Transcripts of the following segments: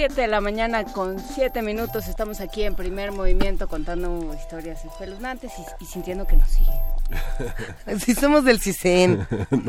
Siete de la mañana con siete minutos estamos aquí en primer movimiento contando historias espeluznantes y, y sintiendo que nos siguen. Si somos del CISEN. No,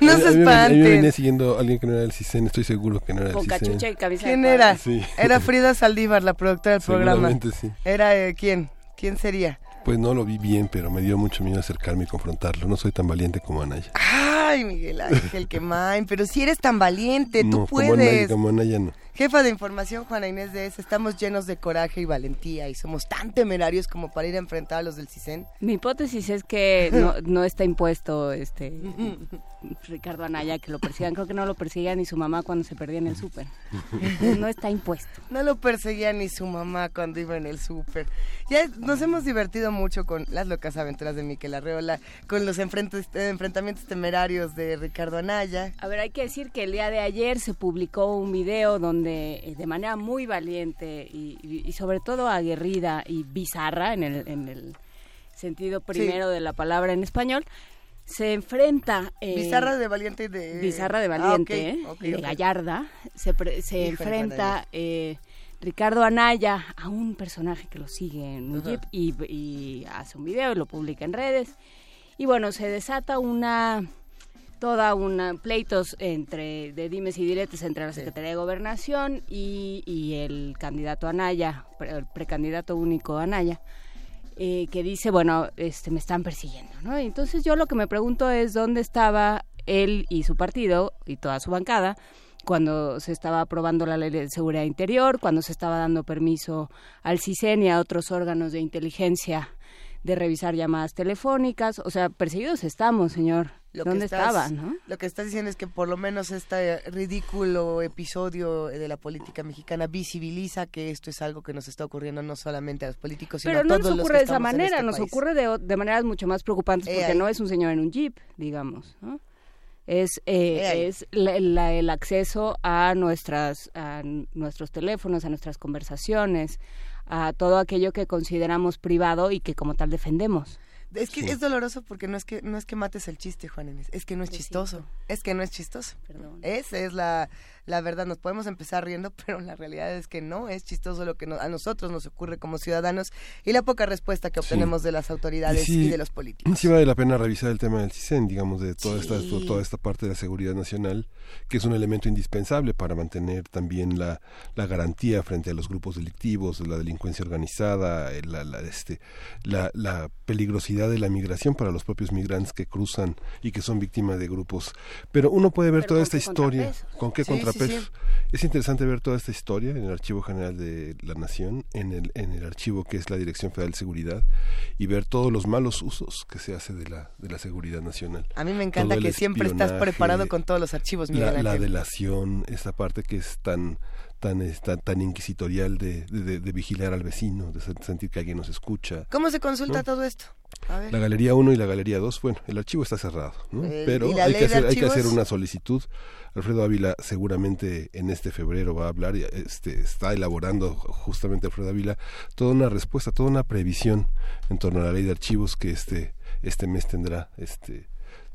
No A se me- a mí me venía espanten. siguiendo alguien que no era del CISEN, estoy seguro que no era del Con CISEN. cachucha y camisa ¿Quién era? Sí. Era Frida Saldívar, la productora del programa. Sí. Era eh, quién? ¿Quién sería? Pues no lo vi bien, pero me dio mucho miedo acercarme y confrontarlo. No soy tan valiente como Anaya. Ay, Miguel Ángel Quemain, pero si eres tan valiente, tú no, como Anaya, puedes. como Anaya no. Jefa de información, Juana Inés de ES, estamos llenos de coraje y valentía y somos tan temerarios como para ir a enfrentar a los del CISEN. Mi hipótesis es que no, no está impuesto este Ricardo Anaya que lo persigan. Creo que no lo persigue ni su mamá cuando se perdía en el súper. No está impuesto. No lo perseguía ni su mamá cuando iba en el súper. Ya nos hemos divertido mucho con las locas aventuras de Miquel Arreola, con los enfrentamientos temerarios de Ricardo Anaya. A ver, hay que decir que el día de ayer se publicó un video donde eh, de manera muy valiente y, y- y sobre todo aguerrida y bizarra en el, en el sentido primero de la palabra en español, se enfrenta... eh, Bizarra de valiente y de... Bizarra de Ah, valiente, ¿eh? y de gallarda, se, pre- se enfrenta eh, Ricardo Anaya a un personaje que lo sigue en un jeep y, y hace un video y lo publica en redes. Y bueno, se desata una toda una pleitos entre de dimes y diretes entre la Secretaría de Gobernación y, y el candidato Anaya, pre- el precandidato único Anaya, eh, que dice, bueno, este me están persiguiendo, ¿no? Y Entonces yo lo que me pregunto es dónde estaba él y su partido y toda su bancada cuando se estaba aprobando la ley de seguridad interior, cuando se estaba dando permiso al CISEN y a otros órganos de inteligencia de revisar llamadas telefónicas, o sea, perseguidos estamos, señor. Lo que ¿Dónde estás- estaba, no? Lo que estás diciendo es que por lo menos este ridículo episodio de la política mexicana visibiliza que esto es algo que nos está ocurriendo no solamente a los políticos, sino Pero a no todos nos los ocurre que de esa manera, este nos país. ocurre de, de maneras mucho más preocupantes Eh, porque ahí. no es un señor en un jeep, digamos, ¿no? Es, eh, Eh, es la- la- el acceso a, nuestras, a nuestros teléfonos, a nuestras conversaciones, a todo aquello que consideramos privado y que como tal defendemos. Es que es doloroso porque no es que no es que mates el chiste, Juan Inés, es que no es chistoso, es que no es chistoso. Perdón. Esa es la, la verdad, nos podemos empezar riendo, pero la realidad es que no es chistoso lo que no- a nosotros nos ocurre como ciudadanos y la poca respuesta que Sí. obtenemos de las autoridades Y y, sí, de los políticos. Sí vale la pena revisar el tema del CISEN, digamos, de toda, esta, Sí. toda esta parte de la seguridad nacional, que es un elemento indispensable para mantener también la, la garantía frente a los grupos delictivos, la delincuencia organizada, eh, la, la, este, la, la peligrosidad de la migración para los propios migrantes que cruzan y que son víctimas de grupos. Pero uno puede ver Pero toda ¿con esta historia, con qué Sí, sí, contrapesos. sí. Es interesante ver toda esta historia en el Archivo General de la Nación, en el, en el archivo que es la Dirección Federal de Seguridad, y ver todos los malos usos que se hace de la, de la seguridad nacional. A mí me encanta que siempre estás preparado con todos los archivos, Miguel La, la Ángel. delación, esta parte que es tan tan esta- tan inquisitorial de, de- vigilar al vecino, de sen- sentir que alguien nos escucha. ¿Cómo se consulta ¿No? todo esto? A ver. La galería 1 y la galería 2, bueno, el archivo está cerrado, ¿no? El- pero ¿y la hay que, hacer, hay que hacer una solicitud. Alfredo Ávila seguramente en este febrero va a hablar, y, este, está elaborando justamente Alfredo Ávila toda una respuesta, toda una previsión en torno a la ley de archivos que este, este mes tendrá este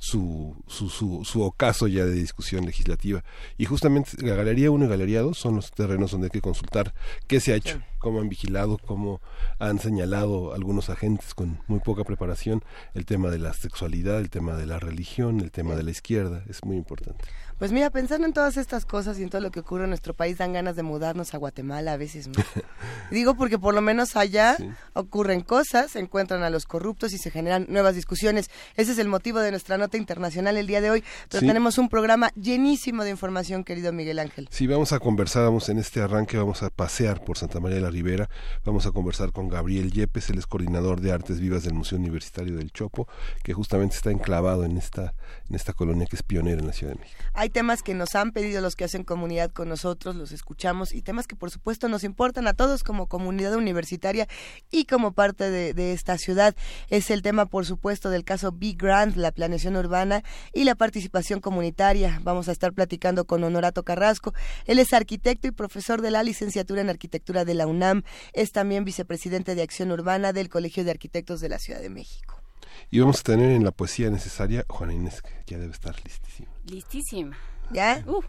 su, su, su, su ocaso ya de discusión legislativa. Y justamente la Galería 1 y Galería 2 son los terrenos donde hay que consultar qué se ha hecho, cómo han vigilado, cómo han señalado algunos agentes con muy poca preparación el tema de la sexualidad, el tema de la religión, el tema de la izquierda. Es muy importante. Pues mira, pensando en todas estas cosas y en todo lo que ocurre en nuestro país, dan ganas de mudarnos a Guatemala a veces. Digo porque por lo menos allá ocurren cosas, se encuentran a los corruptos y se generan nuevas discusiones. Ese es el motivo de nuestra nota internacional el día de hoy. Pero tenemos un programa llenísimo de información, querido Miguel Ángel. Sí, vamos a conversar, vamos en este arranque, vamos a pasear por Santa María de la Ribera, vamos a conversar con Gabriel Yepes, el es coordinador de Artes Vivas del Museo Universitario del Chopo, que justamente está enclavado en esta, en esta colonia que es pionera en la Ciudad de México. Hay temas que nos han pedido los que hacen comunidad con nosotros, los escuchamos, y temas que por supuesto nos importan a todos como comunidad universitaria y como parte de, esta ciudad. Es el tema, por supuesto, del caso Big Grant, la planeación urbana y la participación comunitaria. Vamos a estar platicando con Honorato Carrasco. Él es arquitecto y profesor de la licenciatura en arquitectura de la UNAM. Es también vicepresidente de Acción Urbana del Colegio de Arquitectos de la Ciudad de México. Y vamos a tener en la poesía necesaria Juana Inés, que ya debe estar listísima. Listísima. ¿Ya? Uh.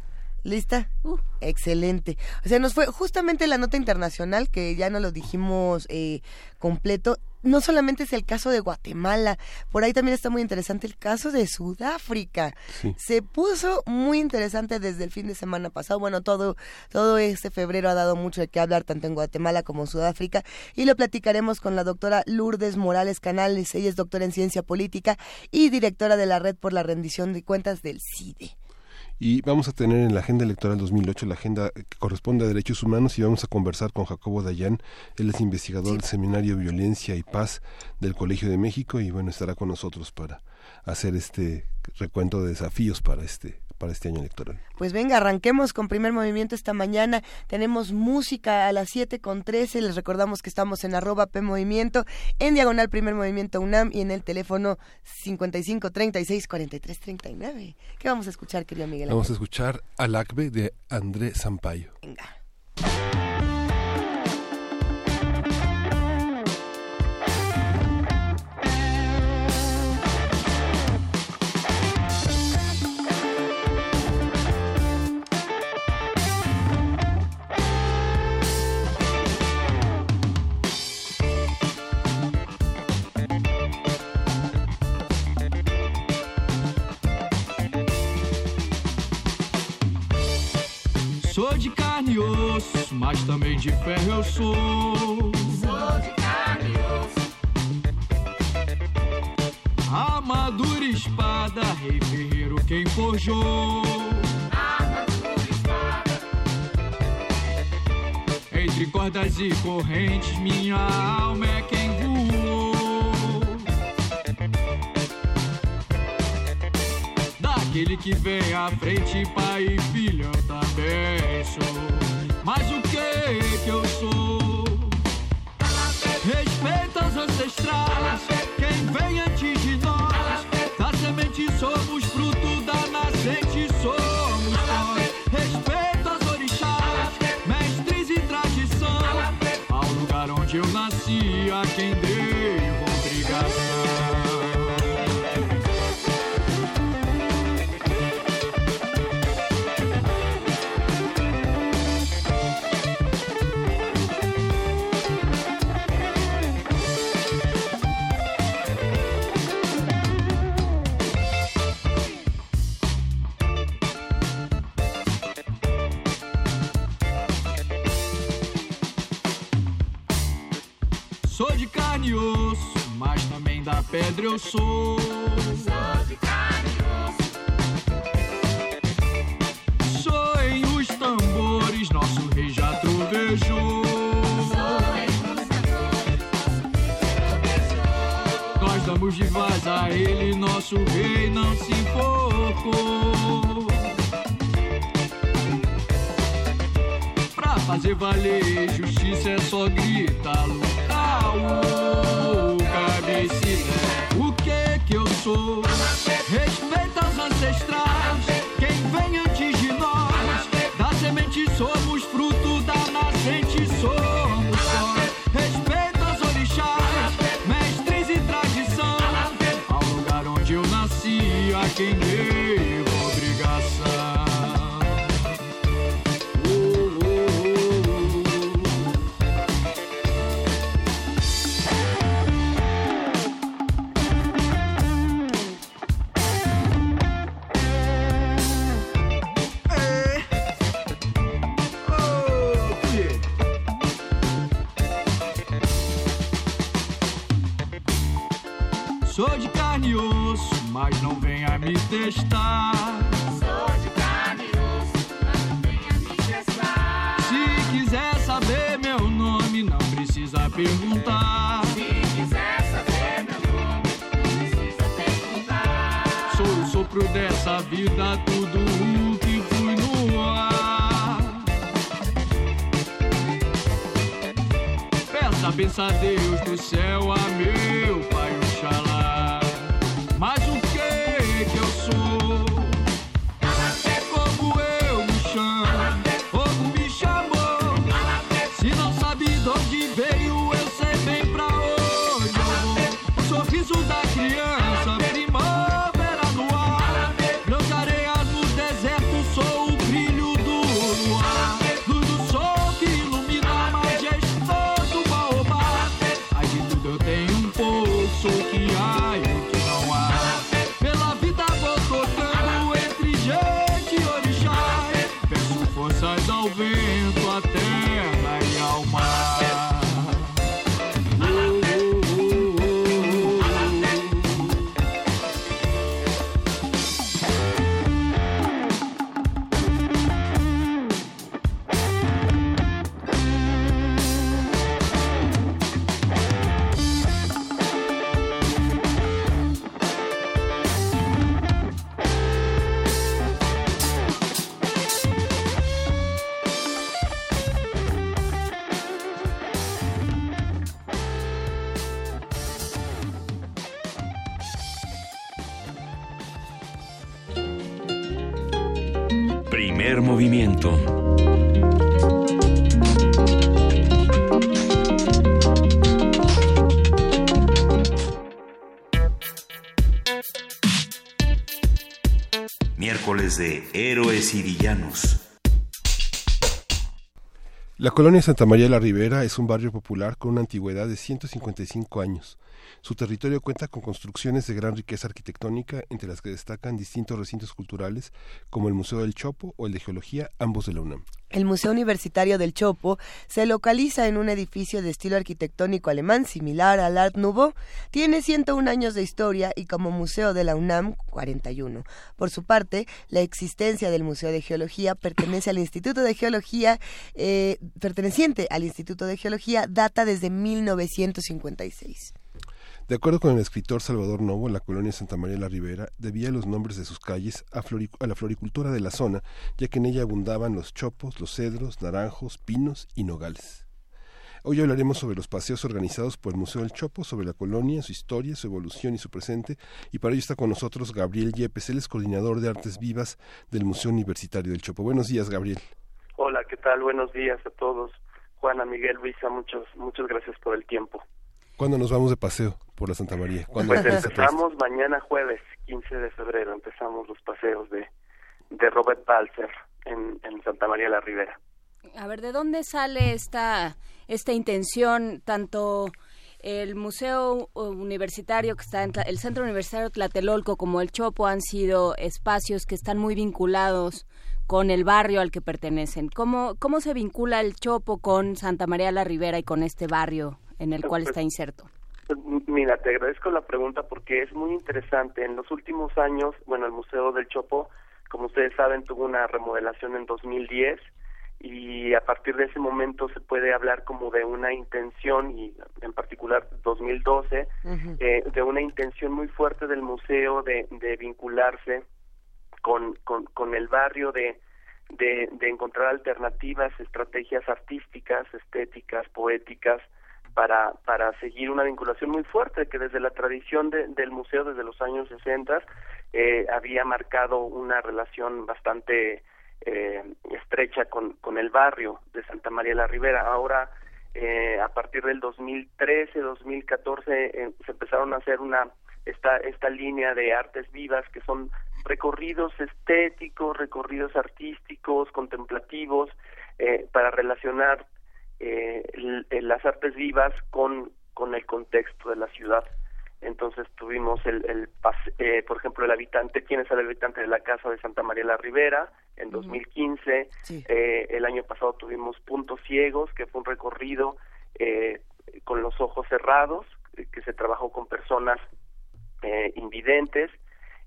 ¿Lista? Uh. Excelente. O sea, nos fue justamente la nota internacional, que ya no lo dijimos eh, completo, no solamente es el caso de Guatemala, por ahí también está muy interesante el caso de Sudáfrica. Se puso muy interesante desde el fin de semana pasado. Bueno, todo, todo este febrero ha dado mucho de qué hablar tanto en Guatemala como en Sudáfrica y lo platicaremos con la doctora Lourdes Morales Canales. Ella es doctora en ciencia política y directora de la Red por la Rendición de Cuentas del CIDE y vamos a tener en la Agenda Electoral 2008 la agenda que corresponde a derechos humanos y vamos a conversar con Jacobo Dayan, él es investigador del Seminario Violencia y Paz del Colegio de México y bueno, estará con nosotros para hacer este recuento de desafíos para este para este año electoral. Pues venga, arranquemos con primer movimiento esta mañana. Tenemos música a las 7 con 13. Les recordamos que estamos en arroba P Movimiento, en diagonal primer movimiento UNAM y en el teléfono 55 36 43 39. ¿Qué vamos a escuchar, querido Miguel? Vamos a escuchar Alacbe de André Sampaio. Venga. Osso, mas também de ferro eu sou. Sou de carne e osso. Armadura, espada, rei ferreiro quem forjou. Armadura, espada. Entre cordas e correntes, minha alma é quem voou. Aquele que vem à frente, pai e filho, também sou. Que eu sou? Respeita os ancestrais, quem vem antes de nós. Da semente somos da pedra eu sou. Sou de carne e osso. Sou em os tambores, nosso rei já trovejou. Nós damos de vaz a ele, nosso rei não se enforcou. Pra fazer valer justiça é só gritar, lutar, o cabecilé. Respeita os ancestrais, quem vem antes de nós. Da semente somos fruto da nascente, me testar. Sou de carne e osso, mas não venha me testar. Se quiser saber meu nome, não precisa perguntar. Se quiser saber meu nome, não precisa perguntar. Sou o sopro dessa vida, tudo o que fui no ar. Peça, pensa a Deus do céu, a meu Pai Oxalá. Mas o ao vento, La colonia Santa María de la Ribera es un barrio popular con una antigüedad de 155 años. Su territorio cuenta con construcciones de gran riqueza arquitectónica, entre las que destacan distintos recintos culturales como el Museo del Chopo o el de Geología, ambos de la UNAM. El Museo Universitario del Chopo se localiza en un edificio de estilo arquitectónico alemán similar al Art Nouveau. Tiene 101 años de historia y como museo de la UNAM 41. Por su parte, la existencia del Museo de Geología pertenece al Instituto de Geología, eh, perteneciente al Instituto de Geología, data desde 1956. De acuerdo con el escritor Salvador Novo, la colonia Santa María de la Ribera debía los nombres de sus calles a, a la floricultura de la zona, ya que en ella abundaban los chopos, los cedros, naranjos, pinos y nogales. Hoy hablaremos sobre los paseos organizados por el Museo del Chopo, sobre la colonia, su historia, su evolución y su presente, y para ello está con nosotros Gabriel Yepes, él es coordinador de Artes Vivas del Museo Universitario del Chopo. Buenos días, Gabriel. Hola, ¿qué tal? Buenos días a todos. Juana, Miguel, Luisa, muchos, muchas gracias por el tiempo. ¿Cuándo nos vamos de paseo por la Santa María? ¿Cuándo Pues empezamos mañana jueves, 15 de febrero, empezamos los paseos de, de Robert Balzer en, en Santa María la Ribera. A ver, ¿de dónde sale esta, esta intención, tanto el Museo Universitario que está en el Centro Universitario Tlatelolco como el Chopo han sido espacios que están muy vinculados con el barrio al que pertenecen? ¿Cómo, cómo se vincula el Chopo con Santa María la Ribera y con este barrio en el cual está inserto? Mira, te agradezco la pregunta porque es muy interesante. En los últimos años, bueno, el Museo del Chopo, como ustedes saben, tuvo una remodelación en 2010 y a partir de ese momento se puede hablar como de una intención y en particular 2012 eh, de una intención muy fuerte del museo de, de vincularse con, con, con el barrio, de, de, de encontrar alternativas, estrategias artísticas, estéticas, poéticas, para, para seguir una vinculación muy fuerte que desde la tradición de- del museo, desde los años 60, eh, había marcado una relación bastante eh, estrecha con, con el barrio de Santa María la Ribera. Ahora, eh, a partir del 2013, 2014, eh, se empezaron a hacer una esta, esta línea de artes vivas que son recorridos estéticos, recorridos artísticos, contemplativos, eh, para relacionar eh, las artes vivas con, con el contexto de la ciudad. Entonces tuvimos el, el eh, por ejemplo, el habitante, quién es el habitante de la casa de Santa María la Ribera en 2015. Sí. Eh, el año pasado tuvimos Puntos Ciegos, que fue un recorrido eh, con los ojos cerrados, eh, que se trabajó con personas eh, invidentes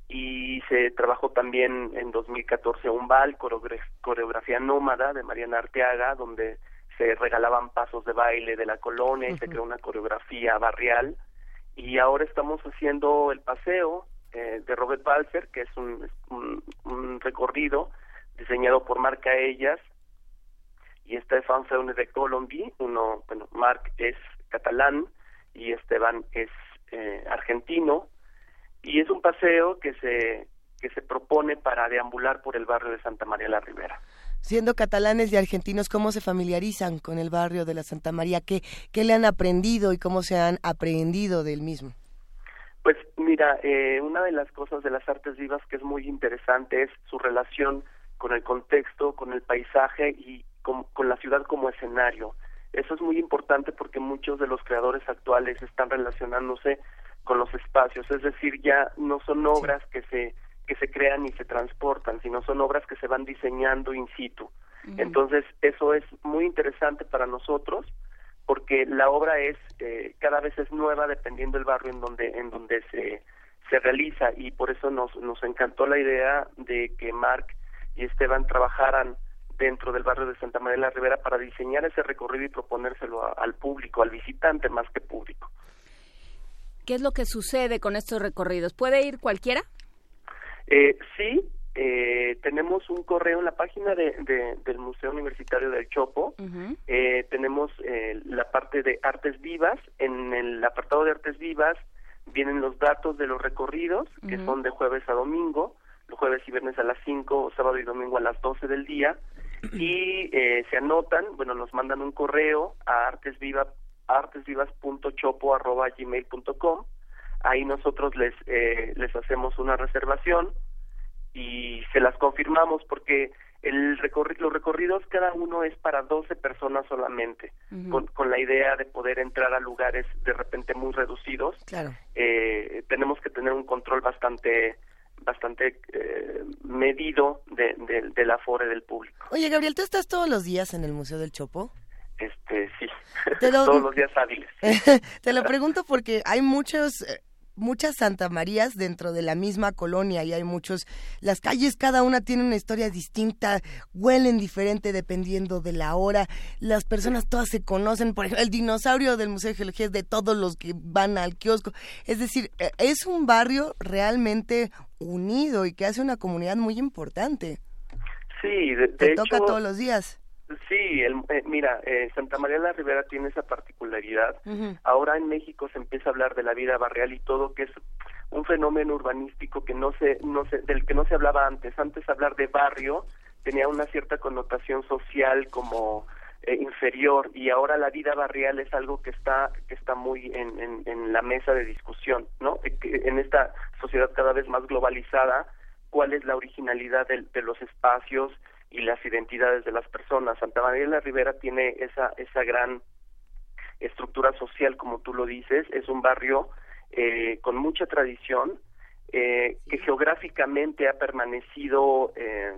y se trabajó también en 2014 un bal, coreogra- coreografía nómada de Mariana Arteaga, donde se regalaban pasos de baile de la colonia y se creó una coreografía barrial. Y ahora estamos haciendo el paseo eh, de Robert Balser, que es un, un, un recorrido diseñado por Marca Ellas y Stefan Feune de Colombie. Uno, bueno, Marc es catalán y Esteban es eh, argentino y es un paseo que se que se propone para deambular por el barrio de Santa María la Ribera. Siendo catalanes y argentinos, ¿cómo se familiarizan con el barrio de la Santa María? ¿Qué, qué le han aprendido y cómo se han aprendido del mismo? Pues mira, eh, una de las cosas de las artes vivas que es muy interesante es su relación con el contexto, con el paisaje y con, con la ciudad como escenario. Eso es muy importante porque muchos de los creadores actuales están relacionándose con los espacios, es decir, ya no son obras que se que se crean y se transportan, sino son obras que se van diseñando in situ. Entonces, eso es muy interesante para nosotros porque la obra es eh, cada vez es nueva dependiendo del barrio en donde en donde se se realiza y por eso nos nos encantó la idea de que Marc y Esteban trabajaran dentro del barrio de Santa María de la Ribera para diseñar ese recorrido y proponérselo a- al público, al visitante más que público. ¿Qué es lo que sucede con estos recorridos? ¿Puede ir cualquiera? Eh, sí, eh, tenemos un correo en la página de, de- del Museo Universitario del Chopo. Eh, tenemos eh, la parte de artes vivas. En el apartado de artes vivas vienen los datos de los recorridos, que son de jueves a domingo, los jueves y viernes a las 5, sábado y domingo a las 12 del día. Y eh, se anotan, bueno, nos mandan un correo a artesviva, artesvivas.chopo.gmail.com. Ahí nosotros les, eh, les hacemos una reservación y se las confirmamos porque el recorri- los recorridos cada uno es para 12 personas solamente, con, con la idea de poder entrar a lugares de repente muy reducidos. Claro. Eh, tenemos que tener un control bastante bastante eh, medido de, de- del afore del público. Oye, Gabriel, ¿tú estás todos los días en el Museo del Chopo? Este, sí, lo- todos los días hábiles. Te lo pregunto porque hay muchos eh, muchas Santa Marías dentro de la misma colonia y hay muchos las calles cada una tiene una historia distinta, huelen diferente dependiendo de la hora, las personas todas se conocen, por ejemplo, el dinosaurio del Museo de Geología es de todos los que van al kiosco, es decir, eh, es un barrio realmente unido y que hace una comunidad muy importante. Sí, de, Te toca todos los días. Sí, el- eh, mira, eh, Santa María la Ribera tiene esa particularidad. Ahora en México se empieza a hablar de la vida barrial y todo, que es un fenómeno urbanístico que no se, no se, del que no se hablaba antes. Antes hablar de barrio tenía una cierta connotación social como eh, inferior y ahora la vida barrial es algo que está que está muy en, en, en la mesa de discusión, ¿no? Eh, En esta sociedad cada vez más globalizada, cuál es la originalidad de, los espacios y las identidades de las personas. Santa María de la Ribera tiene esa esa gran estructura social, como tú lo dices, es un barrio eh, con mucha tradición, eh, que geográficamente ha permanecido eh,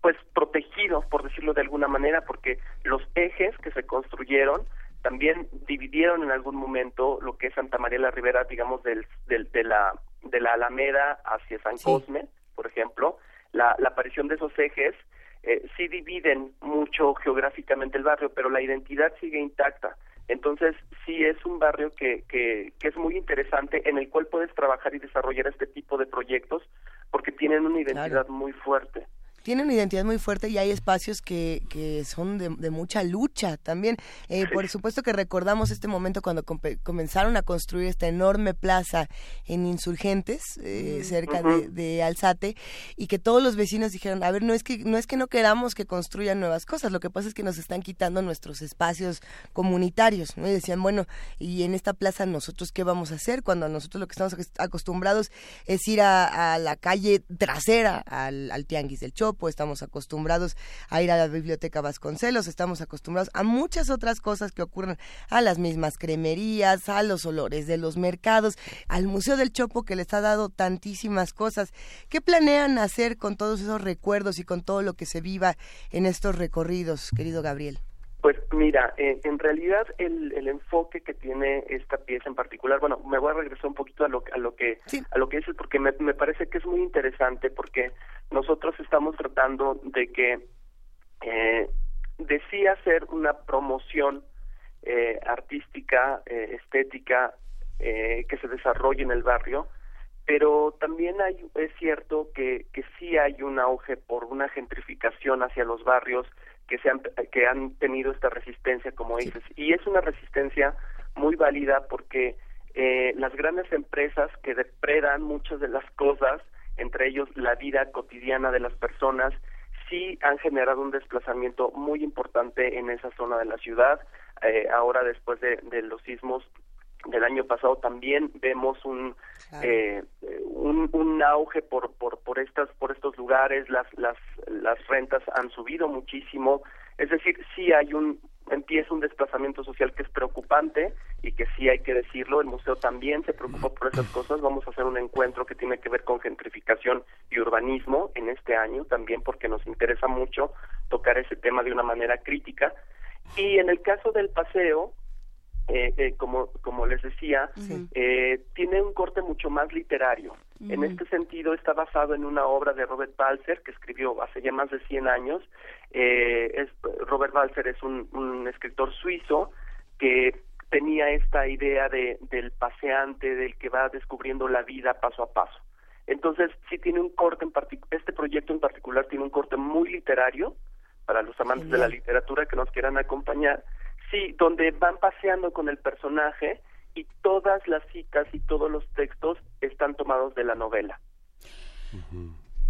pues protegido, por decirlo de alguna manera, porque los ejes que se construyeron también dividieron en algún momento lo que es Santa María la Ribera, digamos, del, del- de, la, de la Alameda hacia San Cosme, por ejemplo. La, la aparición de esos ejes eh, sí dividen mucho geográficamente el barrio, pero la identidad sigue intacta. Entonces, sí es un barrio que, que, que es muy interesante, en el cual puedes trabajar y desarrollar este tipo de proyectos, porque tienen una identidad muy fuerte. Tiene una identidad muy fuerte y hay espacios que, que son de, de mucha lucha también. Eh, Por supuesto que recordamos este momento cuando comenzaron a construir esta enorme plaza en Insurgentes, eh, Mm. cerca de, de Alzate, y que todos los vecinos dijeron, a ver, no es, que, no es que no queramos que construyan nuevas cosas, lo que pasa es que nos están quitando nuestros espacios comunitarios, ¿no? Y decían, bueno, y en esta plaza nosotros qué vamos a hacer cuando nosotros lo que estamos ac- acostumbrados es ir a, a la calle trasera, al, al Tianguis del Estamos acostumbrados a ir a la Biblioteca Vasconcelos, estamos acostumbrados a muchas otras cosas que ocurren, a las mismas cremerías, a los olores de los mercados, al Museo del Chopo que les ha dado tantísimas cosas. ¿Qué planean hacer con todos esos recuerdos y con todo lo que se viva en estos recorridos, querido Gabriel? Pues mira, eh, en realidad el, el enfoque que tiene esta pieza en particular, bueno, me voy a regresar un poquito a lo, a lo que a lo que dices porque me, me parece que es muy interesante porque nosotros estamos tratando de que eh, decía hacer una promoción eh, artística, eh, estética eh, que se desarrolle en el barrio, pero también hay, es cierto que, que sí hay un auge por una gentrificación hacia los barrios que, se han, que han tenido esta resistencia, como dices, y es una resistencia muy válida porque eh, las grandes empresas que depredan muchas de las cosas, entre ellos la vida cotidiana de las personas, sí han generado un desplazamiento muy importante en esa zona de la ciudad. Eh, ahora, después de, de los sismos del año pasado, también vemos un eh, un, un auge por, por por estas por estos lugares. Las las las rentas han subido muchísimo. Es decir, sí hay un empieza un desplazamiento social que es preocupante y que sí hay que decirlo. El museo también se preocupa por esas cosas. Vamos a hacer un encuentro que tiene que ver con gentrificación y urbanismo en este año también porque nos interesa mucho tocar ese tema de una manera crítica. Y en el caso del paseo, eh, eh, como, como les decía, eh, tiene un corte mucho más literario. En este sentido, está basado en una obra de Robert Balzer, que escribió hace ya más de 100 años. Eh, es, Robert Balzer es un, un escritor suizo que tenía esta idea de, del paseante, del que va descubriendo la vida paso a paso. Entonces, sí tiene un corte en particular, este proyecto en particular tiene un corte muy literario, para los amantes de la literatura que nos quieran acompañar, Sí, donde van paseando con el personaje y todas las citas y todos los textos están tomados de la novela.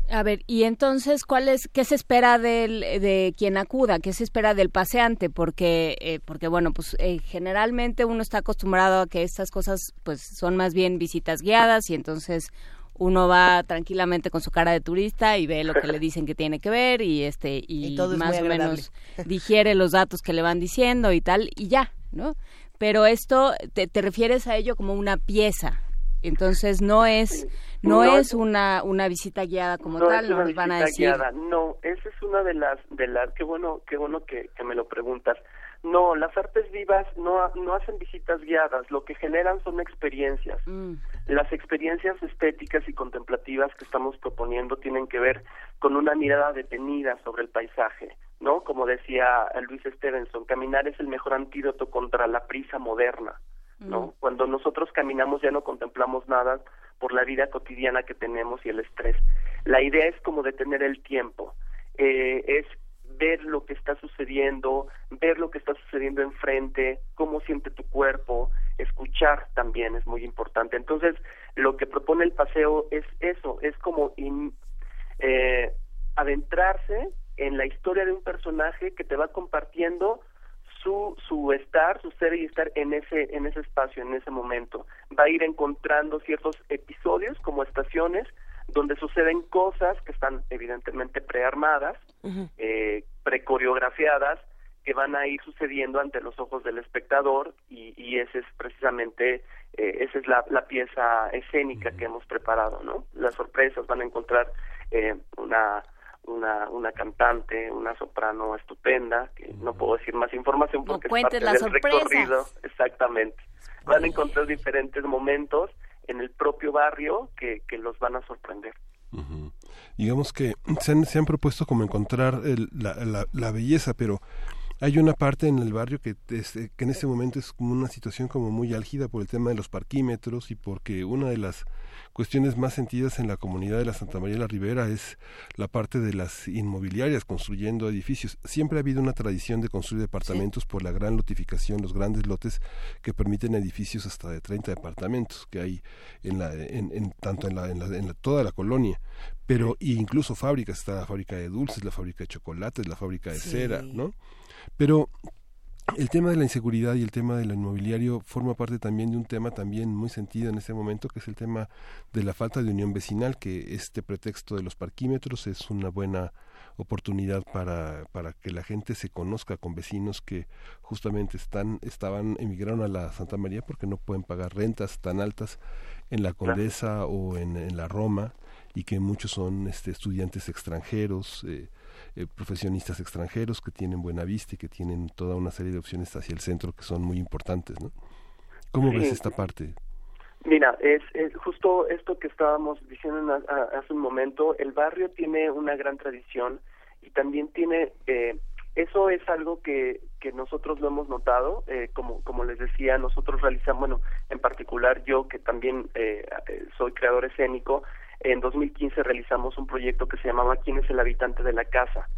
A ver, y entonces, ¿cuál es, qué se espera del, de quien acuda? ¿Qué se espera del paseante? Porque, eh, porque bueno, pues eh, generalmente uno está acostumbrado a que estas cosas, pues, son más bien visitas guiadas y entonces uno va tranquilamente con su cara de turista y ve lo que le dicen que tiene que ver y este y, Y todo es más o menos digiere los datos que le van diciendo y tal y ya, ¿no? Pero esto te, te refieres a ello como una pieza. Entonces no es no, No, es una una visita guiada como no tal, nos van a decir. guiada. No, esa es una de las de las qué bueno qué bueno que, que me lo preguntas. No, las artes vivas no no hacen visitas guiadas, lo que generan son experiencias. Mm, Las experiencias estéticas y contemplativas que estamos proponiendo tienen que ver con una mirada detenida sobre el paisaje, ¿no? Como decía Luis Stevenson, caminar es el mejor antídoto contra la prisa moderna, ¿no? Cuando nosotros caminamos ya no contemplamos nada por la vida cotidiana que tenemos y el estrés. La idea es como detener el tiempo, eh, es ver lo que está sucediendo, ver lo que está sucediendo enfrente, cómo siente tu cuerpo, escuchar también es muy importante. Entonces, lo que propone el paseo es eso, es como eh, adentrarse en la historia de un personaje que te va compartiendo su su estar, su ser y estar en ese en ese espacio, en ese momento. Va a ir encontrando ciertos episodios como estaciones donde suceden cosas que están evidentemente prearmadas, eh, precoreografiadas, que van a ir sucediendo ante los ojos del espectador y, y ese es precisamente eh, esa es la, la pieza escénica que hemos preparado, ¿no? Las sorpresas van a encontrar eh, una una una cantante, una soprano estupenda, que no puedo decir más información No porque es cuentes parte del sorpresas. recorrido, exactamente. Van a encontrar diferentes momentos en el propio barrio que, que los van a sorprender. digamos que se han, se han propuesto como encontrar el- la, la- la belleza, pero hay una parte en el barrio que, este, que en este momento es como una situación como muy álgida por el tema de los parquímetros y porque una de las cuestiones más sentidas en la comunidad de la Santa María de la Ribera es la parte de las inmobiliarias construyendo edificios. Siempre ha habido una tradición de construir departamentos por la gran lotificación, los grandes lotes que permiten edificios hasta de 30 departamentos que hay en la, en, en- tanto en, la, en, la- en la- toda la colonia. Pero incluso fábricas, está la fábrica de dulces, la fábrica de chocolates, la fábrica de Sí. cera, ¿no? Pero el tema de la inseguridad y el tema del inmobiliario forma parte también de un tema también muy sentido en este momento, que es el tema de la falta de unión vecinal, que este pretexto de los parquímetros es una buena oportunidad para, para que la gente se conozca con vecinos que justamente están estaban emigraron a la Santa María porque no pueden pagar rentas tan altas en la Condesa o en, en la Roma y que muchos son este, estudiantes extranjeros eh, eh, profesionistas extranjeros que tienen buena vista y que tienen toda una serie de opciones hacia el centro que son muy importantes, ¿no? ¿Cómo Sí. ves esta parte? Mira, es, es justo esto que estábamos diciendo en a- a- hace un momento, el barrio tiene una gran tradición y también tiene, eh, eso es algo que, que nosotros lo hemos notado, eh, como, como les decía, nosotros realizamos, bueno, en particular yo que también eh, eh, soy creador escénico, en 2015 realizamos un proyecto que se llamaba ¿Quién es el habitante de la casa?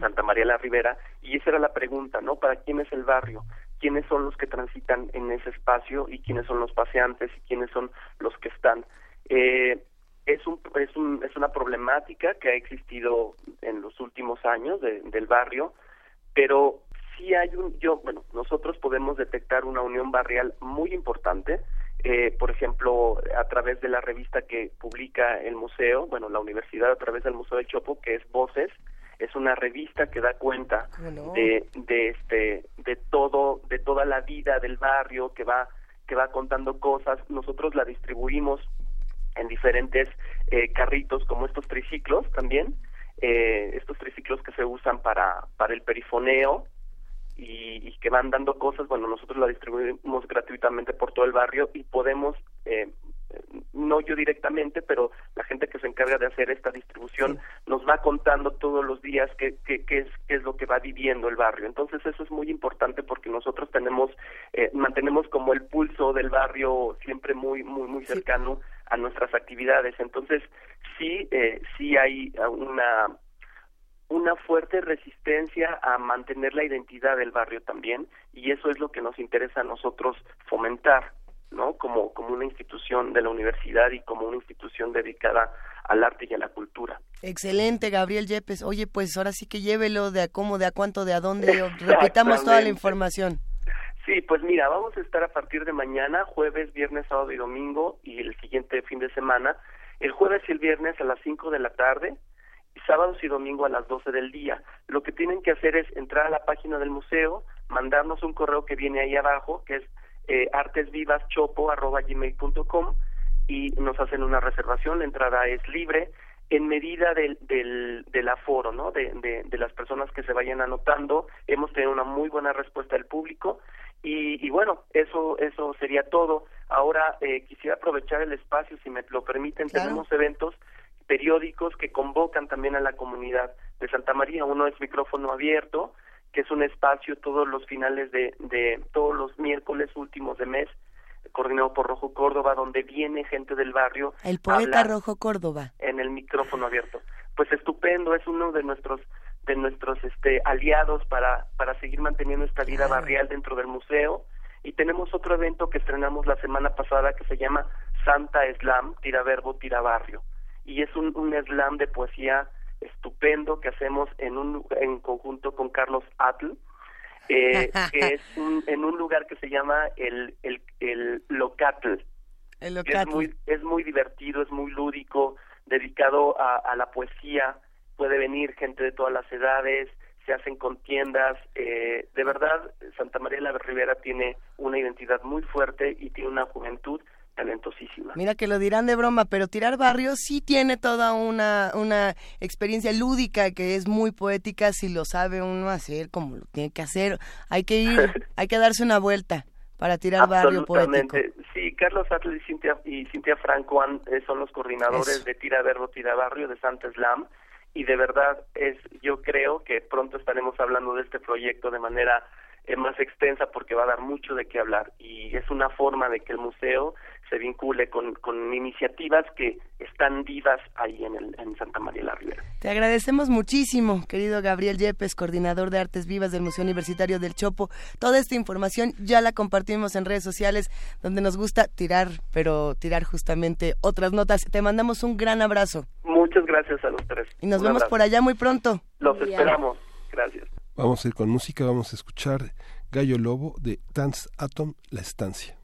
Santa María la Ribera, y esa era la pregunta, ¿no? ¿Para quién es el barrio? ¿Quiénes son los que transitan en ese espacio y quiénes son los paseantes y quiénes son los que están? Eh, es, un, es, un, es una problemática que ha existido en los últimos años de- del barrio, pero sí hay un, yo, bueno, nosotros podemos detectar una unión barrial muy importante, eh, por ejemplo, a través de la revista que publica el museo, bueno, la universidad a través del Museo del Chopo, que es Voces, es una revista que da cuenta ¿Cómo no? de, de este de todo de toda la vida del barrio que va que va contando cosas nosotros la distribuimos en diferentes eh, carritos como estos triciclos también eh, estos triciclos que se usan para para el perifoneo y, y que van dando cosas bueno nosotros la distribuimos gratuitamente por todo el barrio y podemos eh, no yo directamente, pero la gente que se encarga de hacer esta distribución nos va contando todos los días qué, qué, qué es, qué es lo que va viviendo el barrio. Entonces eso es muy importante porque nosotros tenemos, eh, mantenemos como el pulso del barrio siempre muy, muy, muy cercano a nuestras actividades. Entonces sí, eh, sí hay una una fuerte resistencia a mantener la identidad del barrio también y eso es lo que nos interesa a nosotros fomentar no como como una institución de la universidad y como una institución dedicada al arte y a la cultura Excelente, Gabriel Yepes. Oye, pues ahora sí que llévelo de a cómo, de a cuánto, de a dónde. Repitamos toda la información. Sí, pues mira, vamos a estar a partir de mañana, jueves, viernes, sábado y domingo, y el siguiente fin de semana. El jueves y el viernes a las 5 de la tarde, sábados y domingo a las 12 del día. Lo que tienen que hacer es entrar a la página del museo, mandarnos un correo que viene ahí abajo, que es eh, artesvivaschopo.gmail.com y nos hacen una reservación, la entrada es libre en medida del, del, del aforo, ¿no? De, de, de las personas que se vayan anotando. Hemos tenido una muy buena respuesta del público y, y bueno, eso eso sería todo. Ahora eh, quisiera aprovechar el espacio, si me lo permiten, Claro. tenemos eventos periódicos que convocan también a la comunidad de Santa María. Uno es micrófono abierto, que es un espacio todos los finales de, de todos los miércoles últimos de mes, coordinado por Rojo Córdoba, donde viene gente del barrio. El poeta Rojo Córdoba. en el micrófono abierto. Pues estupendo, es uno de nuestros de nuestros este aliados para para seguir manteniendo esta vida Claro. barrial dentro del museo y tenemos otro evento que estrenamos la semana pasada que se llama Santa Slam, tira verbo, tira barrio. Y es un, un slam de poesía estupendo que hacemos en un en conjunto con Carlos Atl, eh, que es un- en un lugar que se llama el el, el Locatl. El que es muy es muy divertido es muy lúdico dedicado a, a la poesía. Puede venir gente de todas las edades se hacen contiendas eh, de verdad Santa María la Ribera tiene una identidad muy fuerte y tiene una juventud talentosísima Mira que lo dirán de broma, pero tirar barrio sí tiene toda una, una experiencia lúdica que es muy poética si lo sabe uno hacer como lo tiene que hacer. Hay que ir, hay que darse una vuelta para tirar barrio poético. Sí, Carlos Atle y Cintia, y Cintia Franco han- eh, son los coordinadores Eso. de Tira Verbo, Tira Barrio de Santa Slam y de verdad es yo creo que pronto estaremos hablando de este proyecto de manera eh, más extensa porque va a dar mucho de qué hablar y es una forma de que el museo se vincule con, con iniciativas que están vivas ahí en, el, en Santa María la Ribera. Te agradecemos muchísimo, querido Gabriel Yepes, coordinador de Artes Vivas del Museo Universitario del Chopo. Toda esta información ya la compartimos en redes sociales, donde nos gusta tirar, pero tirar justamente otras notas. Te mandamos un gran abrazo Muchas gracias a los tres. y nos Un vemos abrazo. por allá muy pronto. Los Muy esperamos. Gracias. Vamos a ir con música, vamos a escuchar Gallo Lobo de Dance Atom, La Estancia.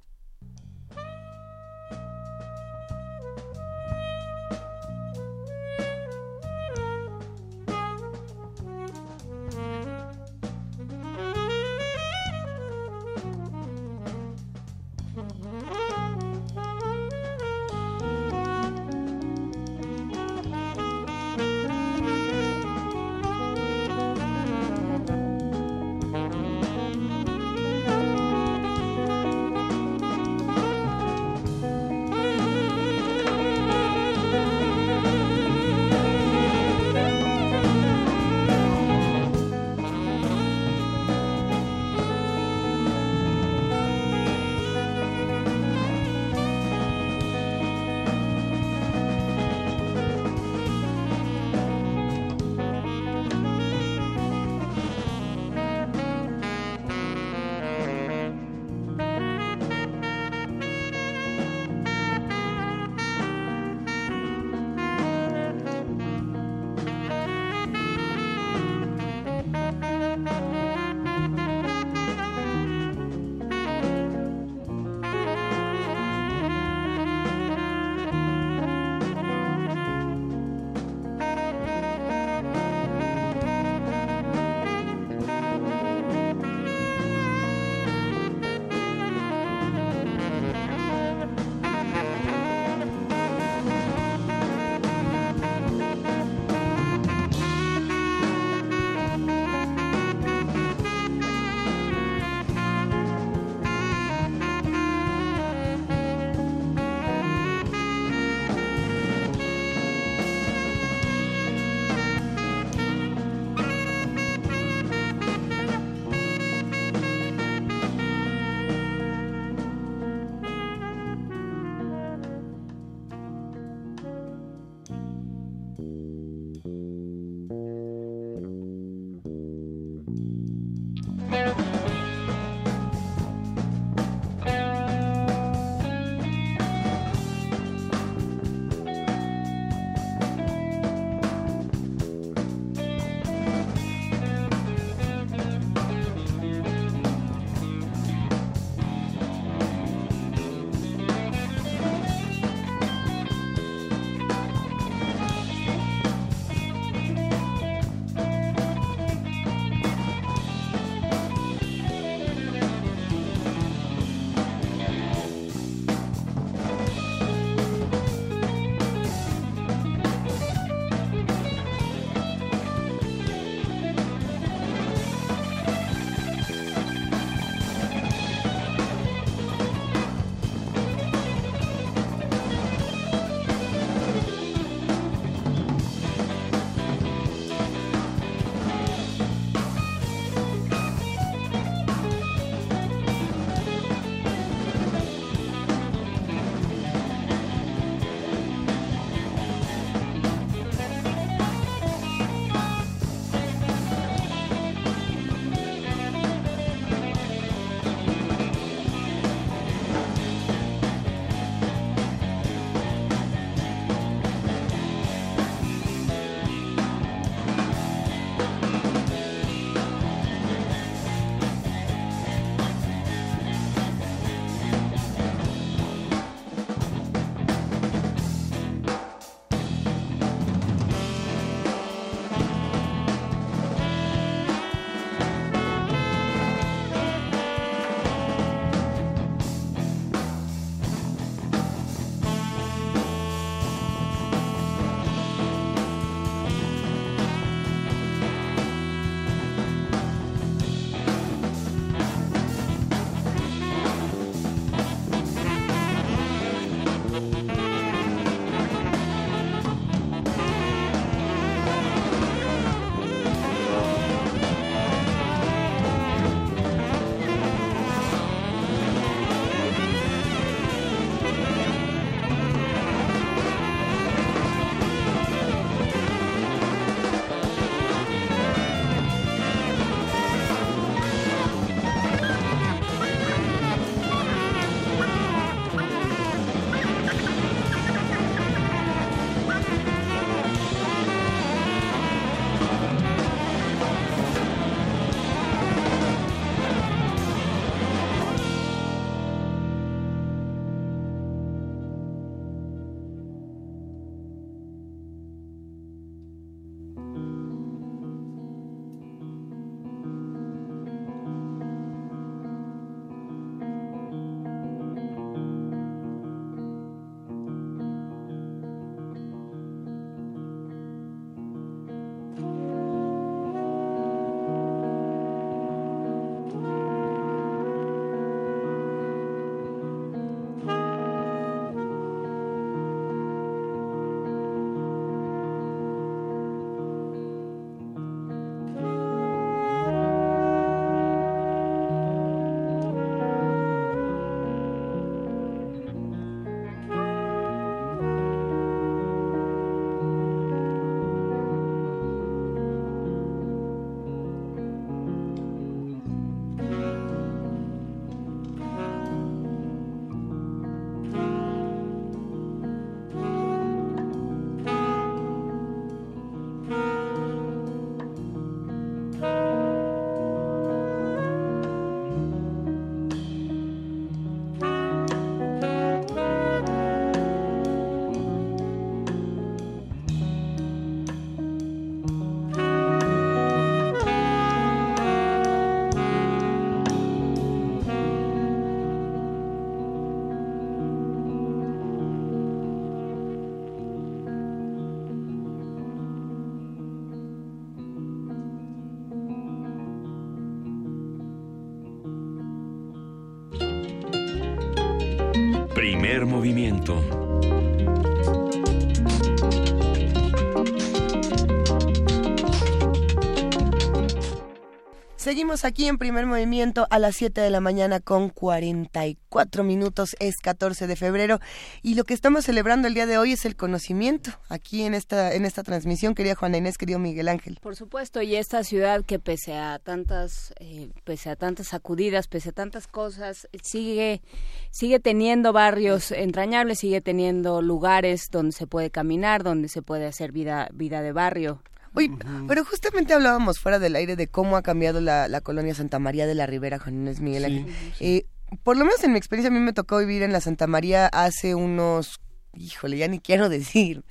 Movimiento. Seguimos aquí en primer movimiento a las 7 de la mañana con 44 minutos. Es 14 de febrero y lo que estamos celebrando el día de hoy es el conocimiento. Aquí en esta en esta transmisión, querida Juana Inés, querido Miguel Ángel. Por supuesto, y esta ciudad que pese a tantas, eh, pese a tantas sacudidas, pese a tantas cosas, sigue, sigue teniendo barrios entrañables, sigue teniendo lugares donde se puede caminar, donde se puede hacer vida, vida de barrio. Oye, pero justamente hablábamos fuera del aire de cómo ha cambiado la, la colonia Santa María de la Ribera, Juan Inés Miguel Ángel. Eh, por lo menos en mi experiencia a mí me tocó vivir en la Santa María hace unos híjole, ya ni quiero decir,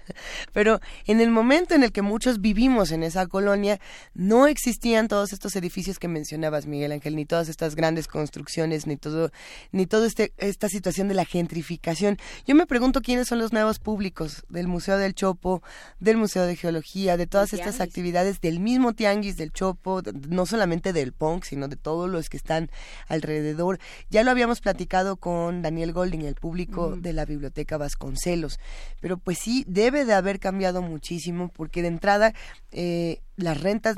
pero en el momento en el que muchos vivimos en esa colonia, no existían todos estos edificios que mencionabas, Miguel Ángel, ni todas estas grandes construcciones, ni todo, ni toda este, esta situación de la gentrificación. Yo me pregunto quiénes son los nuevos públicos del Museo del Chopo, del Museo de Geología, de todas estas tianguis. actividades del mismo tianguis del Chopo, no solamente del punk, sino de todos los que están alrededor. Ya lo habíamos platicado con Daniel Golding, el público de la Biblioteca Vasconcelos, pero pues sí, debe de haber cambiado muchísimo, porque de entrada eh, las rentas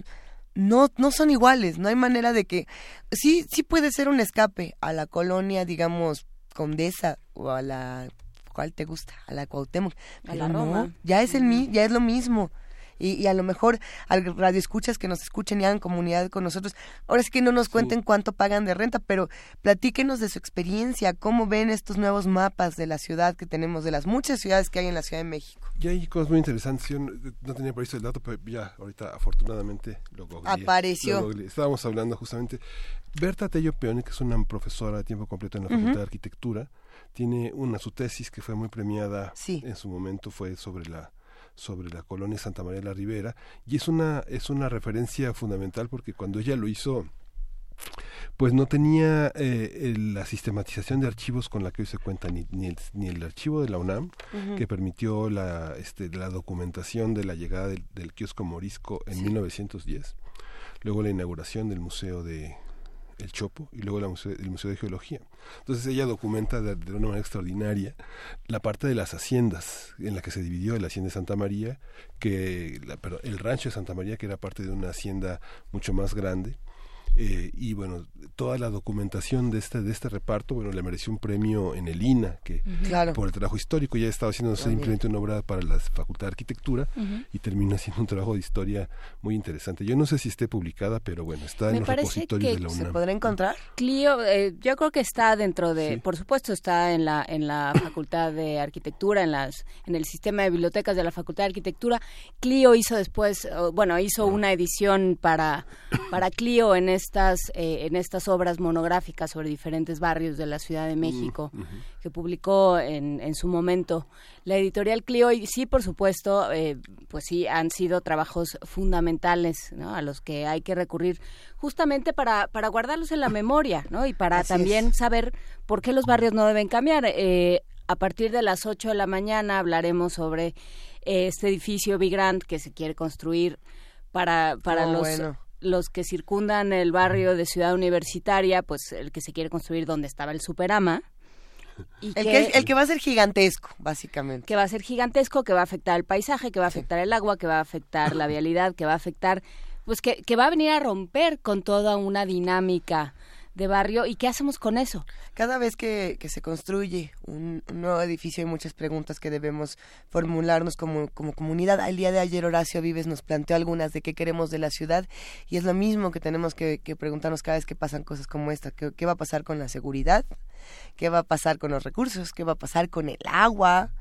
no, no son iguales, no hay manera de que... Sí, sí puede ser un escape a la colonia, digamos, Condesa o a la... ¿Cuál te gusta? A la Cuauhtémoc. A Pero no, ya es el mi, ya es lo mismo. Y, y a lo mejor al radio escuchas que nos escuchen y hagan comunidad con nosotros. Ahora sí que no nos cuenten cuánto pagan de renta, pero platíquenos de su experiencia, cómo ven estos nuevos mapas de la ciudad que tenemos, de las muchas ciudades que hay en la Ciudad de México. Y hay cosas muy interesantes. Yo no, no tenía previsto el dato, pero ya ahorita afortunadamente lo googleé. Apareció. Lo googleé. Estábamos hablando justamente. Berta Tello Peone, que es una profesora de tiempo completo en la Facultad de Arquitectura, tiene una su tesis que fue muy premiada Sí. en su momento fue sobre la sobre la colonia Santa María de la Ribera y es una es una referencia fundamental porque cuando ella lo hizo pues no tenía eh, la sistematización de archivos con la que hoy se cuenta ni, ni, el, ni el archivo de la UNAM que permitió la, este, la documentación de la llegada del, del kiosco morisco en 1910 luego la inauguración del museo de el Chopo y luego la museo- el museo de geología. Entonces ella documenta de, una manera extraordinaria la parte de las haciendas en la que se dividió la hacienda de Santa María que la- el rancho de Santa María que era parte de una hacienda mucho más grande eh, y bueno, toda la documentación de este, de este reparto, bueno, le mereció un premio en el INA, que Claro. por el trabajo histórico ya estaba haciendo simplemente una obra para la Facultad de Arquitectura y terminó haciendo un trabajo de historia muy interesante. Yo no sé si esté publicada, pero bueno, está Me en los repositorios que de la ¿Se UNAM. podrá encontrar? Clio, eh, yo creo que está dentro de, Sí. por supuesto, está en la en la Facultad de Arquitectura, en las en el sistema de bibliotecas de la Facultad de Arquitectura. Clio hizo después, bueno, hizo una edición para para Clio en estas eh, en estas obras monográficas sobre diferentes barrios de la Ciudad de México que publicó en, en su momento la editorial Clio y sí, por supuesto, eh, pues sí han sido trabajos fundamentales, ¿no? A los que hay que recurrir justamente para, para guardarlos en la memoria, ¿no? Y para Así también es. saber por qué los barrios no deben cambiar. Eh, a partir de las 8 de la mañana hablaremos sobre eh, este edificio Big Grand que se quiere construir para, para Oh, los, bueno. Los que circundan el barrio de Ciudad Universitaria, pues el que se quiere construir donde estaba el Superama. Y El que, es- el que va a ser gigantesco, básicamente. que va a ser gigantesco, que va a afectar el paisaje, que va a afectar el agua, que va a afectar la vialidad, que va a afectar, pues que, que va a venir a romper con toda una dinámica de barrio. ¿Y qué hacemos con eso? Cada vez que, que se construye un, nuevo edificio hay muchas preguntas que debemos formularnos como, como comunidad. El día de ayer Horacio Vives nos planteó algunas de qué queremos de la ciudad y es lo mismo que tenemos que, que preguntarnos cada vez que pasan cosas como esta. ¿Qué, ¿Qué va a pasar con la seguridad? ¿Qué va a pasar con los recursos? ¿Qué va a pasar con el agua?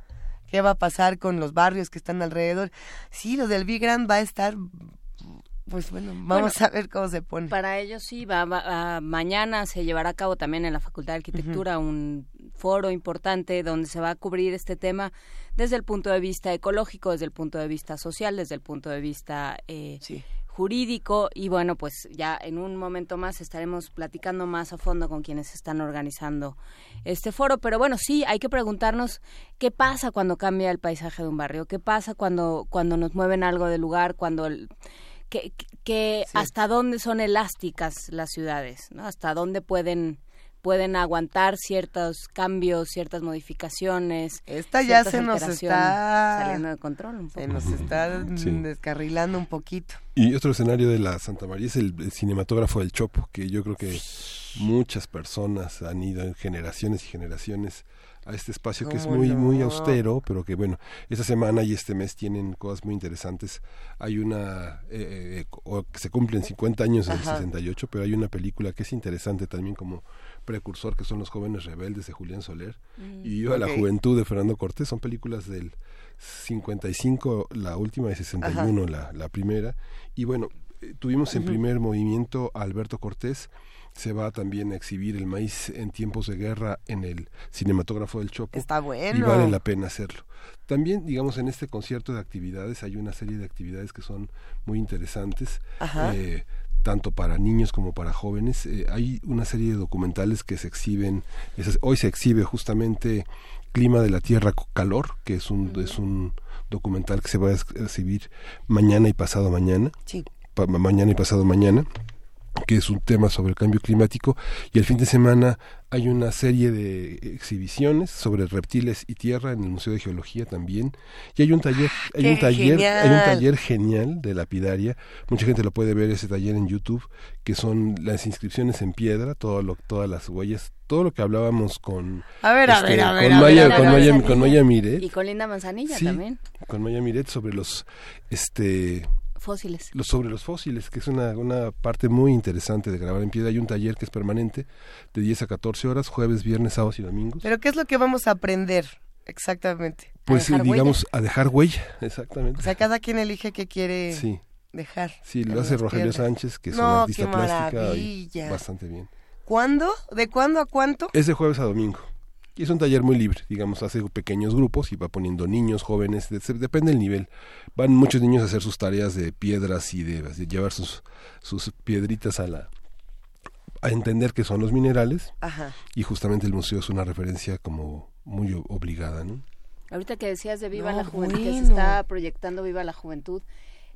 ¿Qué va a pasar con los barrios que están alrededor? Sí, lo del Big Grand va a estar... Pues bueno, vamos a ver cómo se pone. Para ellos sí, va, va- mañana se llevará a cabo también en la Facultad de Arquitectura un foro importante donde se va a cubrir este tema desde el punto de vista ecológico, desde el punto de vista social, desde el punto de vista eh, Sí. jurídico y bueno, pues ya en un momento más estaremos platicando más a fondo con quienes están organizando este foro, pero bueno, sí, hay que preguntarnos qué pasa cuando cambia el paisaje de un barrio, qué pasa cuando cuando nos mueven algo del lugar, cuando el, que, que- que hasta dónde son elásticas las ciudades, ¿no? Hasta dónde pueden pueden aguantar ciertos cambios, ciertas modificaciones. Esta ya se nos está saliendo de control un poco. Se nos está mm, Sí. descarrilando un poquito. Y otro escenario de la Santa María es el, el cinematógrafo del Chopo, que yo creo que muchas personas han ido en generaciones y generaciones a este espacio que es ¿Cómo muy no? muy austero, pero que bueno, esta semana y este mes tienen cosas muy interesantes. Hay una eh, eh, o que se cumplen 50 años del Ajá. 68, pero hay una película que es interesante también como precursor que son Los jóvenes rebeldes de Julián Soler y Viva ok. la juventud de Fernando Cortés, son películas del 55, la última de 61, la, la primera. Y bueno, eh, tuvimos en primer movimiento a Alberto Cortés. Se va también a exhibir el maíz en tiempos de guerra en el cinematógrafo del Chopo. Está bueno. Y vale la pena hacerlo. También, digamos, en este concierto de actividades hay una serie de actividades que son muy interesantes. Ajá. eh, tanto para niños como para jóvenes. Eh, hay una serie de documentales que se exhiben. hoy se exhibe justamente Clima de la Tierra Calor, que es un, es un documental que se va a ex- exhibir mañana y pasado mañana. Sí. pa- mañana y pasado mañana que es un tema sobre el cambio climático y el fin de semana hay una serie de exhibiciones sobre reptiles y tierra en el Museo de Geología también y hay un taller hay ¡Qué un taller hay un genial! taller genial de lapidaria mucha gente lo puede ver ese taller en YouTube que son las inscripciones en piedra todo lo todas las huellas todo lo que hablábamos con A ver, a ver, a ver, con Maya ver, con. Maya con Maya Miret Y con Linda Manzanilla Sí. también, con Maya Miret sobre los este fósiles. los sobre los fósiles, que es una, una parte muy interesante de grabar en piedra. Hay un taller que es permanente de 10 a 14 horas, jueves, viernes, sábados y domingos. Pero ¿qué es lo que vamos a aprender exactamente? pues eh, digamos, a dejar huella, exactamente. O sea, cada quien elige qué quiere sí, dejar. sí, lo hace Rogelio piedras. Sánchez, que es No, un artista qué plástica y bastante bien. ¿Cuándo? ¿De cuándo a cuánto? Es de jueves a domingo. Y es un taller muy libre, digamos, hace pequeños grupos y va poniendo niños, jóvenes, de- se- depende del nivel. Van muchos niños a hacer sus tareas de piedras y de, de llevar sus, sus piedritas a la a entender qué son los minerales Ajá. y justamente el museo es una referencia como muy obligada, ¿no? Ahorita que decías de Viva No, la Juventud, que se está proyectando Viva la Juventud.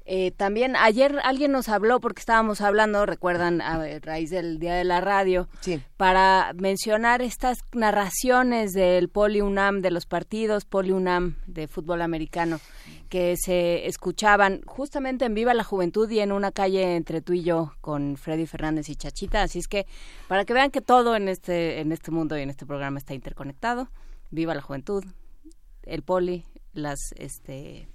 Eh, también ayer alguien nos habló, porque estábamos hablando, recuerdan, a raíz del Día de la Radio, Sí. para mencionar estas narraciones del Poli UNAM, de los partidos Poli UNAM de fútbol americano, que se escuchaban justamente en Viva la Juventud y en una calle entre tú y yo con Freddy Fernández y Chachita. Así es que para que vean que todo en este, en este mundo y en este programa está interconectado, Viva la Juventud, el Poli, las este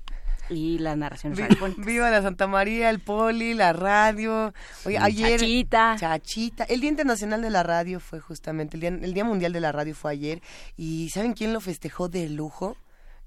y las narraciones Vi- radiofónicas. Viva la Santa María, el Poli, la radio. Oye, ayer. Chachita. Chachita. El Día Internacional de la Radio fue justamente, el día, el día Mundial de la Radio fue ayer. ¿Y saben quién lo festejó de lujo?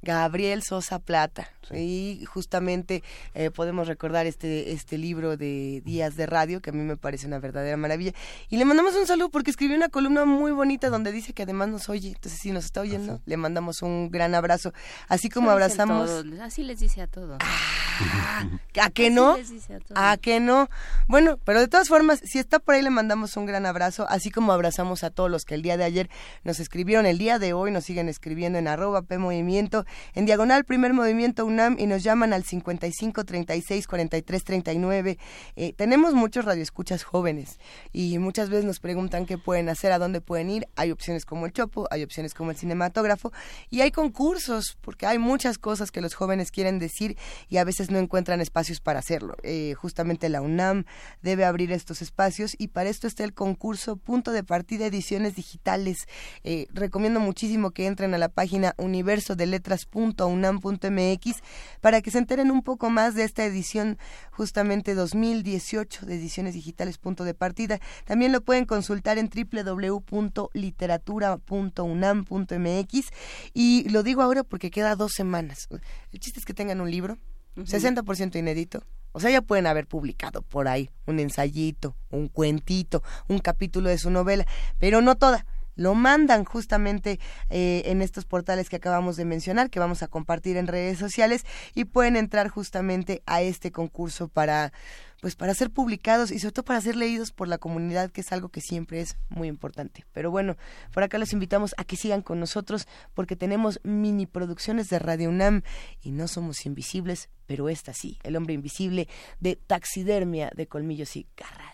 Gabriel Sosa Plata. Y justamente eh, podemos recordar este, este libro de Días de Radio, que a mí me parece una verdadera maravilla. Y le mandamos un saludo porque escribió una columna muy bonita donde dice que además nos oye. Entonces, si nos está oyendo, le mandamos un gran abrazo. Así como abrazamos... todos, así les dice a todos. ¿A que Así no? les dice a todos. ¿A que no? Bueno, pero de todas formas, si está por ahí le mandamos un gran abrazo, así como abrazamos a todos los que el día de ayer nos escribieron, el día de hoy nos siguen escribiendo en arroba P Movimiento, en diagonal Primer Movimiento UNAM y nos llaman al 55 36 43 39. Eh, tenemos muchos radioescuchas jóvenes y muchas veces nos preguntan qué pueden hacer, a dónde pueden ir. Hay opciones como el Chopo, hay opciones como el cinematógrafo y hay concursos, porque hay muchas cosas que los jóvenes quieren decir y a veces no encuentran espacios para hacerlo. Eh, justamente la UNAM debe abrir estos espacios y para esto está el concurso Punto de Partida Ediciones Digitales. Eh, recomiendo muchísimo que entren a la página universodeletras.unam.mx para que se enteren un poco más de esta edición justamente 2018 de Ediciones Digitales Punto de Partida. También lo pueden consultar en www.literatura.unam.mx y lo digo ahora porque queda dos semanas. El chiste es que tengan un libro, 60% inédito. O sea, ya pueden haber publicado por ahí un ensayito, un cuentito, un capítulo de su novela, pero no toda. Lo mandan justamente eh, en estos portales que acabamos de mencionar, que vamos a compartir en redes sociales, y pueden entrar justamente a este concurso para, pues, para ser publicados y sobre todo para ser leídos por la comunidad, que es algo que siempre es muy importante. Pero bueno, por acá los invitamos a que sigan con nosotros porque tenemos mini producciones de Radio UNAM y no somos invisibles, pero esta sí, El hombre invisible de taxidermia de colmillos y garras.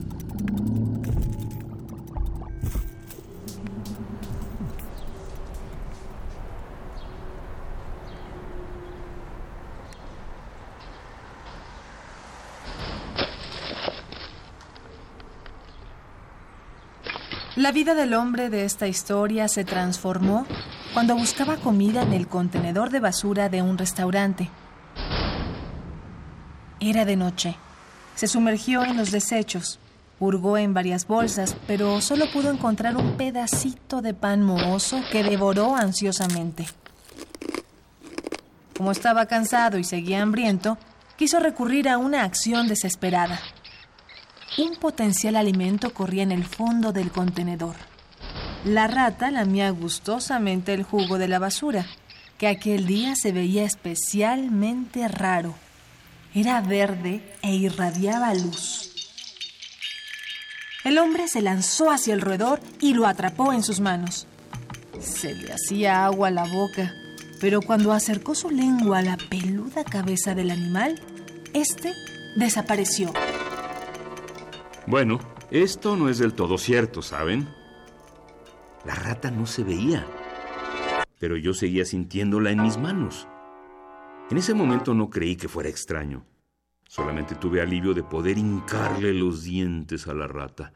La vida del hombre de esta historia se transformó cuando buscaba comida en el contenedor de basura de un restaurante. Era de noche. Se sumergió en los desechos, hurgó en varias bolsas, pero solo pudo encontrar un pedacito de pan mohoso que devoró ansiosamente. Como estaba cansado y seguía hambriento, quiso recurrir a una acción desesperada. Un potencial alimento corría en el fondo del contenedor. La rata lamía gustosamente el jugo de la basura, que aquel día se veía especialmente raro. Era verde e irradiaba luz. El hombre se lanzó hacia el roedor y lo atrapó en sus manos. Se le hacía agua a la boca, pero cuando acercó su lengua a la peluda cabeza del animal, este desapareció. Bueno, esto no es del todo cierto, ¿saben? La rata no se veía, pero yo seguía sintiéndola en mis manos. En ese momento no creí que fuera extraño. Solamente tuve alivio de poder hincarle los dientes a la rata.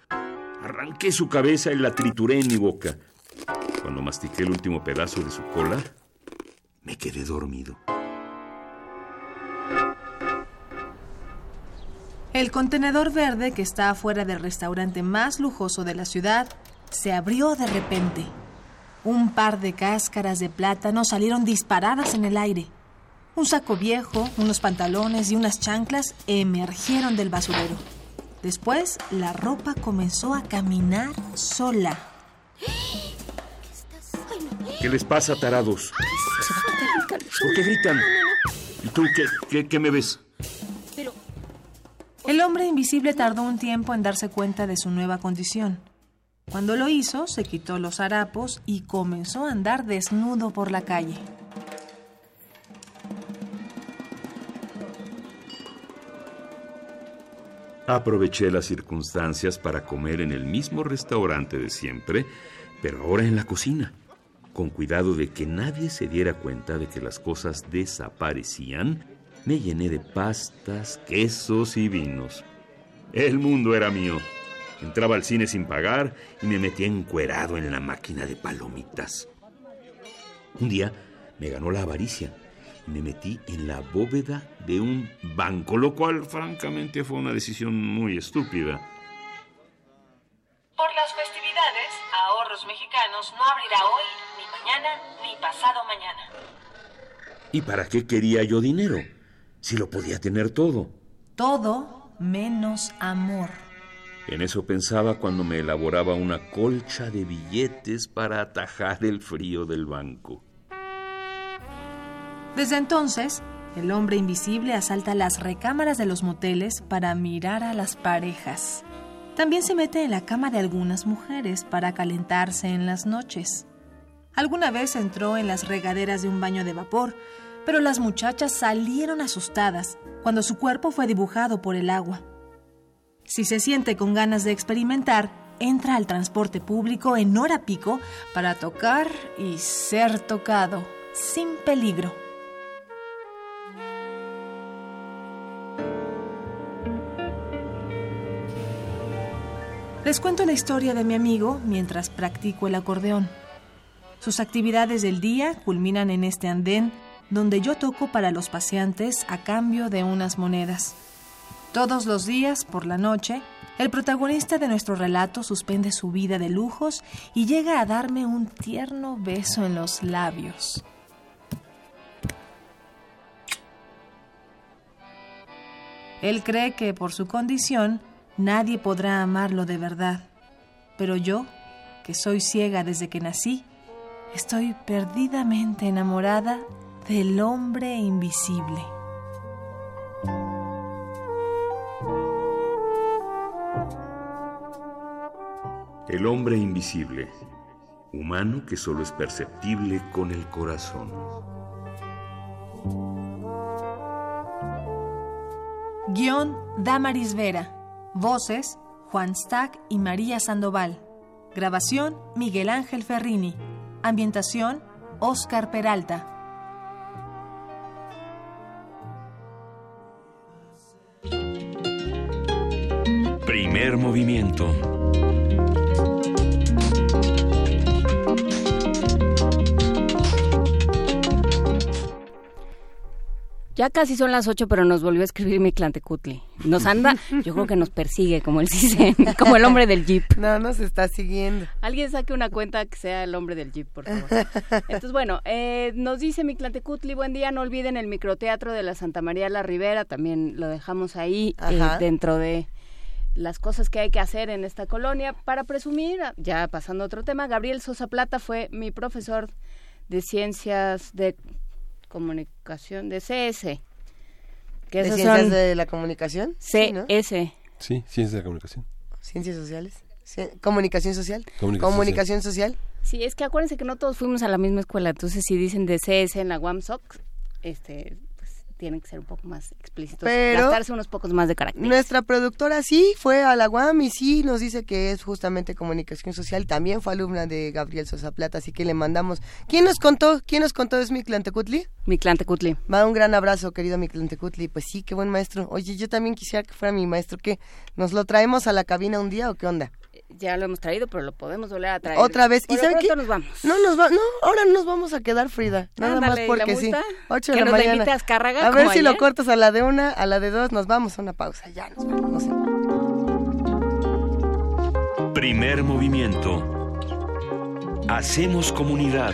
Arranqué su cabeza y la trituré en mi boca. Cuando mastiqué el último pedazo de su cola, me quedé dormido. El contenedor verde que está afuera del restaurante más lujoso de la ciudad se abrió de repente. Un par de cáscaras de plátano salieron disparadas en el aire. Un saco viejo, unos pantalones y unas chanclas emergieron del basurero. Después, la ropa comenzó a caminar sola. ¿Qué les pasa, tarados? ¿Por qué gritan? ¿Y tú qué, qué, qué me ves? El hombre invisible tardó un tiempo en darse cuenta de su nueva condición. Cuando lo hizo, se quitó los harapos y comenzó a andar desnudo por la calle. Aproveché las circunstancias para comer en el mismo restaurante de siempre, pero ahora en la cocina, con cuidado de que nadie se diera cuenta de que las cosas desaparecían, me llené de pastas, quesos y vinos. El mundo era mío. Entraba al cine sin pagar y me metía encuerado en la máquina de palomitas. Un día me ganó la avaricia y me metí en la bóveda de un banco, lo cual francamente fue una decisión muy estúpida. Por las festividades, Ahorros Mexicanos no abrirá hoy, ni mañana, ni pasado mañana. ¿Y para qué quería yo dinero? Si lo podía tener todo. Todo menos amor. En eso pensaba cuando me elaboraba una colcha de billetes para atajar el frío del banco. Desde entonces, el hombre invisible asalta las recámaras de los moteles para mirar a las parejas. También se mete en la cama de algunas mujeres para calentarse en las noches. Alguna vez entró en las regaderas de un baño de vapor, pero las muchachas salieron asustadas cuando su cuerpo fue dibujado por el agua. Si se siente con ganas de experimentar, entra al transporte público en hora pico para tocar y ser tocado, sin peligro. Les cuento la historia de mi amigo mientras practico el acordeón. Sus actividades del día culminan en este andén donde yo toco para los paseantes a cambio de unas monedas. Todos los días, por la noche, el protagonista de nuestro relato suspende su vida de lujos y llega a darme un tierno beso en los labios. Él cree que por su condición nadie podrá amarlo de verdad, pero yo, que soy ciega desde que nací, Estoy perdidamente enamorada del hombre invisible. El hombre invisible, humano que solo es perceptible con el corazón. Guión Damaris Vera. Voces Juan Stack y María Sandoval. Grabación Miguel Ángel Ferrini. Ambientación Oscar Peralta. Primer movimiento. Ya casi son las ocho, pero nos volvió a escribir mi Clantecutli. Nos anda, yo creo que nos persigue como el CISEN, como el hombre del Jeep. No, nos está siguiendo. Alguien saque una cuenta que sea el hombre del Jeep, por favor. Entonces, bueno, eh, nos dice mi Clantecutli, buen día, no olviden el microteatro de la Santa María la Ribera, también lo dejamos ahí eh, dentro de las cosas que hay que hacer en esta colonia. Para presumir, ya pasando a otro tema, Gabriel Sosa Plata fue mi profesor de ciencias de comunicación de CS. Que ¿De esas ciencias son de la comunicación? Sí, ¿no? CS. Sí, ciencias de la comunicación. Ciencias sociales. Ci- Comunicación social. Comunicación Comunicación social. Sí, es que acuérdense que no todos fuimos a la misma escuela, entonces si dicen de CS en la WAMSOC, este, tienen que ser un poco más explícitos, Pero- gastarse unos pocos más de carácter. Nuestra productora sí fue a la UAM y sí nos dice que es justamente comunicación social. También fue alumna de Gabriel Sosa Plata, así que le mandamos. ¿Quién nos contó? ¿Quién nos contó? ¿Es mi Clantecutli? Mi Clantecutli. Va un gran abrazo, querido mi Clantecutli. Pues sí, qué buen maestro. Oye, yo también quisiera que fuera mi maestro. ¿Qué? ¿Nos lo traemos a la cabina un día o qué onda? Ya lo hemos traído, pero lo podemos volver a traer. Otra vez. Por ¿Y lo sabe pronto qué? nos vamos. No, nos va, no, ahora no nos vamos a quedar, Frida. Nada Ándale, más ¿y la porque sí. multa? Ocho Que de la mañana. invite a A ver si lo cortas a la de una, a la de dos, nos vamos a una pausa. Ya nos vamos. no sé. Primer movimiento. Hacemos comunidad.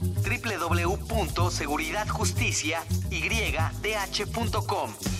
www.seguridadjusticiaydh.com.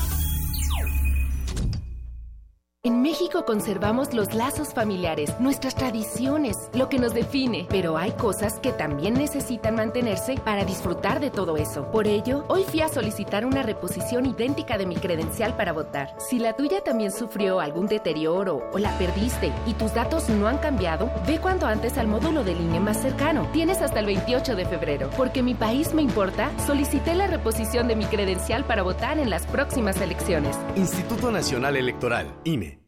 En México conservamos los lazos familiares, nuestras tradiciones, lo que nos define, pero hay cosas que también necesitan mantenerse para disfrutar de todo eso. Por ello, hoy fui a solicitar una reposición idéntica de mi credencial para votar. Si la tuya también sufrió algún deterioro o la perdiste y tus datos no han cambiado, ve cuanto antes al módulo del INE más cercano. Tienes hasta el 28 de febrero. Porque mi país me importa, solicité la reposición de mi credencial para votar en las próximas elecciones. Instituto Nacional Electoral, INE.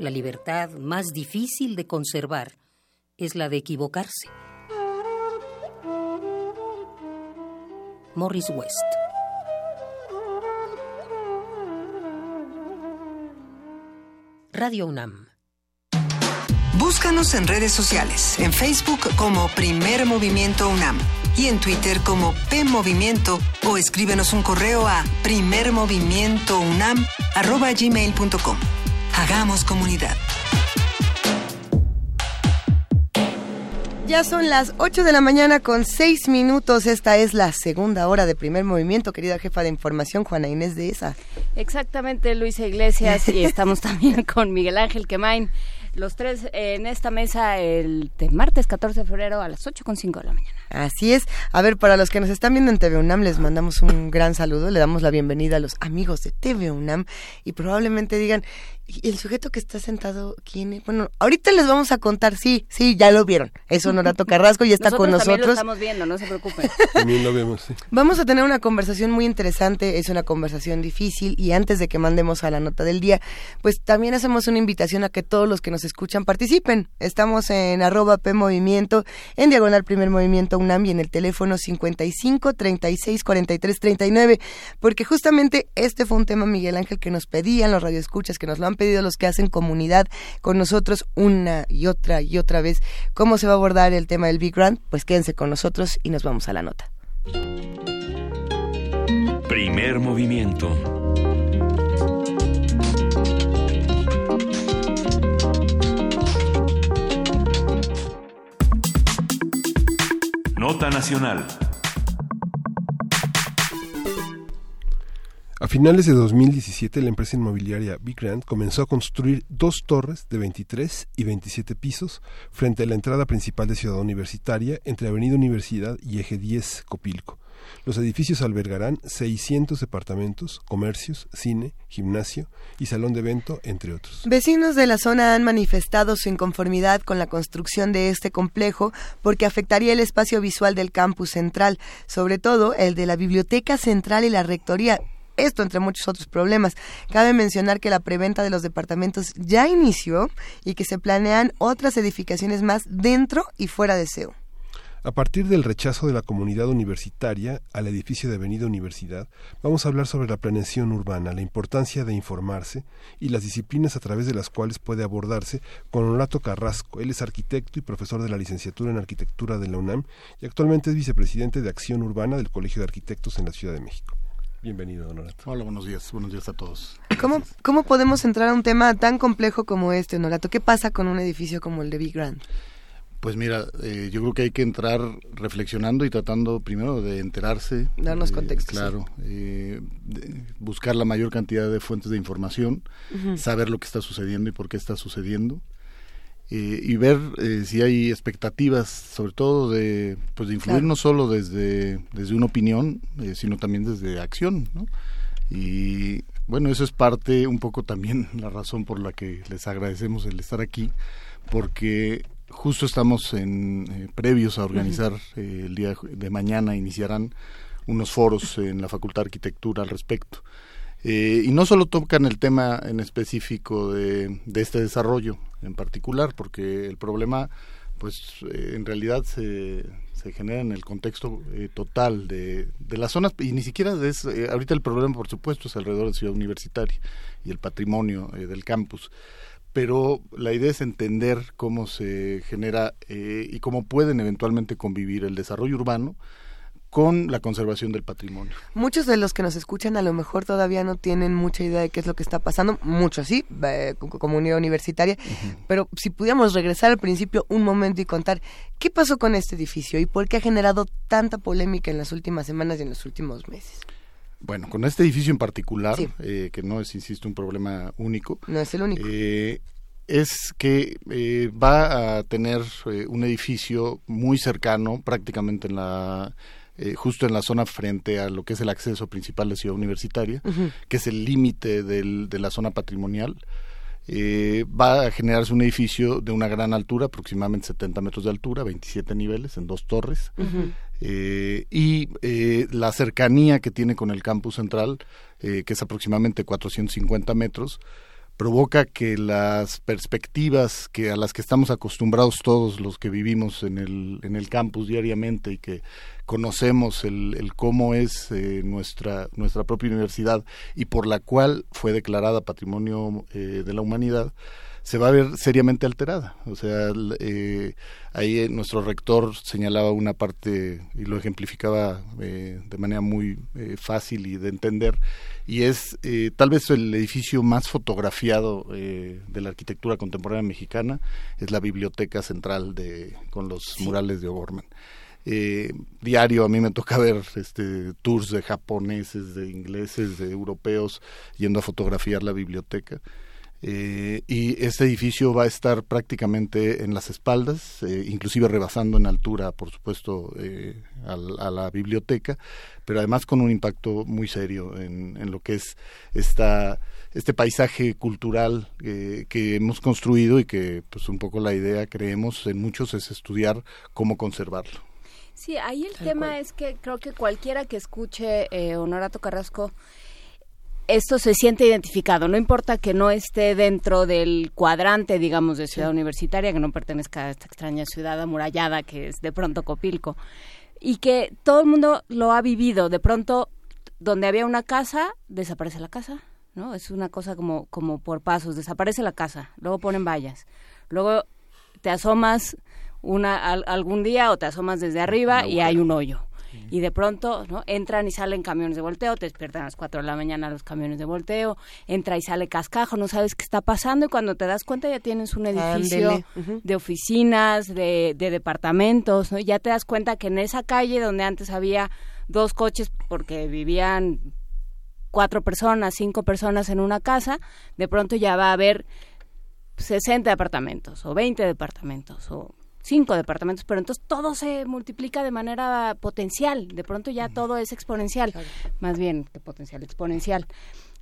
La libertad más difícil de conservar es la de equivocarse. Morris West. Radio UNAM. Búscanos en redes sociales, en Facebook como Primer Movimiento UNAM y en Twitter como P Movimiento o escríbenos un correo a primermovimientounam@gmail.com. Hagamos comunidad. Ya son las 8 de la mañana con 6 minutos. Esta es la segunda hora de primer movimiento, querida jefa de información, Juana Inés de esa. Exactamente, Luisa Iglesias, y estamos también con Miguel Ángel Quemain. Los tres en esta mesa el de martes 14 de febrero a las 8 con 5 de la mañana. Así es. A ver, para los que nos están viendo en TV UNAM, les mandamos un gran saludo. Le damos la bienvenida a los amigos de TV UNAM y probablemente digan, ¿y el sujeto que está sentado quién es? Bueno, ahorita les vamos a contar, sí, sí, ya lo vieron. Es Honorato Carrasco y está con También lo nosotros. estamos viendo, no se preocupen. También lo vemos, sí. Vamos a tener una conversación muy interesante, es una conversación difícil y antes de que mandemos a la nota del día, pues también hacemos una invitación a que todos los que nos escuchan participen. Estamos en arroba P Movimiento, en Diagonal Primer Movimiento UNAM y en el teléfono 55 36 43 39, porque justamente este fue un tema, Miguel Ángel, que nos pedían los radioescuchas, que nos lo han pedido los que hacen comunidad con nosotros una y otra y otra vez. ¿Cómo se va a abordar el tema del Big Grant? Pues quédense con nosotros y nos vamos a la nota. Primer movimiento. Nota nacional. A finales de 2017, la empresa inmobiliaria Big Grant comenzó a construir dos torres de 23 y 27 pisos frente a la entrada principal de Ciudad Universitaria entre Avenida Universidad y Eje 10 Copilco. Los edificios albergarán 600 departamentos, comercios, cine, gimnasio y salón de evento, entre otros. Vecinos de la zona han manifestado su inconformidad con la construcción de este complejo porque afectaría el espacio visual del campus central, sobre todo el de la Biblioteca Central y la Rectoría. Esto entre muchos otros problemas. Cabe mencionar que la preventa de los departamentos ya inició y que se planean otras edificaciones más dentro y fuera de SEO. A partir del rechazo de la comunidad universitaria al edificio de Avenida Universidad, vamos a hablar sobre la planeación urbana, la importancia de informarse y las disciplinas a través de las cuales puede abordarse con Honorato Carrasco. Él es arquitecto y profesor de la licenciatura en arquitectura de la UNAM y actualmente es vicepresidente de Acción Urbana del Colegio de Arquitectos en la Ciudad de México. Bienvenido, Honorato. Hola, buenos días. Buenos días a todos. ¿Cómo, ¿Cómo podemos entrar a un tema tan complejo como este, Honorato? ¿Qué pasa con un edificio como el de Big Grand? Pues mira, eh, yo creo que hay que entrar reflexionando y tratando primero de enterarse. Darnos eh, contexto. Claro, eh, de buscar la mayor cantidad de fuentes de información, saber lo que está sucediendo y por qué está sucediendo. eh, y ver eh, si hay expectativas, sobre todo de, pues de influir Claro. no solo desde, desde una opinión, sino también desde acción, ¿no? Y bueno, eso es parte un poco también la razón por la que les agradecemos el estar aquí, porque justo estamos en eh, previos a organizar eh, el día de mañana iniciarán unos foros en la Facultad de Arquitectura al respecto. Eh, y no solo tocan el tema en específico de, de este desarrollo en particular, porque el problema, pues eh, en realidad se, se genera en el contexto eh, total de, de las zonas, y ni siquiera es, ahorita el problema, por supuesto, es alrededor de Ciudad Universitaria y el patrimonio eh, del campus. Pero la idea es entender cómo se genera eh, y cómo pueden eventualmente convivir el desarrollo urbano con la conservación del patrimonio. Muchos de los que nos escuchan a lo mejor todavía no tienen mucha idea de qué es lo que está pasando, muchos sí, eh, co- comunidad universitaria, pero si pudiéramos regresar al principio un momento y contar qué pasó con este edificio y por qué ha generado tanta polémica en las últimas semanas y en los últimos meses. Bueno, con este edificio en particular, Sí. eh, que no es, insisto, un problema único, No es el único. eh, es que eh, va a tener eh, un edificio muy cercano, prácticamente en la eh, justo en la zona frente a lo que es el acceso principal de Ciudad Universitaria, que es el límite de la zona patrimonial. Eh, va a generarse un edificio de una gran altura, aproximadamente 70 metros de altura, 27 niveles en dos torres. Eh, y eh, la cercanía que tiene con el campus central, eh, que es aproximadamente 450 metros, provoca que las perspectivas que a las que estamos acostumbrados todos los que vivimos en el, en el campus diariamente y que conocemos el, el cómo es eh, nuestra, nuestra propia universidad y por la cual fue declarada Patrimonio eh, de la Humanidad, se va a ver seriamente alterada. O sea, eh, ahí eh, nuestro rector señalaba una parte y lo ejemplificaba eh, de manera muy eh, fácil y de entender, y es eh, tal vez el edificio más fotografiado eh, de la arquitectura contemporánea mexicana, es la Biblioteca Central de, con los murales de O'Gorman. Eh, diario a mí me toca ver este tours de japoneses, de ingleses, de europeos yendo a fotografiar la biblioteca. Eh, y este edificio va a estar prácticamente en las espaldas, eh, inclusive rebasando en altura, por supuesto, eh, al- a, la biblioteca, pero además con un impacto muy serio en, en lo que es esta, este paisaje cultural eh, que hemos construido y que, pues, un poco la idea, creemos, en muchos es estudiar cómo conservarlo. Sí, ahí el tema es que creo que cualquiera que escuche eh, Honorato Carrasco esto se siente identificado, no importa que no esté dentro del cuadrante, digamos, de ciudad universitaria, que no pertenezca a esta extraña ciudad amurallada que es de pronto Copilco, y que todo el mundo lo ha vivido. De pronto, donde había una casa, desaparece la casa, ¿no? Es una cosa como, como por pasos, desaparece la casa, luego ponen vallas, luego te asomas una, al- algún día o te asomas desde arriba y hay un hoyo. Y de pronto, ¿no? Entran y salen camiones de volteo, te despiertan a las 4 de la mañana los camiones de volteo, entra y sale cascajo, no sabes qué está pasando y cuando te das cuenta ya tienes un edificio de oficinas, de, de departamentos, ¿no? Ya te das cuenta que en esa calle donde antes había dos coches porque vivían cuatro personas, cinco personas en una casa, de pronto ya va a haber 60 departamentos o 20 departamentos o cinco departamentos, pero entonces todo se multiplica de manera potencial, de pronto ya todo es exponencial, más bien que potencial, exponencial.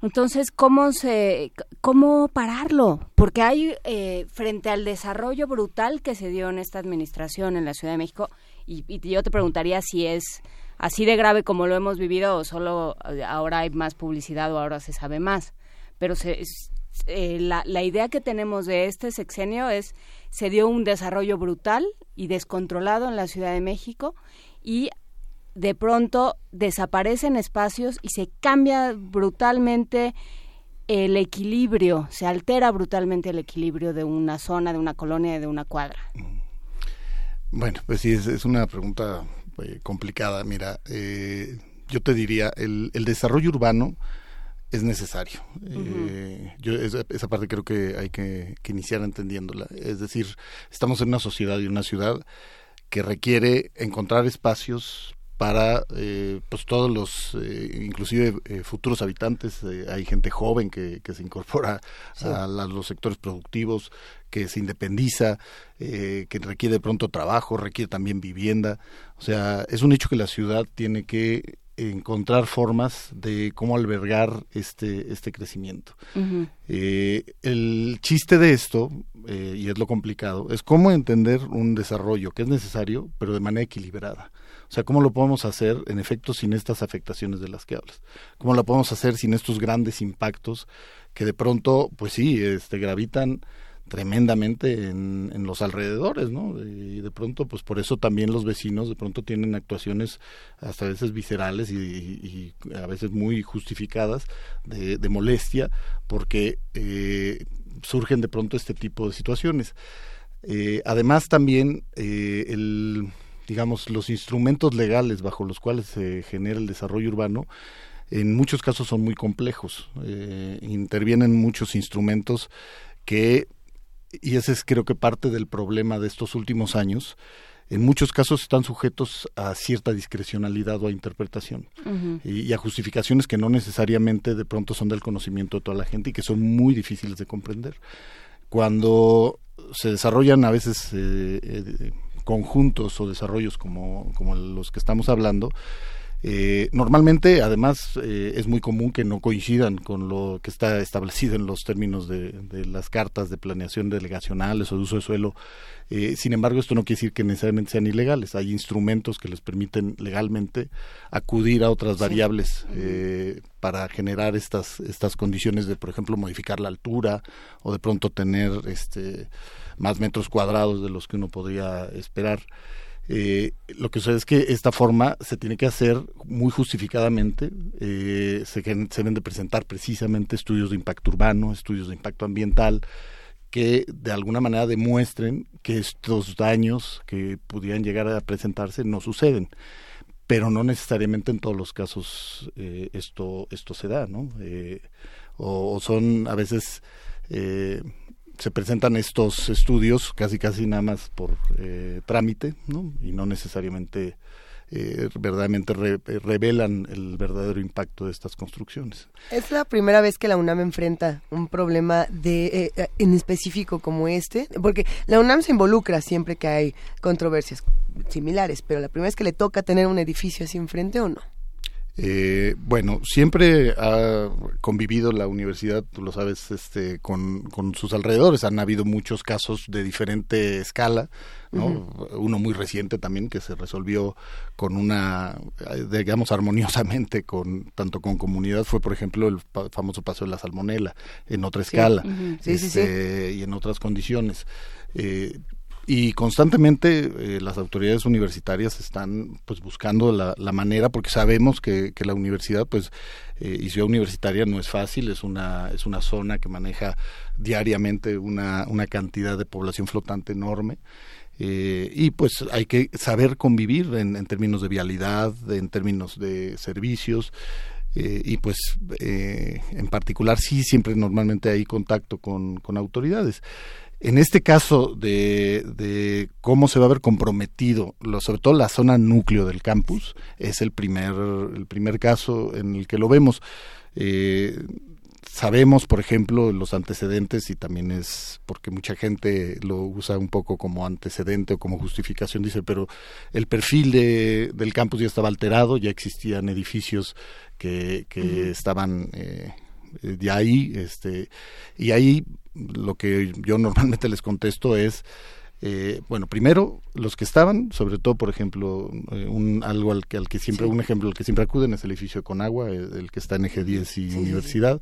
Entonces, ¿cómo se, cómo pararlo? Porque hay eh, frente al desarrollo brutal que se dio en esta administración en la Ciudad de México, y, y yo te preguntaría si es así de grave como lo hemos vivido o solo eh, ahora hay más publicidad o ahora se sabe más, pero se, eh, la, la idea que tenemos de este sexenio es se dio un desarrollo brutal y descontrolado en la Ciudad de México y de pronto desaparecen espacios y se cambia brutalmente el equilibrio, se altera brutalmente el equilibrio de una zona, de una colonia, de una cuadra. Bueno, pues sí, es, una pregunta eh, complicada. Mira, eh, yo te diría, el, el desarrollo urbano es necesario. Eh, yo esa, parte creo que hay que, iniciar entendiéndola. Es decir, estamos en una sociedad y una ciudad que requiere encontrar espacios para eh, pues todos los eh, inclusive futuros habitantes hay gente joven que, que se incorpora a, los sectores productivos que se independiza que requiere de pronto trabajo requiere también vivienda o sea es un hecho que la ciudad tiene que encontrar formas de cómo albergar este, este crecimiento. Eh, el chiste de esto, eh, y es lo complicado, es cómo entender un desarrollo que es necesario, pero de manera equilibrada. O sea, ¿cómo lo podemos hacer, en efecto, sin estas afectaciones de las que hablas? ¿Cómo lo podemos hacer sin estos grandes impactos que de pronto, pues sí, este, gravitan tremendamente en, en, los alrededores, ¿no? Y de pronto, pues por eso también los vecinos de pronto tienen actuaciones hasta a veces viscerales y, a veces muy justificadas de, molestia, porque eh, surgen de pronto este tipo de situaciones. Eh, además también eh, el digamos los instrumentos legales bajo los cuales se genera el desarrollo urbano en muchos casos son muy complejos intervienen muchos instrumentos que y ese es creo que parte del problema de estos últimos años, en muchos casos están sujetos a cierta discrecionalidad o a interpretación y, a justificaciones que no necesariamente de pronto son del conocimiento de toda la gente y que son muy difíciles de comprender. Cuando se desarrollan a veces eh, eh, conjuntos o desarrollos como, como los que estamos hablando, eh, normalmente, además, eh, es muy común que no coincidan con lo que está establecido en los términos de, las cartas de planeación delegacionales o de uso de suelo. Eh, sin embargo, esto no quiere decir que necesariamente sean ilegales. Hay instrumentos que les permiten legalmente acudir a otras variables para generar estas estas condiciones de, por ejemplo, modificar la altura o de pronto tener este más metros cuadrados de los que uno podría esperar. Eh, lo que sucede es que esta forma se tiene que hacer muy justificadamente. Eh, se, deben de presentar precisamente estudios de impacto urbano, estudios de impacto ambiental, que de alguna manera demuestren que estos daños que pudieran llegar a presentarse no suceden. Pero no necesariamente en todos los casos eh, esto, esto se da, ¿no? Eh, o, o, son a veces eh, se presentan estos estudios casi casi nada más por eh, trámite, ¿no? Y no necesariamente eh, verdaderamente eh, revelan el verdadero impacto de estas construcciones. Es la primera vez que la UNAM enfrenta un problema de en específico como este, porque la UNAM se involucra siempre que hay controversias similares, pero la primera vez que le toca tener un edificio así enfrente o no. Eh, bueno, siempre ha convivido la universidad, tú lo sabes, este, con, con sus alrededores. Han habido muchos casos de diferente escala, ¿no? Uno muy reciente también que se resolvió con una, digamos, armoniosamente con tanto con comunidad fue, por ejemplo, el famoso paso de la salmonela en otra escala este, y en otras condiciones. Eh, y constantemente eh, las autoridades universitarias están pues buscando la, la manera porque sabemos que, que la universidad pues eh, y ciudad universitaria no es fácil es una es una zona que maneja diariamente una, una cantidad de población flotante enorme eh, y pues hay que saber convivir en, en, términos de vialidad en términos de servicios eh, y pues eh, en particular sí siempre normalmente hay contacto con, con autoridades en este caso de, de, cómo se va a ver comprometido, lo, sobre todo la zona núcleo del campus, es el primer, el primer caso en el que lo vemos. Eh, sabemos, por ejemplo, los antecedentes y también es porque mucha gente lo usa un poco como antecedente o como justificación, dice, pero el perfil de, del campus ya estaba alterado, ya existían edificios que, que estaban eh, de ahí, este, y ahí lo que yo normalmente les contesto es Eh, bueno, primero los que estaban, sobre todo, por ejemplo, eh, un algo al que, al que siempre, un ejemplo al que siempre acuden es el edificio con agua, el, el que está en Eje 10 y Universidad.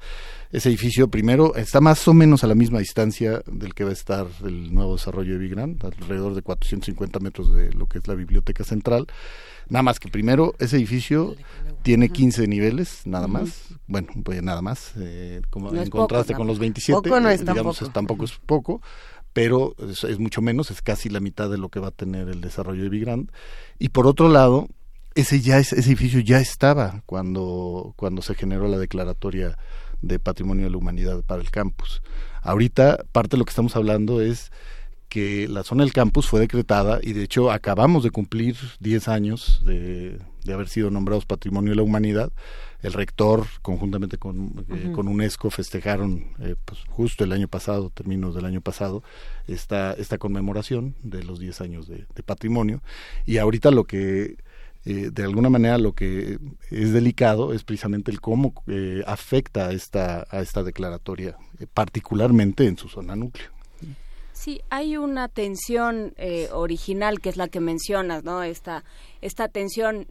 Ese edificio, primero, está más o menos a la misma distancia del que va a estar el nuevo desarrollo de Vigrán, alrededor de 450 metros de lo que es la biblioteca central. Nada más que primero, ese edificio tiene 15 niveles, nada más. Bueno, pues nada más, eh, como No es en contraste poco, con los tampoco. 27, Poco no es eh, digamos, tampoco. es- tampoco es poco, pero es, mucho menos, es casi la mitad de lo que va a tener el desarrollo de Vigrand. Y por otro lado, ese ya es, ese edificio ya estaba cuando, cuando se generó la declaratoria de Patrimonio de la Humanidad para el campus. Ahorita parte de lo que estamos hablando es que la zona del campus fue decretada y de hecho acabamos de cumplir 10 años de, de haber sido nombrados Patrimonio de la Humanidad. El rector, conjuntamente con, eh, con UNESCO, festejaron eh, pues, justo el año pasado, términos del año pasado, esta, esta conmemoración de los 10 años de, de patrimonio. Y ahorita lo que, eh, de alguna manera, lo que es delicado es precisamente el cómo eh, afecta a esta, a esta declaratoria, particularmente en su zona núcleo. Sí, hay una tensión eh, original que es la que mencionas, ¿no? Esta, esta tensión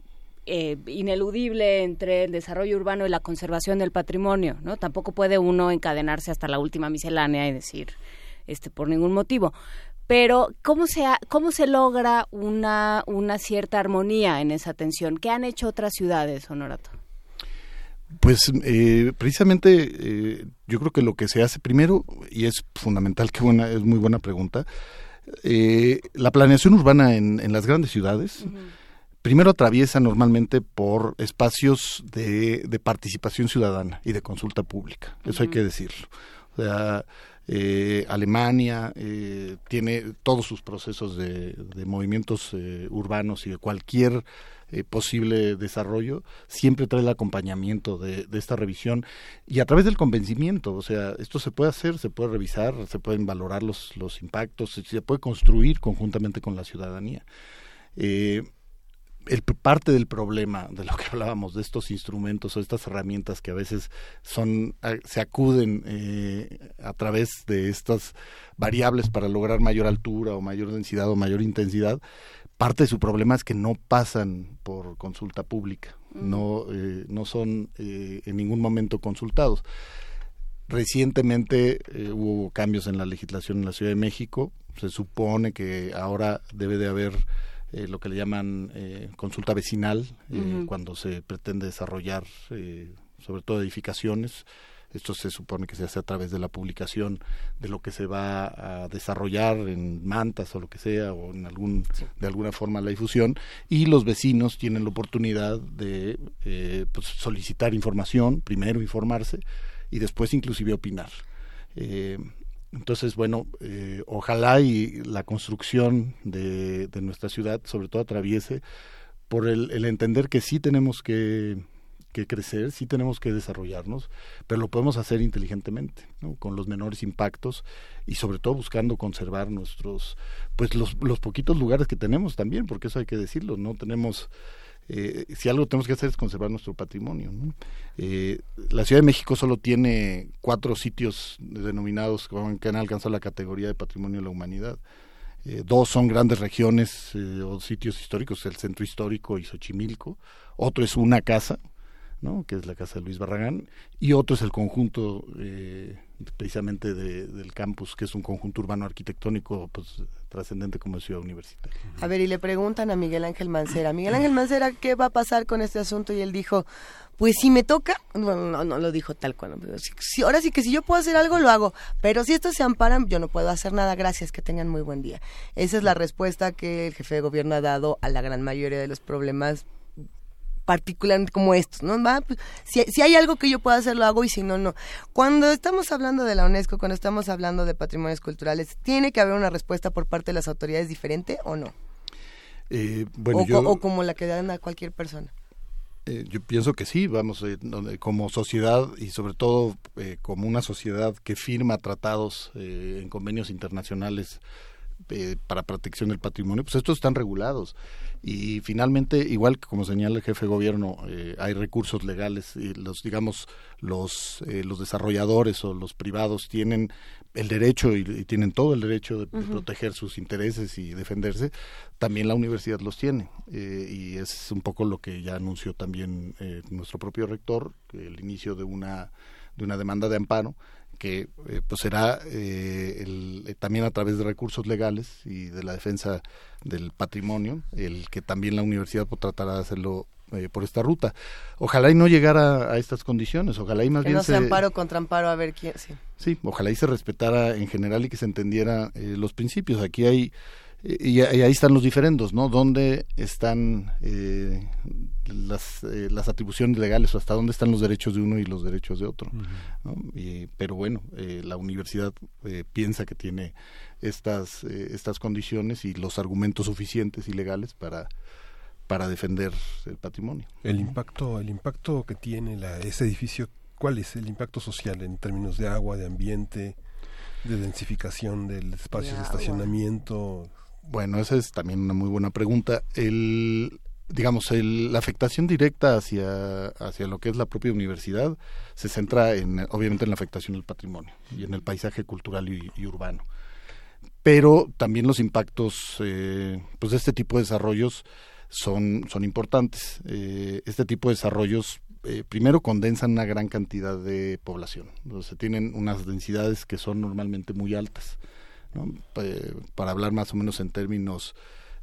eh, ineludible entre el desarrollo urbano y la conservación del patrimonio, ¿no? Tampoco puede uno encadenarse hasta la última miscelánea y decir, este, por ningún motivo. Pero, ¿cómo se, ha- cómo se logra una, una cierta armonía en esa tensión? ¿Qué han hecho otras ciudades, Honorato? Pues eh, precisamente eh, yo creo que lo que se hace primero, y es fundamental, que buena, es muy buena pregunta, eh, la planeación urbana en, en las grandes ciudades primero atraviesa normalmente por espacios de, de participación ciudadana y de consulta pública, eso hay que decirlo. O sea, eh, Alemania eh, tiene todos sus procesos de, de movimientos eh, urbanos y de cualquier eh, posible desarrollo, siempre trae el acompañamiento de, de esta revisión y a través del convencimiento, o sea, esto se puede hacer, se puede revisar, se pueden valorar los, los impactos, se, se puede construir conjuntamente con la ciudadanía. Eh, el parte del problema de lo que hablábamos de estos instrumentos o estas herramientas que a veces son se acuden eh, a través de estas variables para lograr mayor altura o mayor densidad o mayor intensidad parte de su problema es que no pasan por consulta pública. No eh, no son eh, en ningún momento consultados. Recientemente eh, hubo cambios en la legislación en la Ciudad de México. Se supone que ahora debe de haber eh, lo que le llaman eh, consulta vecinal eh, cuando se pretende desarrollar, eh, sobre todo edificaciones. Esto se supone que se hace a través de la publicación de lo que se va a desarrollar en mantas o lo que sea, o en algún, de alguna forma la difusión, y los vecinos tienen la oportunidad de eh, pues, solicitar información, primero informarse, y después inclusive opinar. Entonces, bueno, eh, ojalá y la construcción de, de nuestra ciudad, sobre todo, atraviese por el, el entender que sí tenemos que, que crecer, sí tenemos que desarrollarnos, pero lo podemos hacer inteligentemente, ¿no? con los menores impactos y sobre todo buscando conservar nuestros, pues los, los poquitos lugares que tenemos también, porque eso hay que decirlo, no tenemos eh, si algo tenemos que hacer es conservar nuestro patrimonio. Eh, la Ciudad de México solo tiene cuatro sitios denominados que han alcanzado la categoría de Patrimonio de la Humanidad. Eh, dos son grandes regiones eh, o sitios históricos, el Centro Histórico y Xochimilco. Otro es una casa, ¿no? que es la casa de Luis Barragán, y otro es el conjunto precisamente de- del campus, que es un conjunto urbano arquitectónico pues, trascendente como ciudad universitaria. A ver, y le preguntan a Miguel Ángel Mancera, Miguel Ángel Mancera, ¿qué va a pasar con este asunto? Y él dijo, pues si me toca, bueno, no, no lo dijo tal cual, ¿no? si- ahora sí que si yo puedo hacer algo, lo hago, pero si estos se amparan, yo no puedo hacer nada, gracias, que tengan muy buen día. Esa es la respuesta que el jefe de gobierno ha dado a la gran mayoría de los problemas particularmente como estos, ¿no? Va, pues, si, si hay algo que yo pueda hacer, lo hago y si no, no. Cuando estamos hablando de la UNESCO, cuando estamos hablando de patrimonios culturales, ¿tiene que haber una respuesta por parte de las autoridades diferente o no? Eh, bueno, o, co- yo, o como la que dan a cualquier persona. Eh, yo pienso que sí, vamos, eh, como sociedad y sobre todo como una sociedad que firma tratados en convenios internacionales eh, para protección del patrimonio, pues estos están regulados. Y finalmente, igual que como señala el jefe de gobierno, eh, hay recursos legales y los, digamos, los, eh, los desarrolladores o los privados tienen el derecho y, tienen todo el derecho de, proteger sus intereses y defenderse, también la universidad los tiene. y es un poco lo que ya anunció también nuestro propio rector, el inicio de una, de una demanda de amparo que eh, pues será eh, el, eh, también a través de recursos legales y de la defensa del patrimonio el que también la universidad pues, tratará de hacerlo por esta ruta. Ojalá y no llegara a estas condiciones, ojalá y más que bien no sea amparo contra amparo a ver quién sí. Sí, ojalá y se respetara en general y que se entendiera los principios. Aquí hay y, ahí están los diferendos, ¿no? ¿Dónde están eh, las, eh, las atribuciones legales o hasta dónde están los derechos de uno y los derechos de otro? pero bueno, eh, la universidad piensa que tiene estas, estas condiciones y los argumentos suficientes y legales para para defender el patrimonio. El impacto, el impacto que tiene la, ese edificio, ¿cuál es el impacto social en términos de agua, de ambiente, de densificación del espacio de, estacionamiento? Bueno, esa es también una muy buena pregunta. El, digamos, el, la afectación directa hacia, hacia lo que es la propia universidad se centra en, obviamente, en la afectación del patrimonio y en el paisaje cultural y, urbano. Pero también los impactos, eh, pues, de este tipo de desarrollos son, son importantes. Eh, este tipo de desarrollos eh, primero condensan una gran cantidad de población. O tienen unas densidades que son normalmente muy altas para hablar más o menos en términos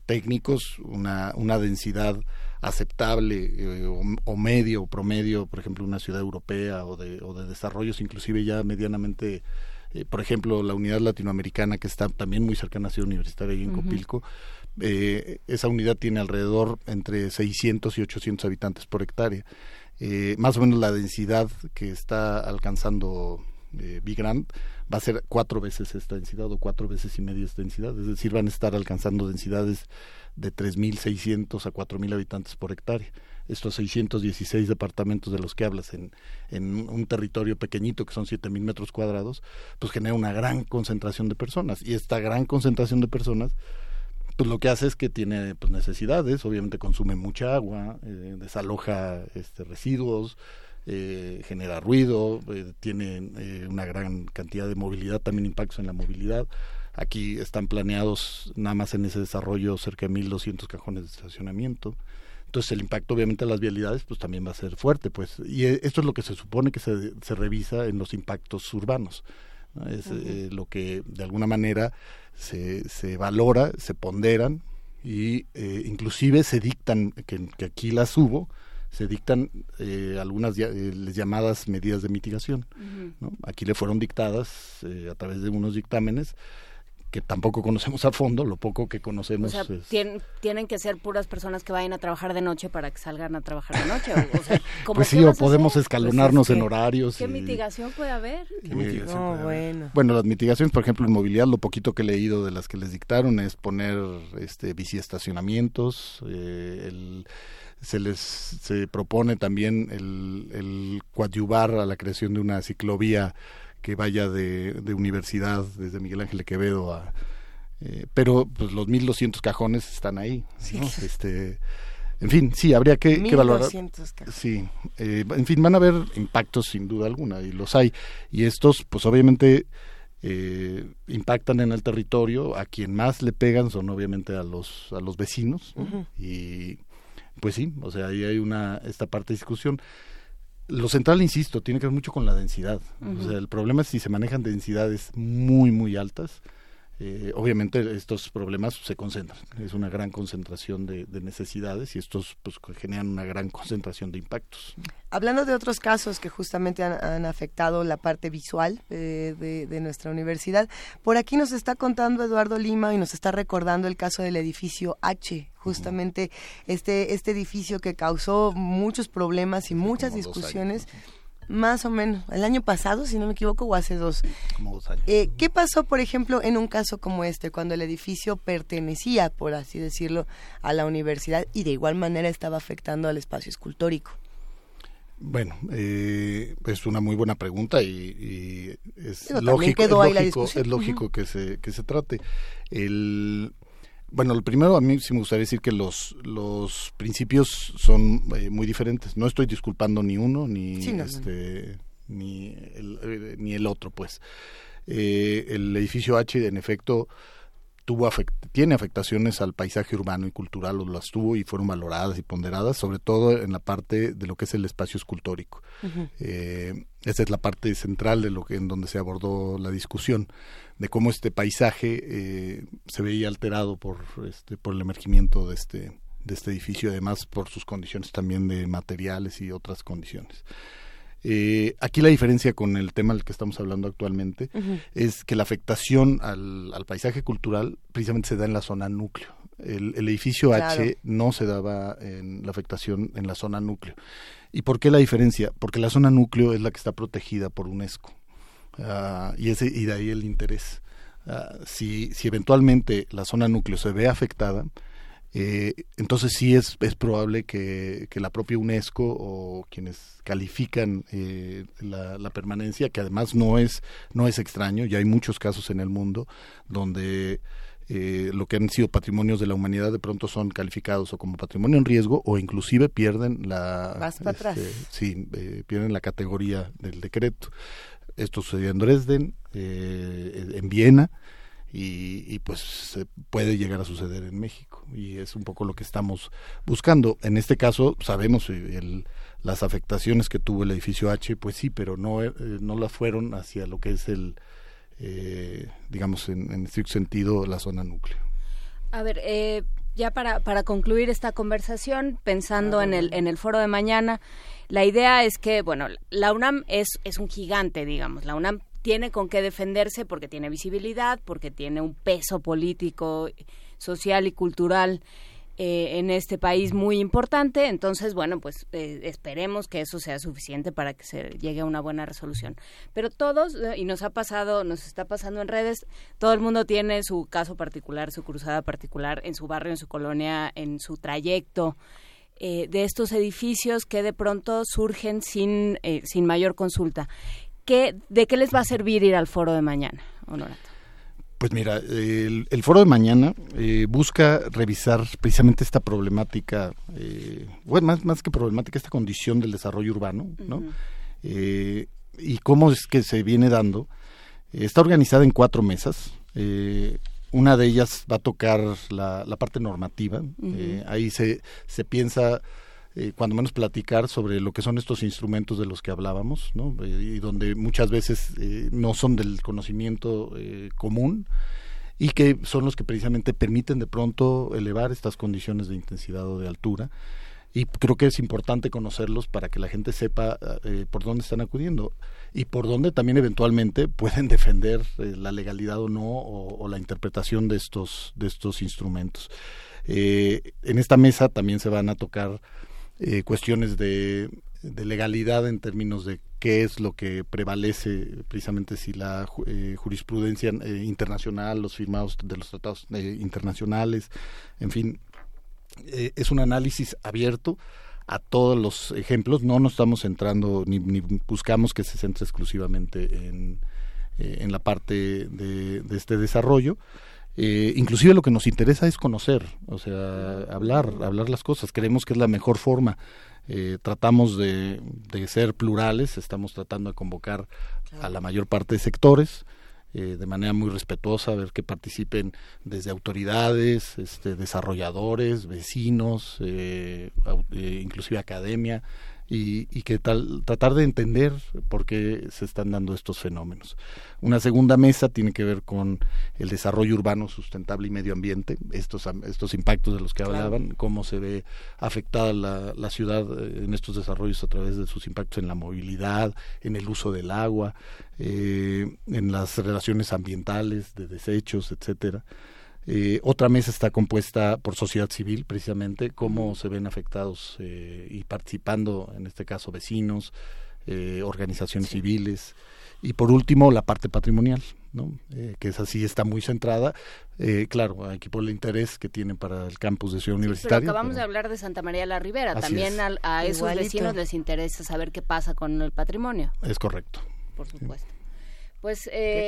técnicos, una, una densidad aceptable eh, o, medio o promedio, por ejemplo, una ciudad europea o de, o de desarrollos inclusive ya medianamente, eh, por ejemplo, la unidad latinoamericana que está también muy cercana a ciudad universitaria y en Copilco, eh, esa unidad tiene alrededor entre 600 y 800 habitantes por hectárea. más o menos la densidad que está alcanzando Big Grand va a ser cuatro veces esta densidad o cuatro veces y media esta densidad, es decir, van a estar alcanzando densidades de 3.600 a 4.000 habitantes por hectárea. Estos 616 departamentos de los que hablas en, en un territorio pequeñito que son 7.000 metros cuadrados, pues genera una gran concentración de personas. Y esta gran concentración de personas, pues lo que hace es que tiene pues, necesidades, obviamente consume mucha agua, eh, desaloja este, residuos, eh, genera ruido, eh, tiene eh, una gran cantidad de movilidad, también impactos en la movilidad. Aquí están planeados nada más en ese desarrollo cerca de 1.200 cajones de estacionamiento. Entonces el impacto obviamente a las vialidades pues también va a ser fuerte, pues. Y esto es lo que se supone que se, se revisa en los impactos urbanos. Es lo que de alguna manera se, se valora, se ponderan y inclusive se dictan, que, que aquí las hubo, se dictan eh, algunas eh, llamadas medidas de mitigación. Aquí le fueron dictadas eh, a través de unos dictámenes que tampoco conocemos a fondo, lo poco que conocemos. O sea, tienen, que ser puras personas que vayan a trabajar de noche para que salgan a trabajar de noche. O, pues sí, o podemos escalonarnos pues en horarios. ¿Qué mitigación puede haber? bueno. bueno, las mitigaciones, por ejemplo, en movilidad, lo poquito que he leído de las que les dictaron es poner este estacionamientos el se les se propone también el, el coadyuvar a la creación de una ciclovía que vaya de, de universidad desde Miguel Ángel de Quevedo a eh, pero pues los 1200 cajones están ahí este en fin sí habría que, que valorar. Sí eh, en fin van a haber impactos sin duda alguna y los hay. Y estos pues obviamente eh, impactan en el territorio a quien más le pegan son obviamente a los a los vecinos y pues sí, o sea, ahí hay una, esta parte de discusión. Lo central, insisto, tiene que ver mucho con la densidad. O sea, el problema es si se manejan densidades muy, muy altas, eh, obviamente estos problemas se concentran, es una gran concentración de, necesidades y estos pues, generan una gran concentración de impactos. Hablando de otros casos que justamente han, afectado la parte visual eh, de, nuestra universidad, por aquí nos está contando Eduardo Lima y nos está recordando el caso del edificio H, justamente este, este edificio que causó muchos problemas y muchas discusiones. Más o menos, el año pasado, si no me equivoco, o hace dos. Como dos años. Eh, ¿Qué pasó, por ejemplo, en un caso como este, cuando el edificio pertenecía, por así decirlo, a la universidad y de igual manera estaba afectando al espacio escultórico? Bueno, eh, es una muy buena pregunta y, es, lógico, es lógico, es lógico, que se que se trate. El, bueno, lo primero a mí sí me gustaría decir que los los principios son eh, muy diferentes. No estoy disculpando ni uno ni este ni el, eh, ni el otro, pues. Eh, el edificio H, en efecto, tuvo tiene afectaciones al paisaje urbano y cultural, o las tuvo y fueron valoradas y ponderadas, sobre todo en la parte de lo que es el espacio escultórico. eh, esa es la parte central de lo que en donde se abordó la discusión de cómo este paisaje eh, se veía alterado por este por el emergimiento de este de este edificio, además por sus condiciones también de materiales y otras condiciones. Eh, aquí la diferencia con el tema del que estamos hablando actualmente es que la afectación al, paisaje cultural precisamente se da en la zona núcleo. El, edificio H no se daba en la afectación en la zona núcleo. ¿Y por qué la diferencia? Porque la zona núcleo es la que está protegida por UNESCO. Ah, y, ese, y de ahí el interés. Ah, si, si eventualmente la zona núcleo se ve afectada, eh, entonces sí es, es probable que, la propia UNESCO o quienes califican eh, la, permanencia, que además no es, no es extraño, ya hay muchos casos en el mundo donde eh, lo que han sido patrimonios de la humanidad de pronto son calificados o como patrimonio en riesgo o inclusive pierden la este, sí pierden la categoría del decreto esto sucedió en Dresden en Viena y, pues se puede llegar a suceder en México y es un poco lo que estamos buscando. En este caso sabemos el, las afectaciones que tuvo el edificio H, pues sí, pero no, eh, no las fueron hacia lo que es el, eh, digamos, en, en estricto sentido, la zona núcleo. A ver, eh, ya para, para concluir esta conversación, pensando en el, en el foro de mañana, la idea es que, bueno, la UNAM es, es un gigante, digamos. La UNAM tiene con qué defenderse porque tiene visibilidad, porque tiene un peso político, social y cultural eh, en este país muy importante. Entonces, bueno, pues eh, esperemos que eso sea suficiente para que se llegue a una buena resolución. Pero todos, eh, y nos ha pasado, nos está pasando en redes, todo el mundo tiene su caso particular, su cruzada particular en su barrio, en su colonia, en su trayecto. de estos edificios que de pronto surgen sin, sin mayor consulta. ¿de qué les va a servir ir al foro de mañana, Honorato? Pues mira, el, foro de mañana eh, busca revisar precisamente esta problemática, eh, bueno, más, más que problemática, esta condición del desarrollo urbano, ¿no? Eh, y cómo es que se viene dando. está organizada en cuatro mesas. una de ellas va a tocar la, parte normativa. ahí se, se piensa eh, cuando menos platicar sobre lo que son estos instrumentos de los que hablábamos, ¿no? Eh, y donde muchas veces eh, no son del conocimiento común y que son los que precisamente permiten de pronto elevar estas condiciones de intensidad o de altura. Y creo que es importante conocerlos para que la gente sepa por dónde están acudiendo y por dónde también eventualmente pueden defender la legalidad o no o, o, la interpretación de estos, de estos instrumentos. en esta mesa también se van a tocar eh, cuestiones de, legalidad en términos de qué es lo que prevalece precisamente si la eh, jurisprudencia eh, internacional, los firmados de los tratados internacionales, en fin, es un análisis abierto a todos los ejemplos, no nos estamos centrando ni, buscamos que se centre exclusivamente en, en la parte de, de este desarrollo, eh, inclusive lo que nos interesa es conocer, o sea, hablar, hablar las cosas. Creemos que es la mejor forma. Eh, tratamos de, ser plurales, estamos tratando de convocar a la mayor parte de sectores. Eh, de manera muy respetuosa, ver que participen desde autoridades, este, desarrolladores, vecinos, inclusive academia, y, que tal, tratar de entender por qué se están dando estos fenómenos. Una segunda mesa tiene que ver con el desarrollo urbano sustentable y medio ambiente, estos, estos impactos de los que hablaban, cómo se ve afectada la, la ciudad eh, en estos desarrollos a través de sus impactos en la movilidad, en el uso del agua, eh, en las relaciones ambientales, de desechos, etcétera. Eh, otra mesa está compuesta por sociedad civil, precisamente, cómo se ven afectados eh, y participando, en este caso, vecinos, eh, organizaciones civiles. Y por último, la parte patrimonial, ¿no? Eh, que esa sí está muy centrada. Eh, claro, aquí por el interés que tienen para el campus de Ciudad Universitaria. Pero acabamos de hablar de Santa María la Ribera. También a, esos vecinos les interesa saber qué pasa con el patrimonio. Es correcto. Por supuesto. Pues eh,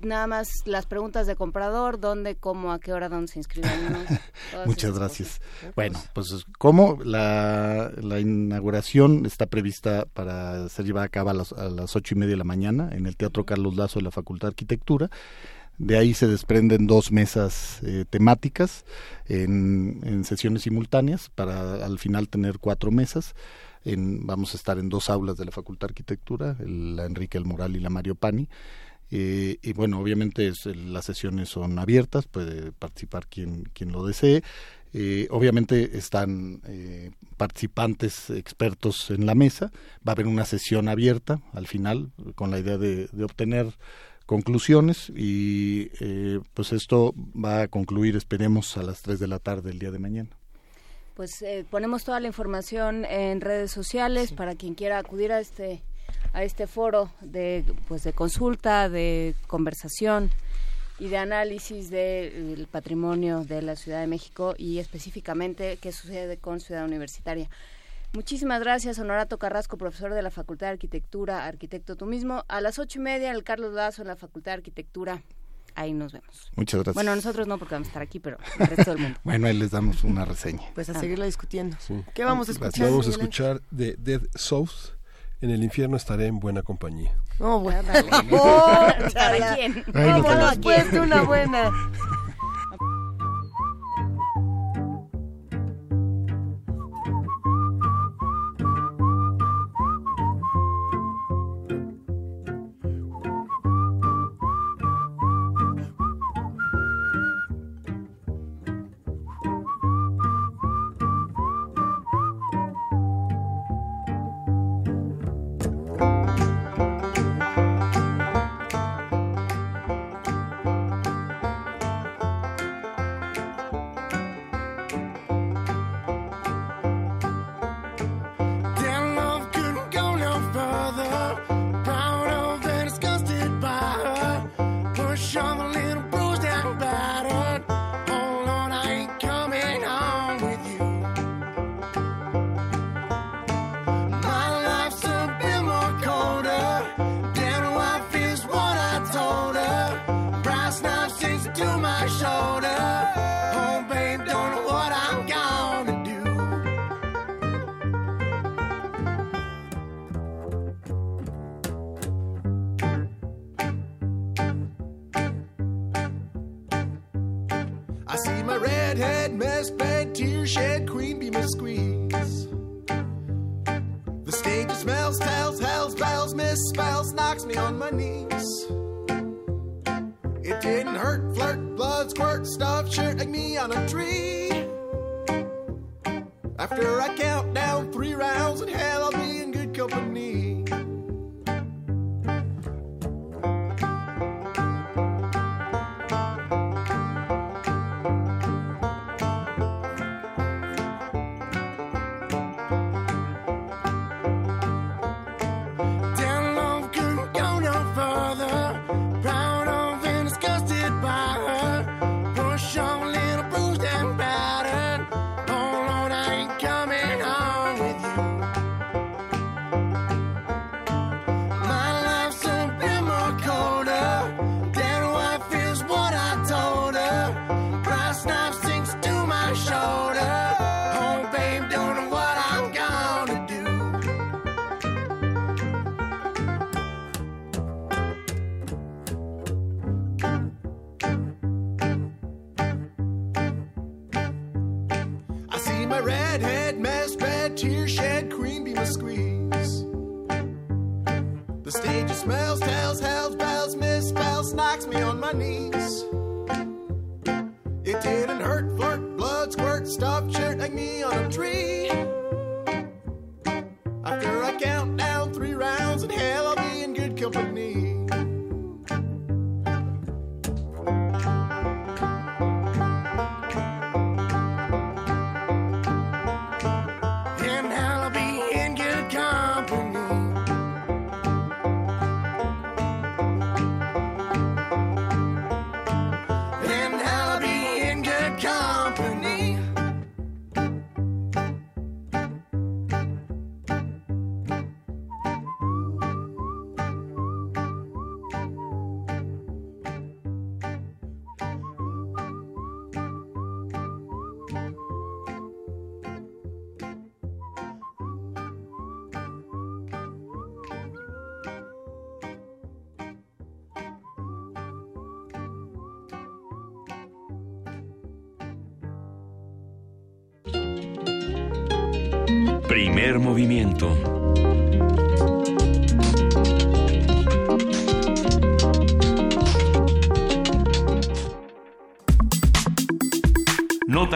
nada más las preguntas de comprador, dónde, cómo, a qué hora, dónde se inscriben. Muchas gracias. Bueno, pues cómo la, la, inauguración está prevista para ser llevada a cabo a las, a las ocho y media de la mañana en el Teatro Carlos Lazo de la Facultad de Arquitectura. De ahí se desprenden dos mesas eh, temáticas en, en sesiones simultáneas para al final tener cuatro mesas vamos a estar en dos aulas de la Facultad de Arquitectura, la Enrique El Moral y la Mario Pani. Eh, y bueno, obviamente las sesiones son abiertas, puede participar quien, quien lo desee. Eh, obviamente están eh, participantes expertos en la mesa. Va a haber una sesión abierta al final con la idea de, de obtener conclusiones y pues esto va a concluir, esperemos, a las 3 de la tarde el día de mañana pues eh, ponemos toda la información en redes sociales para quien quiera acudir a este a este foro de pues de consulta, de conversación y de análisis del patrimonio de la Ciudad de México y específicamente qué sucede con Ciudad Universitaria. Muchísimas gracias, Honorato Carrasco, profesor de la Facultad de Arquitectura, arquitecto tú mismo. A las ocho y media, el Carlos Lazo en la Facultad de Arquitectura ahí nos vemos. Muchas gracias. Bueno, nosotros no porque vamos a estar aquí, pero el resto del mundo. bueno, ahí les damos una reseña. Pues a seguirlo seguirla discutiendo. ¿Qué vamos a escuchar? Vamos a escuchar de Dead South. En el infierno estaré en buena compañía. Oh, bueno. oh, ¿Para quién? Vámonos pues de una buena.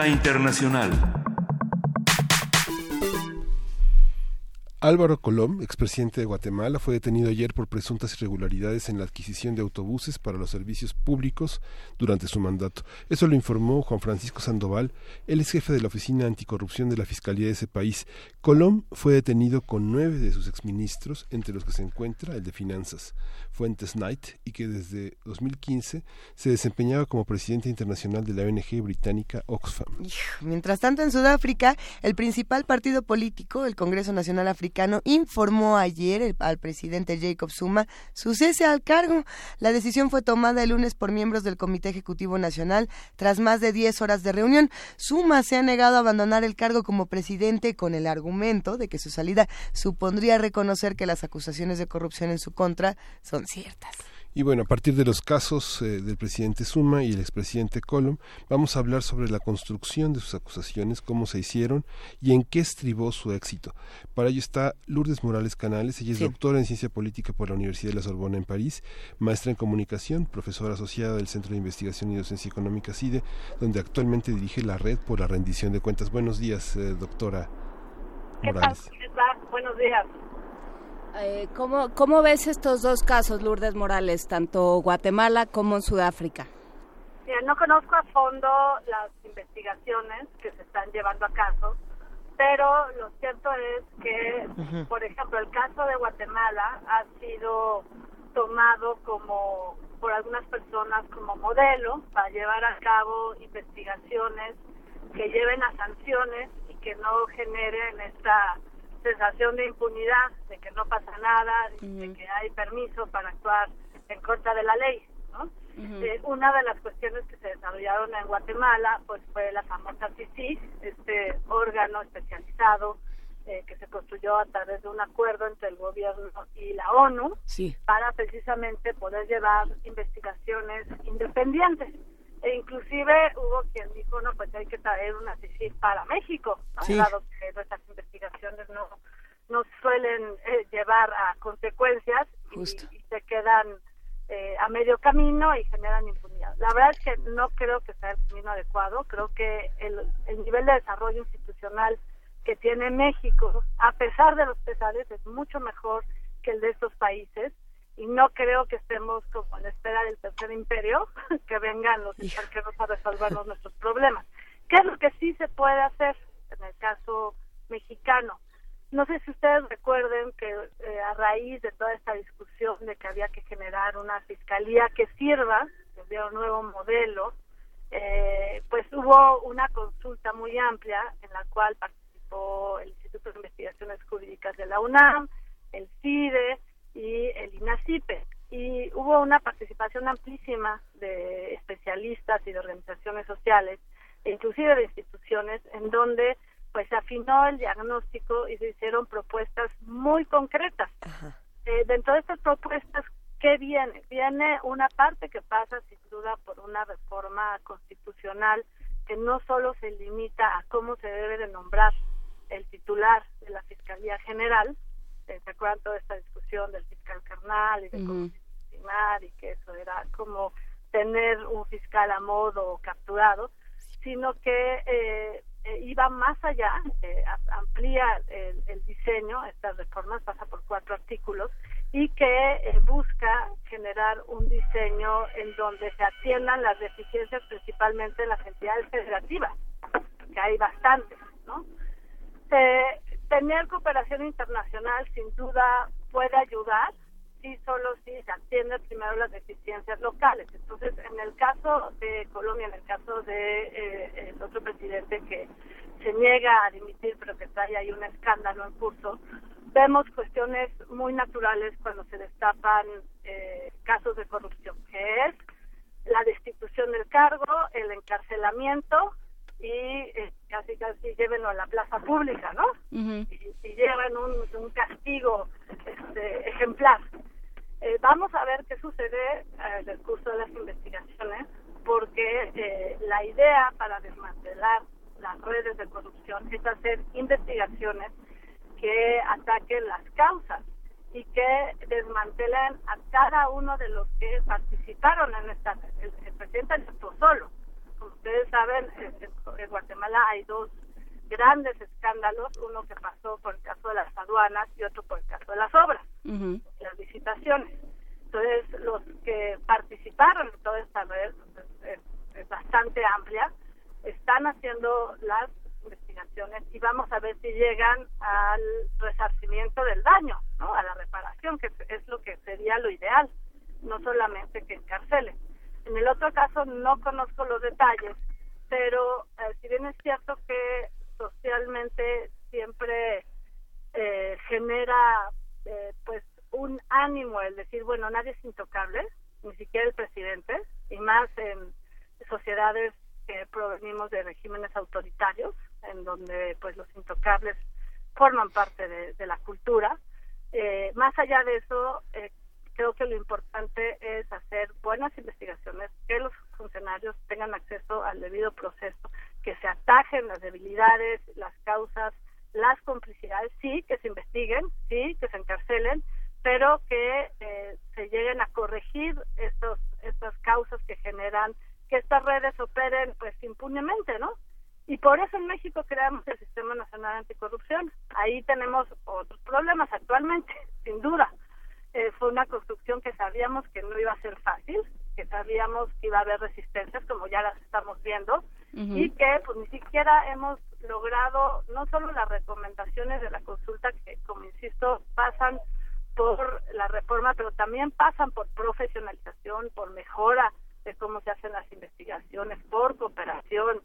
Internacional. Álvaro Colom, expresidente de Guatemala, fue detenido ayer por presuntas irregularidades en la adquisición de autobuses para los servicios públicos durante su mandato. Eso lo informó Juan Francisco Sandoval, él es jefe de la Oficina Anticorrupción de la Fiscalía de ese país. Colom fue detenido con nueve de sus exministros, entre los que se encuentra el de Finanzas, Fuentes Knight, y que desde 2015 se desempeñaba como presidente internacional de la ONG británica Oxfam. Mientras tanto, en Sudáfrica, el principal partido político, el Congreso Nacional Africano, informó ayer al presidente Jacob Zuma su cese al cargo. La decisión fue tomada el lunes por miembros del Comité Ejecutivo Nacional tras más de 10 horas de reunión. Zuma se ha negado a abandonar el cargo como presidente con el argumento de que su salida supondría reconocer que las acusaciones de corrupción en su contra son ciertas. Y bueno, a partir de los casos eh, del presidente Suma y el expresidente Colom, vamos a hablar sobre la construcción de sus acusaciones, cómo se hicieron y en qué estribó su éxito. Para ello está Lourdes Morales Canales, ella es doctora en ciencia política por la Universidad de la Sorbona en París, maestra en comunicación, profesora asociada del Centro de Investigación y Docencia Económica CIDE, donde actualmente dirige la red por la rendición de cuentas. Buenos días, eh, doctora Morales. ¿Qué tal? Buenos días. Eh, ¿cómo, ¿Cómo ves estos dos casos, Lourdes Morales, tanto Guatemala como Sudáfrica? no conozco a fondo las investigaciones que se están llevando a cabo, pero lo cierto es que, por ejemplo, el caso de Guatemala ha sido tomado como por algunas personas como modelo para llevar a cabo investigaciones que lleven a sanciones y que no generen esta sensación de impunidad, de que no pasa nada, de que hay permiso para actuar en contra de la ley. ¿no? Eh, una de las cuestiones que se desarrollaron en Guatemala pues fue la famosa CICI, este órgano especializado eh, que se construyó a través de un acuerdo entre el gobierno y la ONU para precisamente poder llevar investigaciones independientes. E inclusive hubo quien dijo, no, pues hay que traer una CICI para México, dado que nuestras investigaciones no, no suelen eh, llevar a consecuencias y, se quedan eh, a medio camino y generan impunidad. La verdad es que no creo que sea el camino adecuado, creo que el, el nivel de desarrollo institucional que tiene México, a pesar de los pesares, es mucho mejor que el de estos países y no creo que estemos como en espera del tercer imperio, que vengan los extranjeros a resolvernos nuestros problemas. ¿Qué es lo que sí se puede hacer en el caso mexicano? No sé si ustedes recuerden que eh, a raíz de toda esta discusión de que había que generar una fiscalía que sirva, que hubiera un nuevo modelo, eh, pues hubo una consulta muy amplia en la cual participó el Instituto de Investigaciones Jurídicas de la UNAM, el CIDE, y el INACIPE. Y hubo una participación amplísima de especialistas y de organizaciones sociales, e inclusive de instituciones, en donde pues se afinó el diagnóstico y se hicieron propuestas muy concretas. Eh, dentro de estas propuestas, ¿qué viene? Viene una parte que pasa sin duda por una reforma constitucional que no solo se limita a cómo se debe de nombrar el titular de la Fiscalía General, ¿se acuerdan toda esta discusión del fiscal carnal y de cómo y que eso era como tener un fiscal a modo capturado, sino que eh, eh, iba más allá, eh, amplía el, el, diseño, estas reformas pasa por cuatro artículos, y que busca generar un diseño en donde se atiendan las deficiencias principalmente en las entidades federativas, que hay bastantes, ¿no? Tener cooperación internacional sin duda puede ayudar si solo si se atienden primero las deficiencias locales. Entonces, en el caso de Colombia, en el caso de eh, el otro presidente que se niega a dimitir, pero que trae ahí un escándalo en curso, vemos cuestiones muy naturales cuando se destapan eh, casos de corrupción, que es la destitución del cargo, el encarcelamiento y eh, casi casi llévenlo a la plaza pública, ¿no? y, llevan un, castigo este, ejemplar. Eh, vamos a ver qué sucede eh, en el curso de las investigaciones, porque la idea para desmantelar las redes de corrupción es hacer investigaciones que ataquen las causas y que desmantelen a cada uno de los que participaron en esta el, el presidente no solo como ustedes saben en, Guatemala hay dos grandes escándalos uno que pasó por el caso de las aduanas y otro por el caso de las obras las visitaciones entonces los que participaron en toda esta red pues, es bastante amplia están haciendo las investigaciones y vamos a ver si llegan al resarcimiento del daño, ¿no? a la reparación, que es lo que sería lo ideal, no solamente que encarcelen. En el otro caso no conozco los detalles, pero eh, si bien es cierto que socialmente siempre eh, genera eh, pues un ánimo el decir, bueno, nadie es intocable, ni siquiera el presidente, y más en sociedades que provenimos de regímenes autoritarios, en donde pues los intocables forman parte de, la cultura. Eh, más allá de eso, eh, creo que lo importante es hacer buenas investigaciones, que los funcionarios tengan acceso al debido proceso, que se atajen las debilidades, las causas, las complicidades, sí, que se investiguen, sí, que se encarcelen, pero que eh, se lleguen a corregir estos, estas causas que generan que estas redes operen pues impunemente, ¿no? Y por eso en México creamos el Sistema Nacional Anticorrupción. Ahí tenemos otros problemas actualmente, sin duda. Eh, fue una construcción que sabíamos que no iba a ser fácil, que sabíamos que iba a haber resistencias, como ya las estamos viendo, y que pues ni siquiera hemos logrado no solo las recomendaciones de la consulta, que como insisto, pasan por la reforma, pero también pasan por profesionalización, por mejora de cómo se hacen las investigaciones, por cooperación,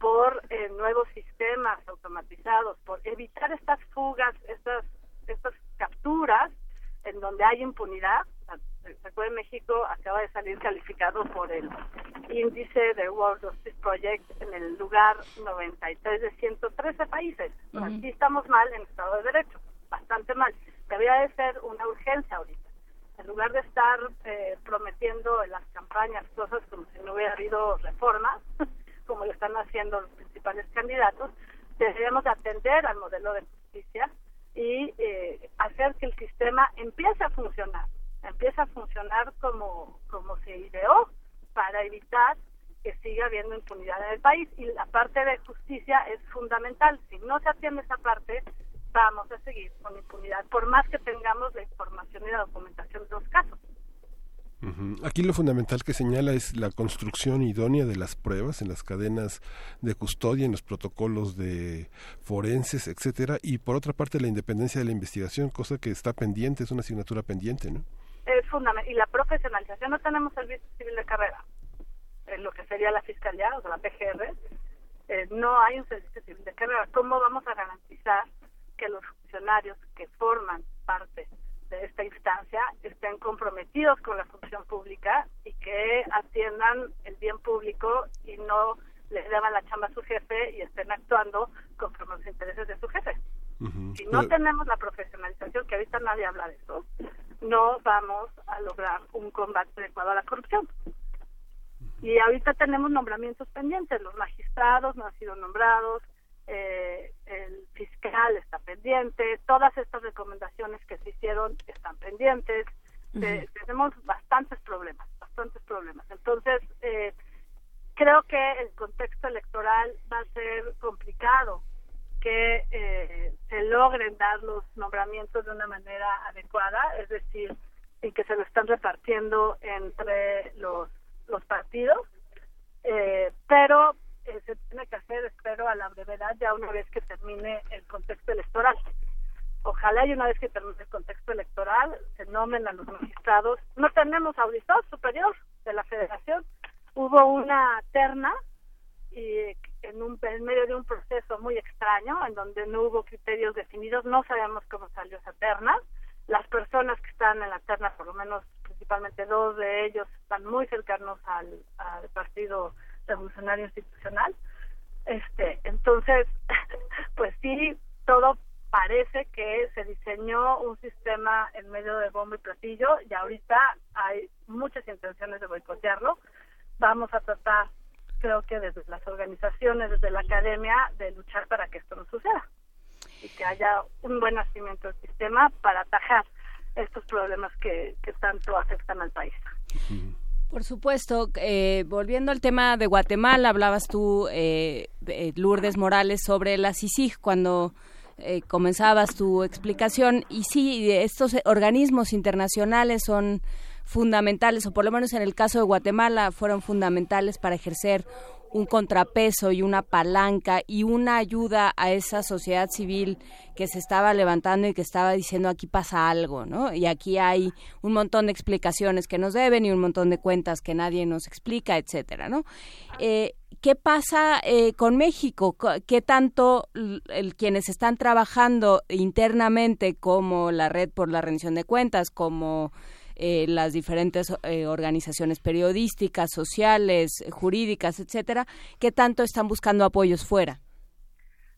por eh, nuevos sistemas automatizados, por evitar estas fugas, estas, estas capturas en donde hay impunidad. Recuerden, México acaba de salir calificado por el índice de World Justice Project en el lugar 93 de 113 países. Aquí estamos mal en Estado de Derecho, bastante mal. Debería de ser una urgencia ahorita en lugar de estar eh, prometiendo en las campañas cosas como si no hubiera habido reformas, como lo están haciendo los principales candidatos, deberíamos atender al modelo de justicia y eh, hacer que el sistema empiece a funcionar, empiece a funcionar como, como se ideó para evitar que siga habiendo impunidad en el país. Y la parte de justicia es fundamental. Si no se atiende esa parte, vamos a seguir con impunidad, por más que tengamos la información y la documentación de los casos. Aquí lo fundamental que señala es la construcción idónea de las pruebas en las cadenas de custodia, en los protocolos de forenses, etcétera, y por otra parte la independencia de la investigación, cosa que está pendiente, es una asignatura pendiente, ¿no? Es fundamental. Y la profesionalización, no tenemos servicio civil de carrera, en lo que sería la fiscalía, o sea, la PGR, eh, no hay un servicio civil de carrera. ¿Cómo vamos a garantizar que los funcionarios que forman parte de esta instancia estén comprometidos con la función pública y que atiendan el bien público y no le deban la chamba a su jefe y estén actuando conforme los intereses de su jefe. Si no tenemos la profesionalización, que ahorita nadie habla de eso, no vamos a lograr un combate adecuado a la corrupción. Y ahorita tenemos nombramientos pendientes, los magistrados no han sido nombrados, eh, el fiscal está pendiente, todas estas recomendaciones que se hicieron están pendientes, tenemos bastantes problemas, bastantes problemas. Entonces, eh, creo que el contexto electoral va a ser complicado que eh, se logren dar los nombramientos de una manera adecuada, es decir, y que se lo están repartiendo entre los, los partidos, eh, pero eh, se tiene que hacer, espero, a la brevedad, ya una vez que termine el contexto electoral. Ojalá y una vez que termine el contexto electoral se nombren a los magistrados. No tenemos auditor superior de la federación. Hubo una terna y en, un, en medio de un proceso muy extraño en donde no hubo criterios definidos, no sabemos cómo salió esa terna. Las personas que están en la terna, por lo menos principalmente dos de ellos, están muy cercanos al, al partido revolucionario institucional. Este, entonces, pues sí, todo parece que se diseñó un sistema en medio de bombo y platillo y ahorita hay muchas intenciones de boicotearlo. Vamos a tratar, creo que desde las organizaciones, desde la academia, de luchar para que esto no suceda. y que haya un buen nacimiento del sistema para atajar estos problemas que, que tanto afectan al país. Por supuesto, eh, volviendo al tema de Guatemala, hablabas tú, eh, Lourdes Morales, sobre la CICIG cuando eh, comenzabas tu explicación. Y sí, estos organismos internacionales son fundamentales, o por lo menos en el caso de Guatemala, fueron fundamentales para ejercer un contrapeso y una palanca y una ayuda a esa sociedad civil que se estaba levantando y que estaba diciendo aquí pasa algo, ¿no? Y aquí hay un montón de explicaciones que nos deben y un montón de cuentas que nadie nos explica, etcétera, ¿no? Eh, ¿Qué pasa eh, con México? ¿Qué tanto el, quienes están trabajando internamente como la Red por la Rendición de Cuentas, como eh, las diferentes eh, organizaciones periodísticas, sociales, jurídicas, etcétera, ¿qué tanto están buscando apoyos fuera?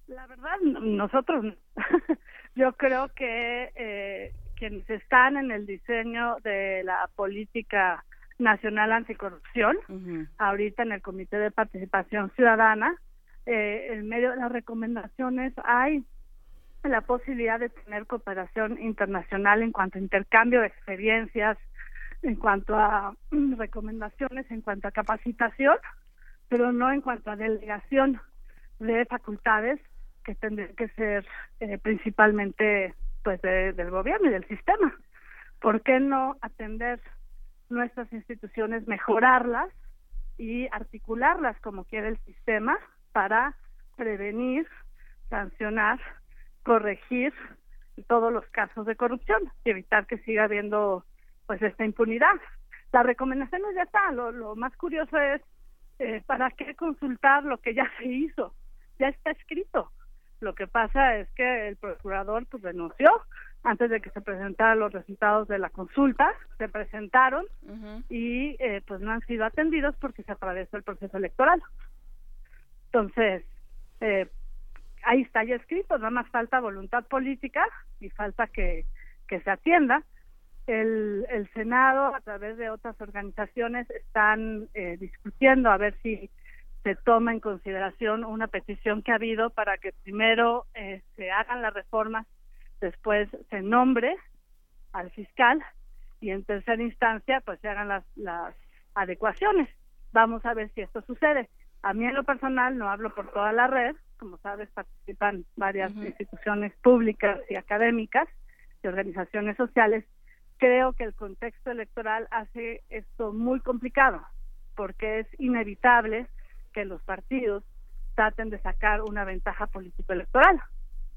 La verdad, nosotros, yo creo que eh, quienes están en el diseño de la política nacional anticorrupción, ahorita en el Comité de Participación Ciudadana, en medio de las recomendaciones hay la posibilidad de tener cooperación internacional en cuanto a intercambio de experiencias, en cuanto a mm, recomendaciones, en cuanto a capacitación, pero no en cuanto a delegación de facultades que tendrían que ser eh, principalmente pues del gobierno y del sistema. ¿Por qué no atender nuestras instituciones, mejorarlas y articularlas como quiere el sistema para prevenir, sancionar corregir todos los casos de corrupción y evitar que siga habiendo pues esta impunidad. La recomendación ya está, lo, más curioso es eh, para qué consultar lo que ya se hizo, ya está escrito. Lo que pasa es que el procurador pues renunció antes de que se presentaran los resultados de la consulta, se presentaron y eh, pues no han sido atendidos porque se atravesó el proceso electoral. Entonces, eh, ahí está ya escrito, nada más falta voluntad política y falta que, que se atienda. El, el Senado, a través de otras organizaciones, están eh, discutiendo a ver si se toma en consideración una petición que ha habido para que primero eh, se hagan las reformas, después se nombre al fiscal y en tercera instancia pues se hagan las, las adecuaciones. Vamos a ver si esto sucede. A mí en lo personal, no hablo por toda la red, como sabes, participan varias instituciones públicas y académicas y organizaciones sociales. Creo que el contexto electoral hace esto muy complicado, porque es inevitable que los partidos traten de sacar una ventaja político-electoral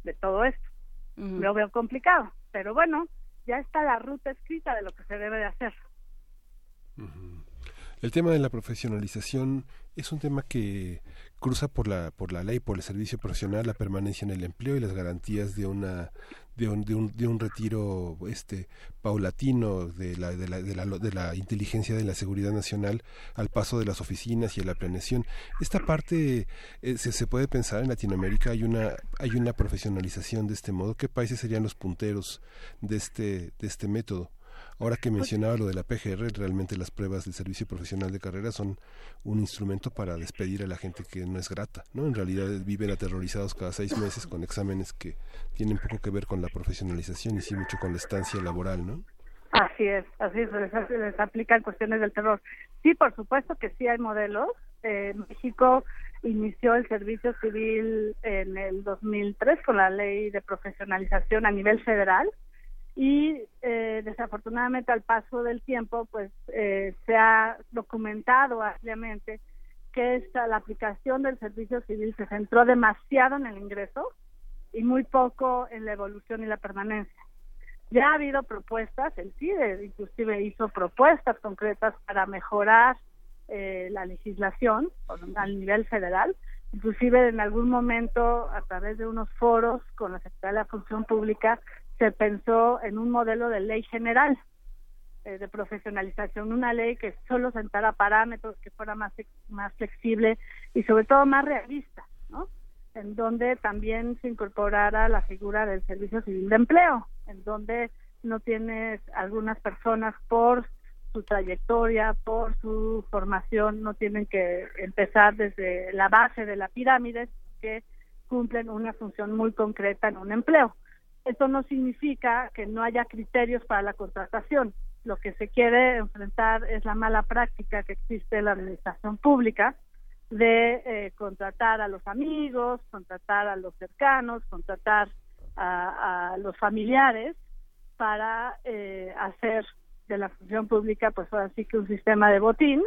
de todo esto. Lo veo complicado, pero bueno, ya está la ruta escrita de lo que se debe de hacer. El tema de la profesionalización es un tema que cruza por la por la ley, por el servicio profesional, la permanencia en el empleo y las garantías de una de un, de un, de un retiro este paulatino de la, de, la, de, la, de la inteligencia de la seguridad nacional al paso de las oficinas y a la planeación. Esta parte eh, se, se puede pensar en Latinoamérica hay una hay una profesionalización de este modo. ¿Qué países serían los punteros de este de este método? Ahora que pues mencionaba lo de la PGR, realmente las pruebas del servicio profesional de carrera son un instrumento para despedir a la gente que no es grata, ¿no? En realidad viven aterrorizados cada seis meses con exámenes que tienen poco que ver con la profesionalización y sí mucho con la estancia laboral, ¿no? Así es, así es, les, les aplican cuestiones del terror. Sí, por supuesto que sí hay modelos. Eh, México inició el servicio civil en el 2003 con la ley de profesionalización a nivel federal y eh, desafortunadamente al paso del tiempo pues eh, se ha documentado ampliamente que esta, la aplicación del servicio civil se centró demasiado en el ingreso y muy poco en la evolución y la permanencia. Ya ha habido propuestas, el CIDE inclusive hizo propuestas concretas para mejorar eh, la legislación a nivel federal, inclusive en algún momento a través de unos foros con la Secretaría de la Función Pública se pensó en un modelo de ley general eh, de profesionalización, una ley que solo sentara parámetros, que fuera más, más flexible y sobre todo más realista, ¿no? En donde también se incorporara la figura del servicio civil de empleo, en donde no tienes algunas personas por su trayectoria, por su formación, no tienen que empezar desde la base de la pirámide, que cumplen una función muy concreta en un empleo. Esto no significa que no haya criterios para la contratación. Lo que se quiere enfrentar es la mala práctica que existe en la administración pública de eh, contratar a los amigos, contratar a los cercanos, contratar a, los familiares para eh, hacer de la función pública pues ahora sí que un sistema de botín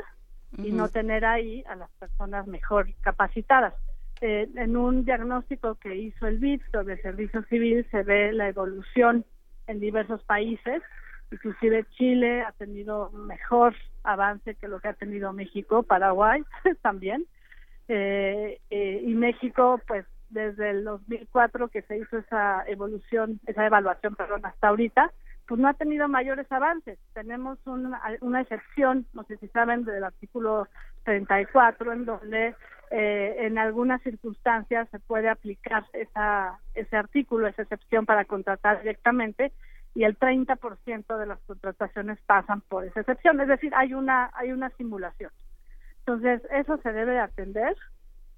y no tener ahí a las personas mejor capacitadas. Eh, en un diagnóstico que hizo el BID sobre servicio civil se ve la evolución en diversos países, inclusive Chile ha tenido mejor avance que lo que ha tenido México, Paraguay también, eh, eh, y México pues desde el 2004 que se hizo esa evolución, esa evaluación, perdón, hasta ahorita, pues no ha tenido mayores avances. Tenemos una, una excepción, no sé si saben, del artículo 34, en donde eh, en algunas circunstancias se puede aplicar esa, ese artículo, esa excepción para contratar directamente y el 30% de las contrataciones pasan por esa excepción. Es decir, hay una, hay una simulación. Entonces, eso se debe atender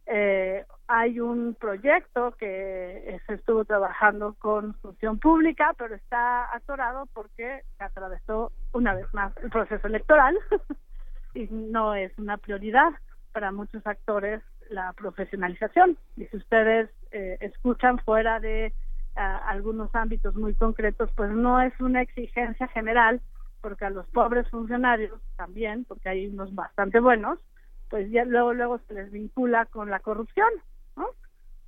eh, hay un proyecto que se estuvo trabajando con función pública, pero está atorado porque atravesó una vez más el proceso electoral y no es una prioridad para muchos actores la profesionalización. Y si ustedes eh, escuchan fuera de algunos ámbitos muy concretos, pues no es una exigencia general, porque a los pobres funcionarios también, porque hay unos bastante buenos, pues ya luego luego se les vincula con la corrupción.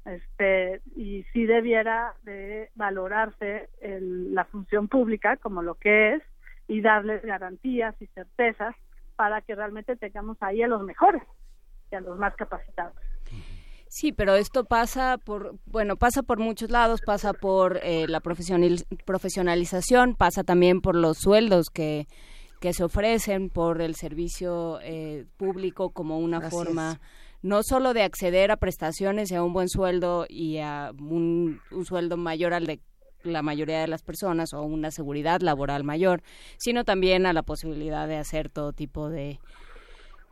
Este y sí debiera de valorarse la función pública como lo que es y darles garantías y certezas para que realmente tengamos ahí a los mejores y a los más capacitados. Sí, pero esto pasa por, bueno, pasa por muchos lados, pasa por eh, la profesionalización, pasa también por los sueldos que que se ofrecen por el servicio eh, público como una forma no solo de acceder a prestaciones y a un buen sueldo y a un, sueldo mayor al de la mayoría de las personas o una seguridad laboral mayor, sino también a la posibilidad de hacer todo tipo de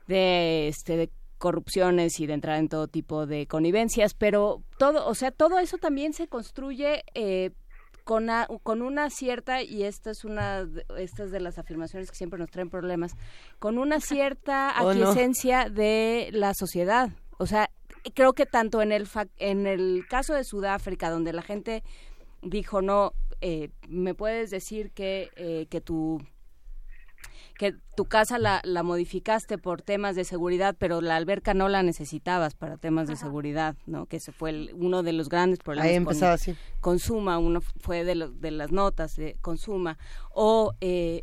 de este de corrupciones y de entrar en todo tipo de connivencias, pero todo, o sea, todo eso también se construye eh, con, con una cierta, y esta es una estas de las afirmaciones que siempre nos traen problemas, con una cierta aquiescencia de la sociedad. O sea, creo que tanto en el, en el caso de Sudáfrica, donde la gente dijo, no, eh, me puedes decir que, eh, que tu que tu casa la, la, modificaste por temas de seguridad, pero la alberca no la necesitabas para temas de seguridad, ¿no? Que ese fue uno de los grandes problemas. Ahí empezaba así. Consuma, uno fue de, de las notas de Consuma. O, eh,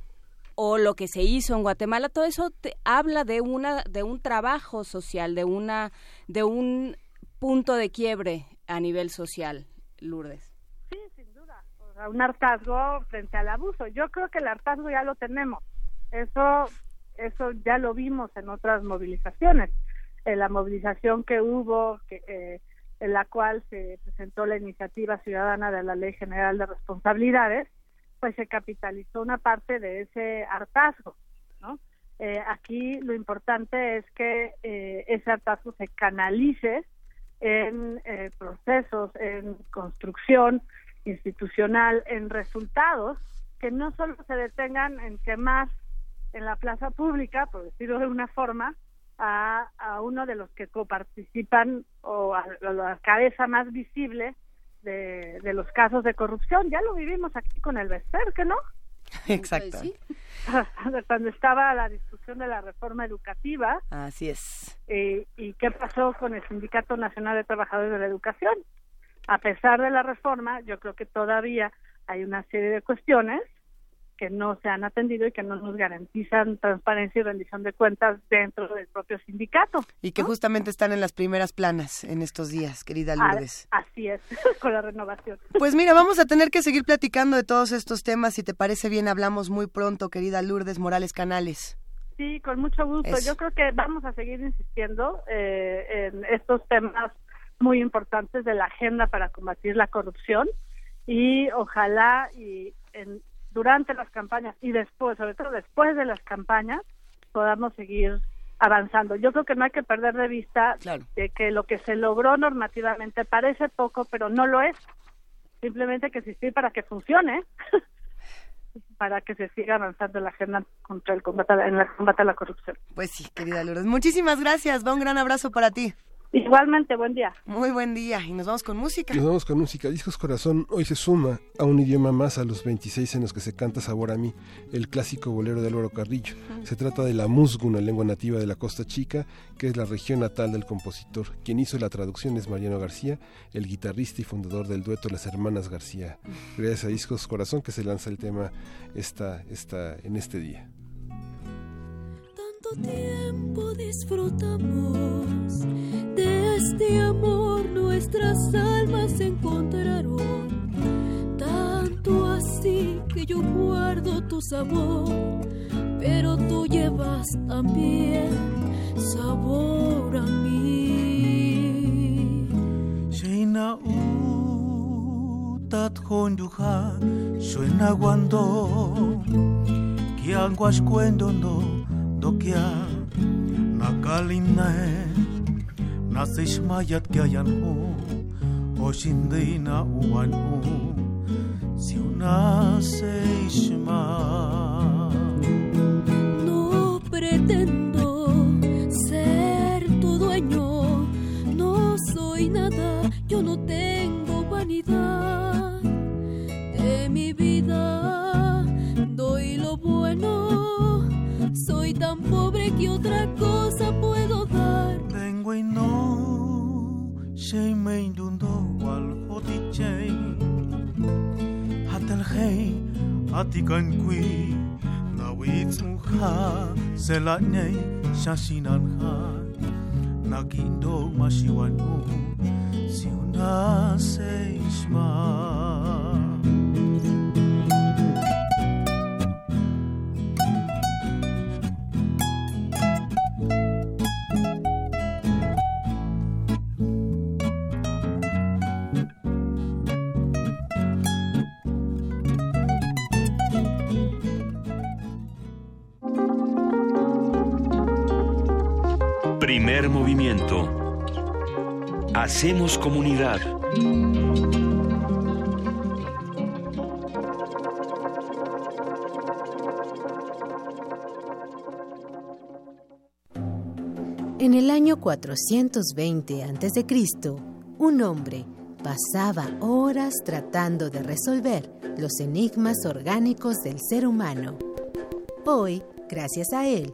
o lo que se hizo en Guatemala, todo eso te habla de, una, de un trabajo social, de, una, de un punto de quiebre a nivel social, Lourdes. Sí, sin duda. O sea, un hartazgo frente al abuso. Yo creo que el hartazgo ya lo tenemos eso, eso ya lo vimos en otras movilizaciones. En la movilización que hubo, que, eh, en la cual se presentó la iniciativa ciudadana de la Ley General de Responsabilidades, pues se capitalizó una parte de ese hartazgo, ¿no? Eh, aquí lo importante es que eh, ese hartazgo se canalice en procesos, en construcción institucional, en resultados que no solo se detengan en que más en la plaza pública, por decirlo de una forma, a, a uno de los que coparticipan o a, la cabeza más visible de, de, los casos de corrupción. Ya lo vivimos aquí con el que ¿no? Exacto. Cuando estaba la discusión de la reforma educativa. Así es. Eh, ¿Y qué pasó con el Sindicato Nacional de Trabajadores de la Educación? A pesar de la reforma, yo creo que todavía hay una serie de cuestiones que no se han atendido y que no nos garantizan transparencia y rendición de cuentas dentro del propio sindicato. Y que justamente están en las primeras planas en estos días, querida ah, Lourdes. así es, con la renovación. Pues mira, vamos a tener que seguir platicando de todos estos temas. Si te parece bien, hablamos muy pronto, querida Lourdes Morales Canales. Sí, con mucho gusto. Yo creo que vamos a seguir insistiendo eh, en estos temas muy importantes de la agenda para combatir la corrupción y ojalá y en, durante las campañas y después, sobre todo después de las campañas, podamos seguir avanzando. Yo creo que no hay que perder de vista de que lo que se logró normativamente parece poco, pero no lo es. Simplemente hay que existir para que funcione, para que se siga avanzando la agenda contra el combate, en el combate a la corrupción. Pues sí, querida Lourdes. Muchísimas gracias. Va un gran abrazo para ti. Igualmente, buen día. Muy buen día. Y nos vamos con música. Nos vamos con música. Discos Corazón hoy se suma a un idioma más a los 26 en los que se canta Sabor a mí, el clásico bolero de Álvaro Carrillo. Se trata de la musgo, una lengua nativa de la Costa Chica, que es la región natal del compositor. Quien hizo la traducción es Mariano García, el guitarrista y fundador del dueto Las Hermanas García. Gracias a Discos Corazón que se lanza el tema esta, esta, en este día tiempo disfrutamos de este amor, nuestras almas se encontraron. Tanto así que yo guardo tu sabor, pero tú llevas también sabor a mí. Tat honduja, suena cuando, que anguas dokia nakalinae nasishmayat kayan ho o shinday na uwan ho si una seishma. No pretendo ser tu dueño no soy nada yo no tengo vanidad. De mi vida doy lo bueno soy tan pobre que otra cosa puedo dar. Tengo y no, se me indundo al hotiche. Hatel hey, atikan kui, na wits muha, se la nei, shashinan ha. Nakindo mashiwan mo, si una se Movimiento. Hacemos comunidad. En el año 420 a.C., un hombre pasaba horas tratando de resolver los enigmas orgánicos del ser humano. Hoy, gracias a él,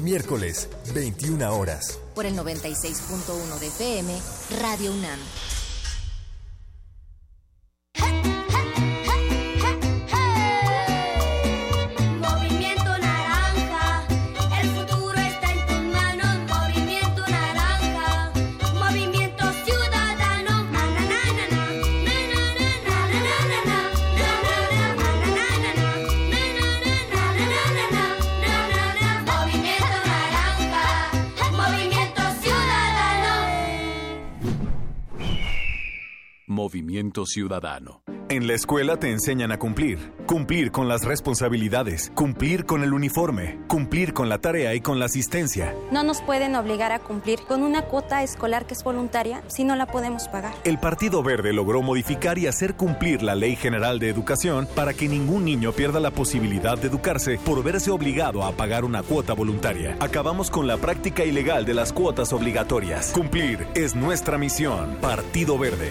Miércoles, 21 horas. Por el 96.1 de FM, Radio UNAM. Movimiento Ciudadano. En la escuela te enseñan a cumplir. Cumplir con las responsabilidades, cumplir con el uniforme, cumplir con la tarea y con la asistencia. No nos pueden obligar a cumplir con una cuota escolar que es voluntaria si no la podemos pagar. El Partido Verde logró modificar y hacer cumplir la Ley General de Educación para que ningún niño pierda la posibilidad de educarse por verse obligado a pagar una cuota voluntaria. Acabamos con la práctica ilegal de las cuotas obligatorias. Cumplir es nuestra misión. Partido Verde.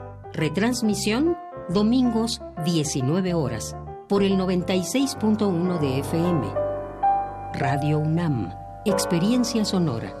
Retransmisión domingos 19 horas por el 96.1 de FM. Radio UNAM, Experiencia Sonora.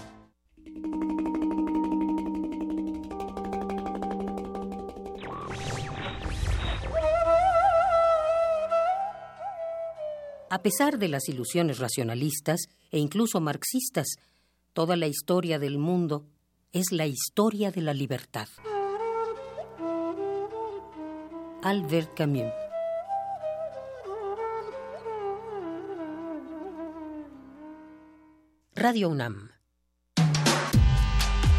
A pesar de las ilusiones racionalistas e incluso marxistas, toda la historia del mundo es la historia de la libertad. Albert Camus Radio UNAM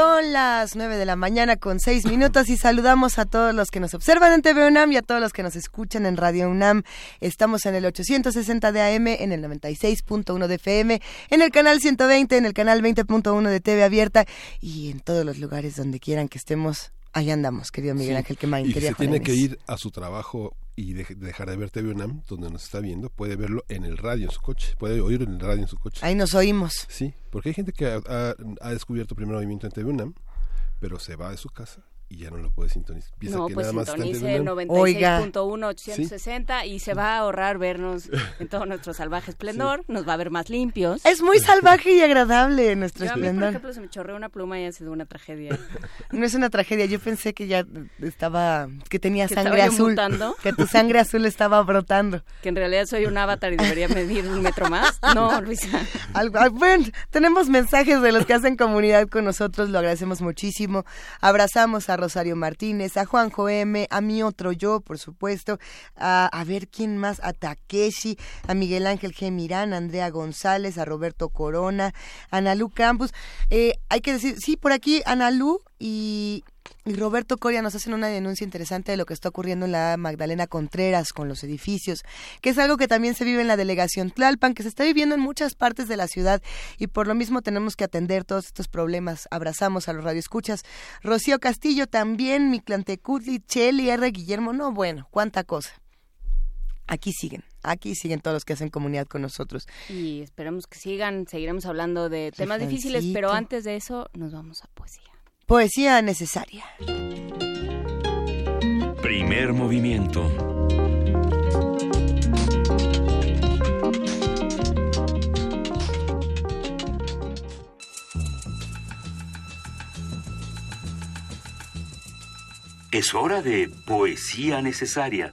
Son las 9 de la mañana con 6 minutos y saludamos a todos los que nos observan en TV UNAM y a todos los que nos escuchan en Radio UNAM. Estamos en el 860 de AM, en el 96.1 de FM, en el canal 120, en el canal 20.1 de TV Abierta y en todos los lugares donde quieran que estemos. Ahí andamos, querido Miguel Sí, Ángel Quemain. Y se tiene que ir a su trabajo y de- dejar de ver TV UNAM, donde nos está viendo, puede verlo en el radio en su coche, puede oír en el radio en su coche. Ahí nos oímos. Sí, porque hay gente que ha, ha- ha descubierto primer movimiento en TV UNAM, pero se va de su casa y ya no lo puede sintonizar. Piensa No, que pues nada más sintonice TV UNAM. 96.1 860 y se va a ahorrar vernos en todo nuestro salvaje esplendor, nos va a ver más limpios. Es muy salvaje y agradable nuestro Yo a mí, por esplendor. ejemplo, se me chorreó una pluma y ha sido una tragedia. No es una tragedia, yo pensé que ya estaba, que tenía ¿Que sangre azul, mutando? que tu sangre azul estaba brotando. Que en realidad soy un avatar y debería medir un metro más. No, Luisa. Ah, bueno, tenemos mensajes de los que hacen comunidad con nosotros, lo agradecemos muchísimo. Abrazamos a Rosario Martínez, a Juanjo M, a mi otro yo, por supuesto, a, ver quién más, a Takeshi, a Miguel Ángel G. Mirán, a Andrea González, a Roberto Corona, a Analú Campos. Eh, hay que decir, sí, por aquí Analú y, y Roberto Coria nos hacen una denuncia interesante de lo que está ocurriendo en la Magdalena Contreras con los edificios, que es algo que también se vive en la delegación Tlalpan, que se está viviendo en muchas partes de la ciudad y por lo mismo tenemos que atender todos estos problemas. Abrazamos a los radioescuchas. Rocío Castillo también, Miclantecutli, Cheli, R. Guillermo, no, bueno, cuánta cosa. Aquí siguen, aquí siguen todos los que hacen comunidad con nosotros. Y esperemos que sigan, seguiremos hablando de temas difíciles, pero antes de eso nos vamos a poesía. Poesía necesaria. Primer movimiento. Es hora de poesía necesaria.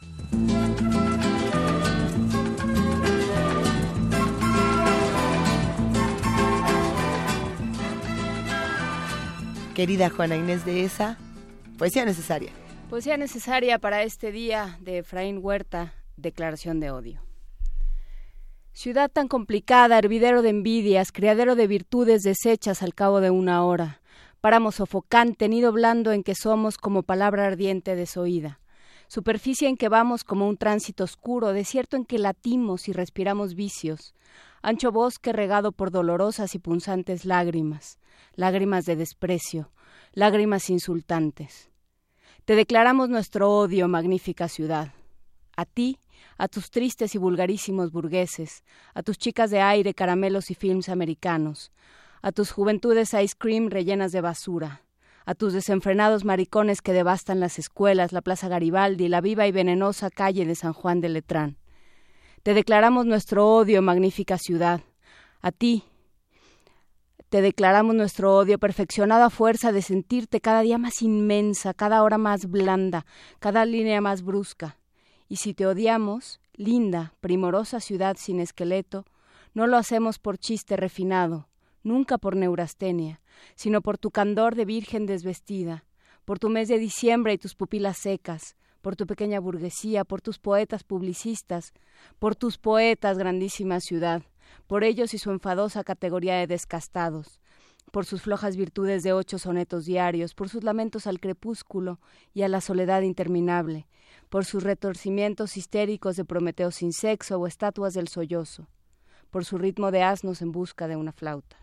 Querida Juana Inés de esa, poesía necesaria. Poesía necesaria para este día de Efraín Huerta, declaración de odio. Ciudad tan complicada, hervidero de envidias, criadero de virtudes deshechas al cabo de una hora, páramo sofocante, nido blando en que somos como palabra ardiente desoída, superficie en que vamos como un tránsito oscuro, desierto en que latimos y respiramos vicios, ancho bosque regado por dolorosas y punzantes lágrimas, lágrimas de desprecio, lágrimas insultantes. Te declaramos nuestro odio, magnífica ciudad. A ti, a tus tristes y vulgarísimos burgueses, a tus chicas de aire, caramelos y films americanos, a tus juventudes ice cream rellenas de basura, a tus desenfrenados maricones que devastan las escuelas, la Plaza Garibaldi, la viva y venenosa calle de San Juan de Letrán. Te declaramos nuestro odio, magnífica ciudad. A ti, te declaramos nuestro odio perfeccionado a fuerza de sentirte cada día más inmensa, cada hora más blanda, cada línea más brusca. Y si te odiamos, linda, primorosa ciudad sin esqueleto, no lo hacemos por chiste refinado, nunca por neurastenia, sino por tu candor de virgen desvestida, por tu mes de diciembre y tus pupilas secas, por tu pequeña burguesía, por tus poetas publicistas, por tus poetas, grandísima ciudad, por ellos y su enfadosa categoría de descastados, por sus flojas virtudes de ocho sonetos diarios, por sus lamentos al crepúsculo y a la soledad interminable, por sus retorcimientos histéricos de Prometeo sin sexo o estatuas del sollozo, por su ritmo de asnos en busca de una flauta.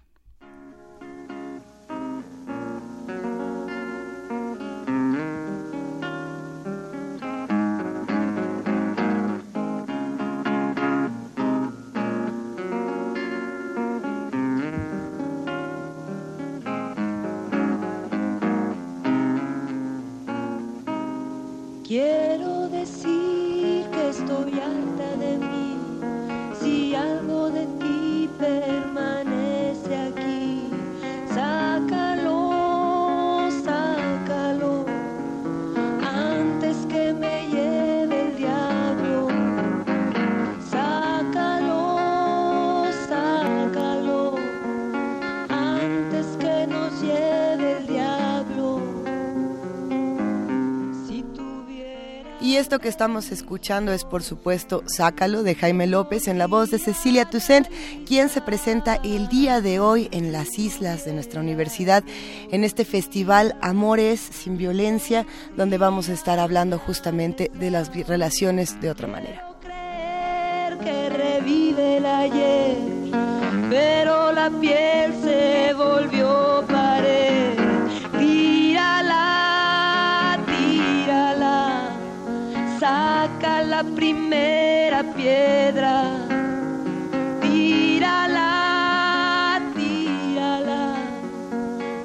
Esto que estamos escuchando es, por supuesto, Sácalo de Jaime López en la voz de Cecilia Toussaint, quien se presenta el día de hoy en las islas de nuestra universidad, en este festival Amores sin Violencia, donde vamos a estar hablando justamente de las relaciones de otra manera. que revive el ayer, pero la piel se volvió primera piedra. Tírala, tírala,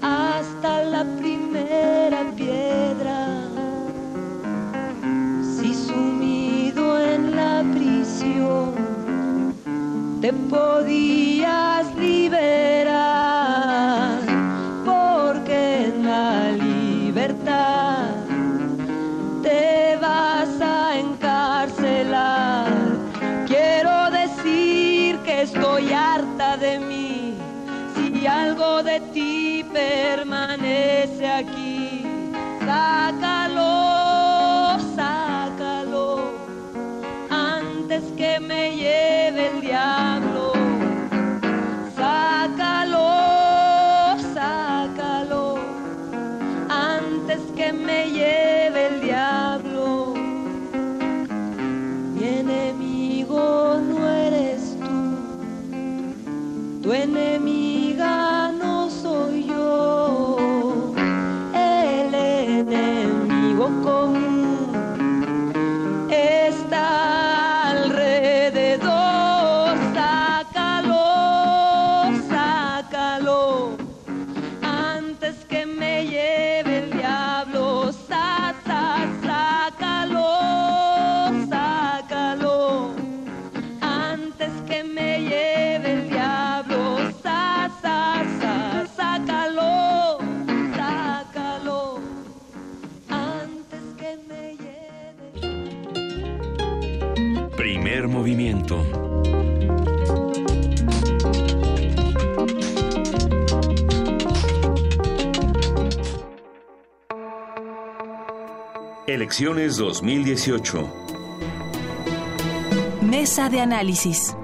hasta la primera piedra. Si sumido en la prisión te podías Elecciones 2018. Mesa de análisis.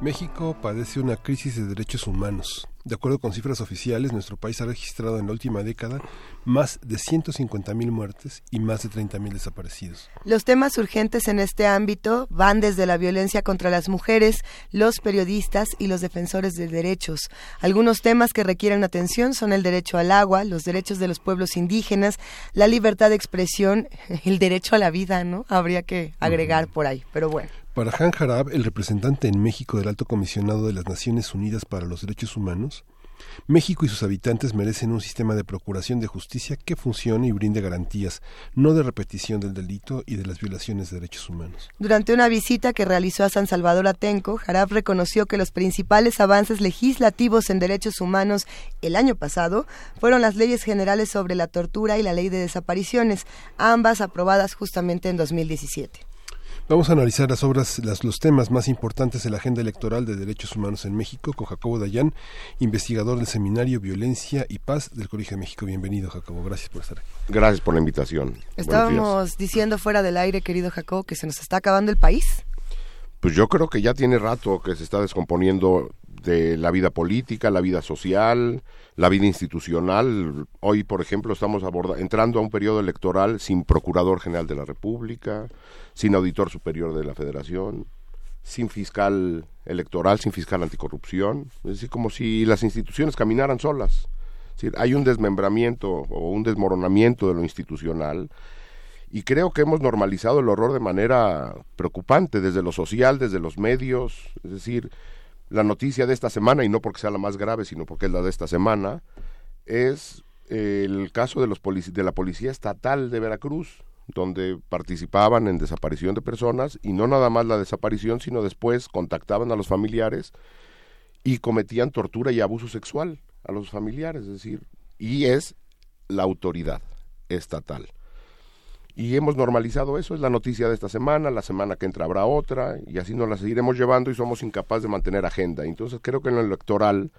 México padece una crisis de derechos humanos. De acuerdo con cifras oficiales, nuestro país ha registrado en la última década más de 150.000 muertes y más de 30.000 desaparecidos. Los temas urgentes en este ámbito van desde la violencia contra las mujeres, los periodistas y los defensores de derechos. Algunos temas que requieren atención son el derecho al agua, los derechos de los pueblos indígenas, la libertad de expresión, el derecho a la vida, ¿no? Habría que agregar por ahí, pero bueno. Para Han Harab, el representante en México del Alto Comisionado de las Naciones Unidas para los Derechos Humanos, México y sus habitantes merecen un sistema de procuración de justicia que funcione y brinde garantías, no de repetición del delito y de las violaciones de derechos humanos. Durante una visita que realizó a San Salvador Atenco, Jarab reconoció que los principales avances legislativos en derechos humanos el año pasado fueron las leyes generales sobre la tortura y la ley de desapariciones, ambas aprobadas justamente en 2017. Vamos a analizar las obras, las, los temas más importantes de la agenda electoral de derechos humanos en México con Jacobo Dayan, investigador del seminario Violencia y Paz del Colegio de México. Bienvenido, Jacobo. Gracias por estar aquí. Gracias por la invitación. Estábamos diciendo fuera del aire, querido Jacobo, que se nos está acabando el país. Pues yo creo que ya tiene rato que se está descomponiendo de la vida política, la vida social, la vida institucional. Hoy, por ejemplo, estamos aborda entrando a un periodo electoral sin Procurador General de la República, sin Auditor Superior de la Federación, sin fiscal electoral, sin fiscal anticorrupción. Es decir, como si las instituciones caminaran solas. Es decir, hay un desmembramiento o un desmoronamiento de lo institucional y creo que hemos normalizado el horror de manera preocupante desde lo social, desde los medios, es decir, la noticia de esta semana, y no porque sea la más grave, sino porque es la de esta semana, es el caso de, los de la Policía Estatal de Veracruz, donde participaban en desaparición de personas, y no nada más la desaparición, sino después contactaban a los familiares y cometían tortura y abuso sexual a los familiares, es decir, y es la autoridad estatal. Y hemos normalizado eso, es la noticia de esta semana, la semana que entra habrá otra, y así nos la seguiremos llevando y somos incapaces de mantener agenda. Entonces creo que en lo electoral,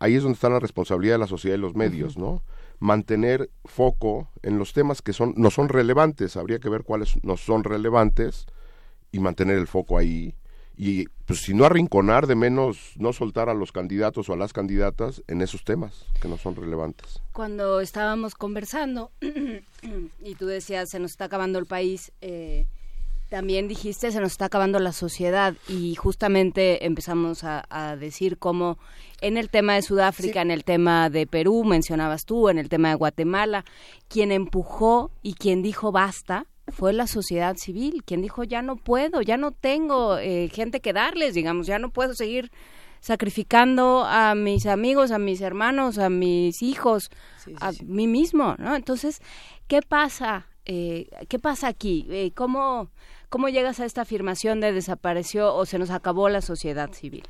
ahí es donde está la responsabilidad de la sociedad y los medios, ¿no? Mantener foco en los temas que son, no son relevantes, habría que ver cuáles no son relevantes y mantener el foco ahí. Y pues si no arrinconar, de menos no soltar a los candidatos o a las candidatas en esos temas que no son relevantes. Cuando estábamos conversando y tú decías, se nos está acabando el país, eh, también dijiste, se nos está acabando la sociedad y justamente empezamos a, a decir cómo en el tema de Sudáfrica, en el tema de Perú, mencionabas tú, en el tema de Guatemala, quien empujó y quien dijo basta fue la sociedad civil, quien dijo ya no puedo, ya no tengo eh, gente que darles, digamos, ya no puedo seguir sacrificando a mis amigos, a mis hermanos, a mis hijos, sí, sí, a mí mismo, ¿no? Entonces, ¿qué pasa? Eh, ¿Qué pasa aquí? Eh, ¿cómo, ¿Cómo llegas a esta afirmación de desapareció o se nos acabó la sociedad civil?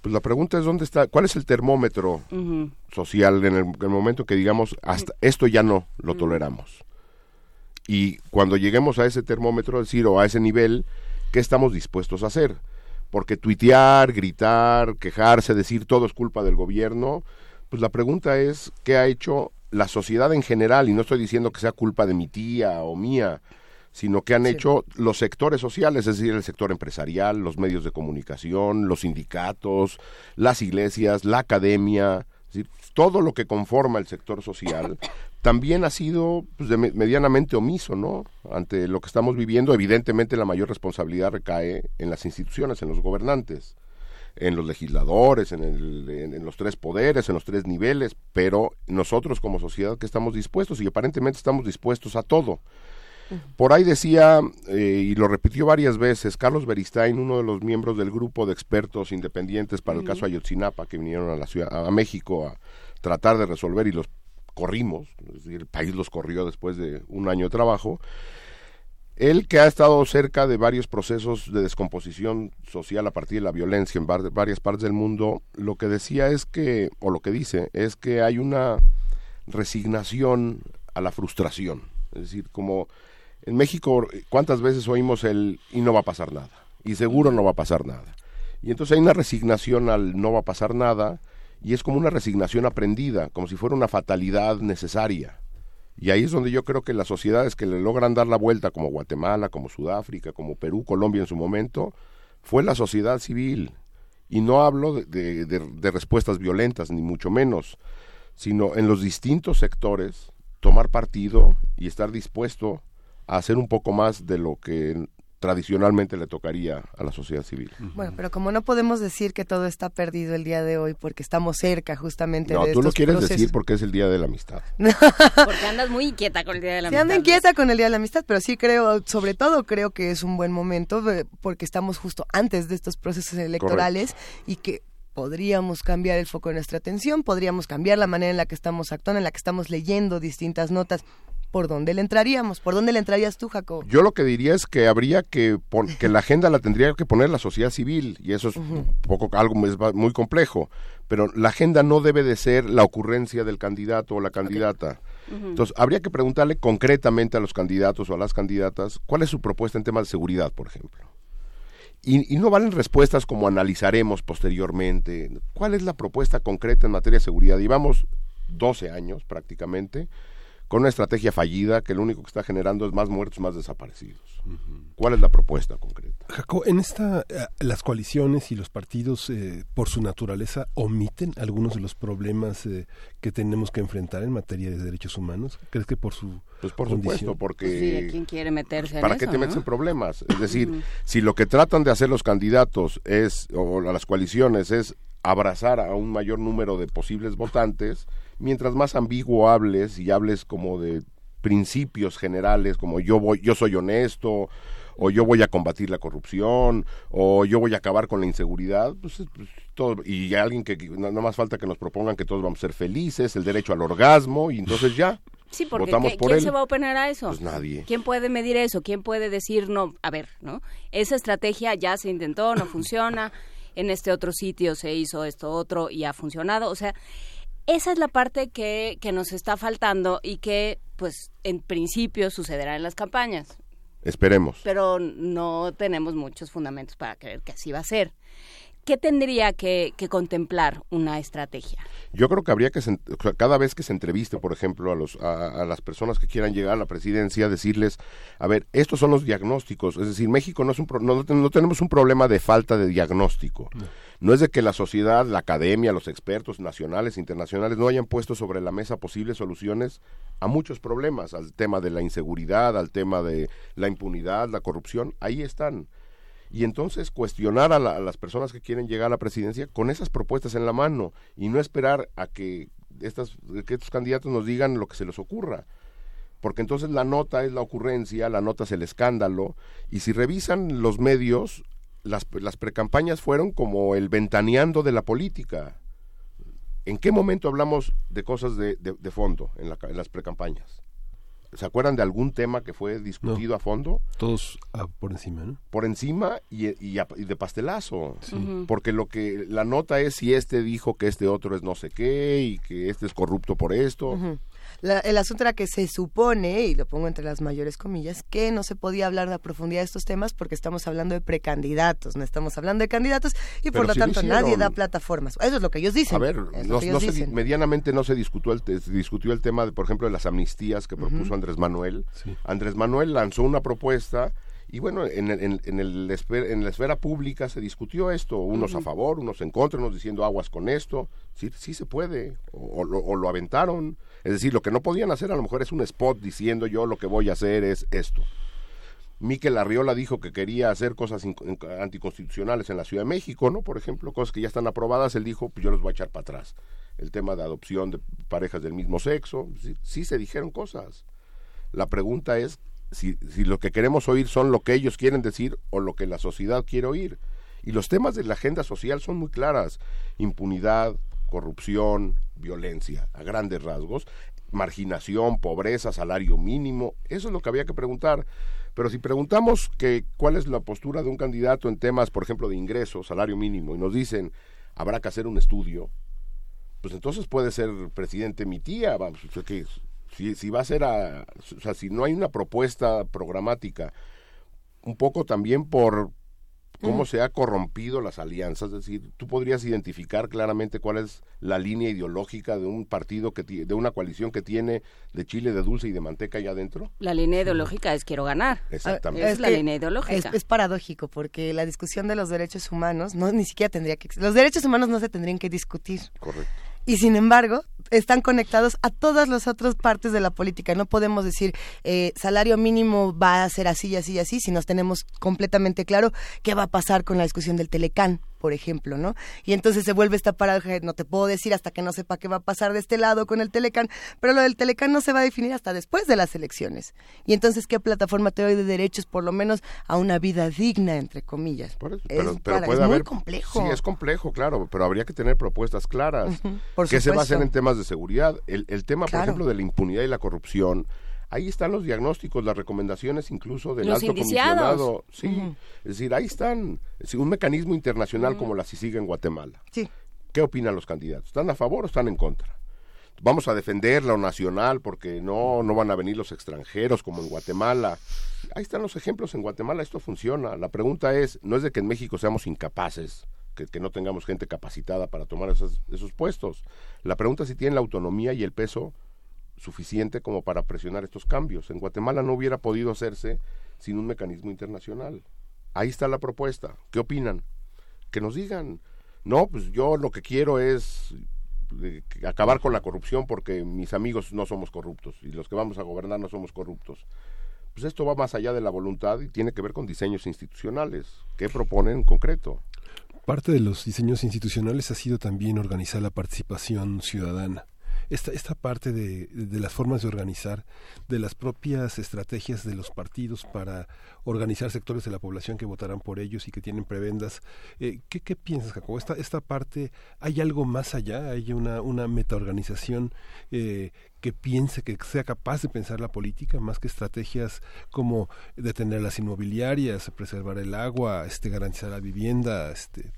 Pues la pregunta es dónde está, cuál es el termómetro uh -huh. social en el, en el, momento que digamos hasta esto ya no lo uh -huh. toleramos. Y cuando lleguemos a ese termómetro, es decir, o a ese nivel, ¿qué estamos dispuestos a hacer? Porque tuitear, gritar, quejarse, decir todo es culpa del gobierno, pues la pregunta es, ¿qué ha hecho la sociedad en general? Y no estoy diciendo que sea culpa de mi tía o mía, sino que han hecho los sectores sociales, es decir, el sector empresarial, los medios de comunicación, los sindicatos, las iglesias, la academia, es decir, todo lo que conforma el sector social, también ha sido pues, de me- medianamente omiso, ¿no? Ante lo que estamos viviendo, evidentemente la mayor responsabilidad recae en las instituciones, en los gobernantes, en los legisladores, en, el- en- en los tres poderes, en los tres niveles, pero nosotros como sociedad que estamos dispuestos y aparentemente estamos dispuestos a todo. Por ahí decía, eh, y lo repitió varias veces, Carlos Beristain, uno de los miembros del grupo de expertos independientes para el caso Ayotzinapa, que vinieron a, la ciudad, a México a tratar de resolver y los corrimos, es decir, el país los corrió después de un año de trabajo. Él que ha estado cerca de varios procesos de descomposición social a partir de la violencia en var- varias partes del mundo, lo que decía es que, o lo que dice, es que hay una resignación a la frustración. Es decir, como en México, ¿cuántas veces oímos el y no va a pasar nada? Y seguro no va a pasar nada. Y entonces hay una resignación al no va a pasar nada y es como una resignación aprendida, como si fuera una fatalidad necesaria. Y ahí es donde yo creo que las sociedades que le logran dar la vuelta, como Guatemala, como Sudáfrica, como Perú, Colombia en su momento, fue la sociedad civil. Y no hablo de, de- de- respuestas violentas, ni mucho menos, sino en los distintos sectores, tomar partido y estar dispuesto a hacer un poco más de lo que tradicionalmente le tocaría a la sociedad civil. Bueno, pero como no podemos decir que todo está perdido el día de hoy porque estamos cerca justamente No, de tú lo estos quieres procesos. decir porque es el Día de la Amistad. Porque andas muy inquieta con el Día de la Sí, ando Amistad. inquieta con el Día de la Amistad, pero sí creo, sobre todo creo que es un buen momento eh, porque estamos justo antes de estos procesos electorales y que podríamos cambiar el foco de nuestra atención, podríamos cambiar la manera en la que estamos actuando, en la que estamos leyendo distintas notas. ¿Por dónde le entraríamos? ¿Por dónde le entrarías tú, Jacob? Yo lo que diría es que habría que que la agenda la tendría que poner la sociedad civil y eso es un poco algo muy- muy complejo, pero la agenda no debe de ser la ocurrencia del candidato o la candidata. Entonces, habría que preguntarle concretamente a los candidatos o a las candidatas cuál es su propuesta en temas de seguridad, por ejemplo. Y, y no valen respuestas como analizaremos posteriormente. ¿Cuál es la propuesta concreta en materia de seguridad? Llevamos 12 años prácticamente con una estrategia fallida que lo único que está generando es más muertos, más desaparecidos. ¿Cuál es la propuesta concreta? Jaco, en esta, eh, las coaliciones y los partidos, eh, por su naturaleza, omiten algunos de los problemas eh, que tenemos que enfrentar en materia de derechos humanos. ¿Crees que por su Pues por condición? supuesto, porque... Sí, ¿quién quiere meterse en ¿Para eso, qué te metes no? en problemas? Es decir, si lo que tratan de hacer los candidatos es, o las coaliciones, es abrazar a un mayor número de posibles votantes, mientras más ambiguo hables y hables como de principios generales, como yo voy, yo soy honesto, o yo voy a combatir la corrupción, o yo voy a acabar con la inseguridad, pues, pues, todo, y alguien que, no, no más falta que nos propongan que todos vamos a ser felices, el derecho al orgasmo, y entonces ya. Sí, porque votamos ¿qué- por ¿quién él. se va a oponer a eso? Pues nadie. ¿Quién puede medir eso? ¿Quién puede decir, no, a ver, ¿no? Esa estrategia ya se intentó, no funciona, en este otro sitio se hizo esto otro y ha funcionado. O sea, esa es la parte que, que nos está faltando y que, pues, en principio sucederá en las campañas. Esperemos. Pero no tenemos muchos fundamentos para creer que así va a ser. ¿Qué tendría que, que contemplar una estrategia? Yo creo que habría que, se- o sea, cada vez que se entreviste, por ejemplo, a, los, a, a las personas que quieran llegar a la presidencia, decirles, a ver, estos son los diagnósticos. Es decir, México no, es un pro- no, no tenemos un problema de falta de diagnóstico. No. Es de que la sociedad, la academia, los expertos nacionales, internacionales, no hayan puesto sobre la mesa posibles soluciones a muchos problemas, al tema de la inseguridad, al tema de la impunidad, la corrupción, ahí están. Y entonces cuestionar a, la- las personas que quieren llegar a la presidencia con esas propuestas en la mano y no esperar a que estas que estos candidatos nos digan lo que se les ocurra. Porque entonces la nota es la ocurrencia, la nota es el escándalo y si revisan los medios las, las precampañas fueron como el ventaneando de la política. ¿En qué momento hablamos de cosas de, de- de fondo en, la ca- en las precampañas? ¿Se acuerdan de algún tema que fue discutido a fondo? Todos ah, por encima, ¿no? por encima y, y a- y de pastelazo. Sí. Porque lo que la nota es si este dijo que este otro es no sé qué y que este es corrupto por esto. La- el asunto era que se supone, y lo pongo entre las mayores comillas, que no se podía hablar de a profundidad de estos temas porque estamos hablando de precandidatos, no estamos hablando de candidatos y por lo tanto hicieron. nadie da plataformas. Eso es lo que ellos dicen. A ver, no, no se medianamente no se discutió el, te- se discutió el tema, de, por ejemplo, de las amnistías que propuso. Andrés Manuel. Andrés Manuel lanzó una propuesta y bueno, en, el- en, en el esfer- en la esfera pública se discutió esto, unos a favor, unos en contra, unos diciendo aguas con esto. Sí, sí se puede, o, o lo, o lo aventaron. Es decir, lo que no podían hacer a lo mejor es un spot diciendo yo lo que voy a hacer es esto. Miquel Arriola dijo que quería hacer cosas in- in- anticonstitucionales en la Ciudad de México, ¿no? Por ejemplo, cosas que ya están aprobadas, él dijo, pues yo los voy a echar para atrás. El tema de adopción de parejas del mismo sexo, sí, sí se dijeron cosas. La pregunta es si, si lo que queremos oír son lo que ellos quieren decir o lo que la sociedad quiere oír. Y los temas de la agenda social son muy claras. Impunidad, corrupción, violencia, a grandes rasgos, marginación, pobreza, salario mínimo, eso es lo que había que preguntar. Pero si preguntamos que cuál es la postura de un candidato en temas, por ejemplo, de ingresos, salario mínimo, y nos dicen habrá que hacer un estudio, pues entonces puede ser presidente mi tía, vamos, sea que si, si va a ser a, o sea, si no hay una propuesta programática, un poco también por cómo Mm. se ha corrompido las alianzas, es decir, tú podrías identificar claramente cuál es la línea ideológica de un partido que ti- de una coalición que tiene de chile de dulce y de manteca allá adentro. La línea ideológica es quiero ganar. Exactamente. Es la que línea ideológica. Es, es paradójico porque la discusión de los derechos humanos no ni siquiera tendría que los derechos humanos no se tendrían que discutir. Correcto. Y sin embargo, están conectados a todas las otras partes de la política. No podemos decir eh, salario mínimo va a ser así y así y así si nos tenemos completamente claro qué va a pasar con la discusión del Telecán, por ejemplo, ¿no? Y entonces se vuelve esta paradoja, no te puedo decir hasta que no sepa qué va a pasar de este lado con el Telecán, pero lo del Telecán no se va a definir hasta después de las elecciones. Y entonces, ¿qué plataforma te doy de derechos, por lo menos a una vida digna, entre comillas? Pero, es, pero para- puede es muy complejo. Sí, es complejo, claro, pero habría que tener propuestas claras. Por ¿Qué se va a hacer en temas de seguridad? El, el tema, Claro. por ejemplo, de la impunidad y la corrupción. Ahí están los diagnósticos, las recomendaciones incluso del Los alto indiciados. comisionado. Sí, Ujú. es decir, ahí están. Es un mecanismo internacional como la CICIG en Guatemala. Sí. ¿Qué opinan los candidatos? ¿Están a favor o están en contra? Vamos a defender lo nacional porque no, no van a venir los extranjeros como en Guatemala. Ahí están los ejemplos, en Guatemala esto funciona. La pregunta es, no es de que en México seamos incapaces, que, que no tengamos gente capacitada para tomar esos, esos puestos. La pregunta es si tienen la autonomía y el peso suficiente como para presionar estos cambios. En Guatemala no hubiera podido hacerse sin un mecanismo internacional. Ahí está la propuesta. ¿Qué opinan? Que nos digan. No, pues yo lo que quiero es eh, acabar con la corrupción porque mis amigos no somos corruptos y los que vamos a gobernar no somos corruptos. Pues esto va más allá de la voluntad y tiene que ver con diseños institucionales. ¿Qué proponen en concreto? Parte de los diseños institucionales ha sido también organizar la participación ciudadana. Esta, esta parte de, de las formas de organizar, de las propias estrategias de los partidos para organizar sectores de la población que votarán por ellos y que tienen prebendas. Eh, ¿qué, ¿Qué piensas, Jacobo? Esta, esta parte, ¿hay algo más allá? ¿Hay una, una metaorganización eh, que piense, que sea capaz de pensar la política, más que estrategias como detener las inmobiliarias, preservar el agua, este, garantizar la vivienda, este,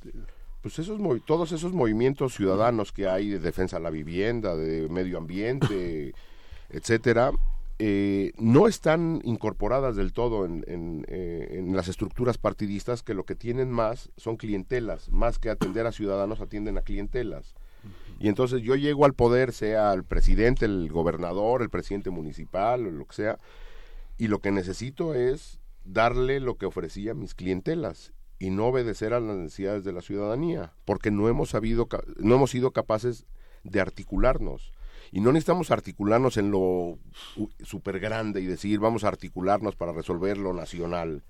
Pues esos todos esos movimientos ciudadanos que hay de defensa de la vivienda, de medio ambiente, etcétera, eh, no están incorporadas del todo en, en, eh, en las estructuras partidistas que lo que tienen más son clientelas, más que atender a ciudadanos atienden a clientelas. Y entonces yo llego al poder, sea el presidente, el gobernador, el presidente municipal, o lo que sea, y lo que necesito es darle lo que ofrecía mis clientelas y no obedecer a las necesidades de la ciudadanía, porque no hemos sabido, no hemos sido capaces de articularnos. Y no necesitamos articularnos en lo súper grande y decir vamos a articularnos para resolver lo nacional.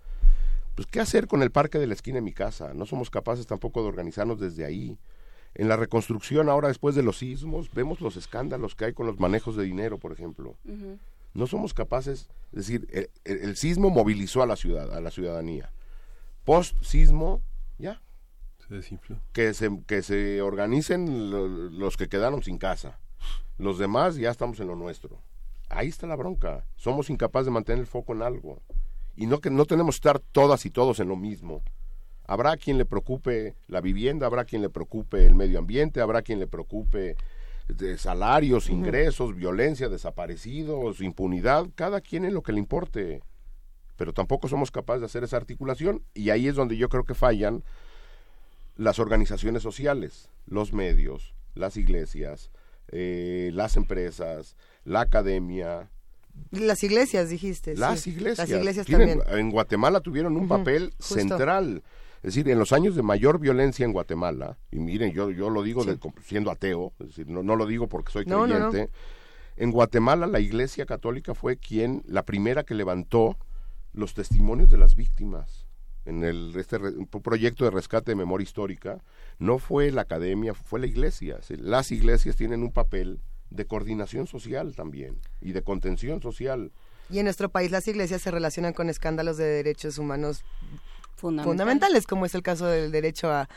Pues qué hacer con el parque de la esquina de mi casa. No somos capaces tampoco de organizarnos desde ahí. En la reconstrucción ahora después de los sismos vemos los escándalos que hay con los manejos de dinero, por ejemplo. No somos capaces, es decir, el, el- el sismo movilizó a la ciudad, a la ciudadanía. Post sismo, ya, se desinfló. que se, que se organicen lo- los que quedaron sin casa. Los demás ya estamos en lo nuestro. Ahí está la bronca. Somos incapaces de mantener el foco en algo. Y no que no tenemos que estar todas y todos en lo mismo. Habrá quien le preocupe la vivienda, habrá quien le preocupe el medio ambiente, habrá quien le preocupe de salarios, ingresos, violencia, desaparecidos, impunidad, cada quien en lo que le importe. Pero tampoco somos capaces de hacer esa articulación y ahí es donde yo creo que fallan las organizaciones sociales, los medios, las iglesias, eh, las empresas, la academia, Las iglesias, dijiste. las sí. iglesias. Las iglesias Tienen- también. En Guatemala tuvieron un papel justo. central. Es decir, en los años de mayor violencia en Guatemala, y miren, yo, yo lo digo de- siendo ateo, es decir, no, no lo digo porque soy No, no, no. creyente. En Guatemala la Iglesia Católica fue quien, la primera que levantó los testimonios de las víctimas en el este re- un proyecto de rescate de memoria histórica. No fue la academia, fue la iglesia. Las iglesias tienen un papel de coordinación social también y de contención social. Y en nuestro país las iglesias se relacionan con escándalos de derechos humanos Fundamental. fundamentales, como es el caso del derecho a,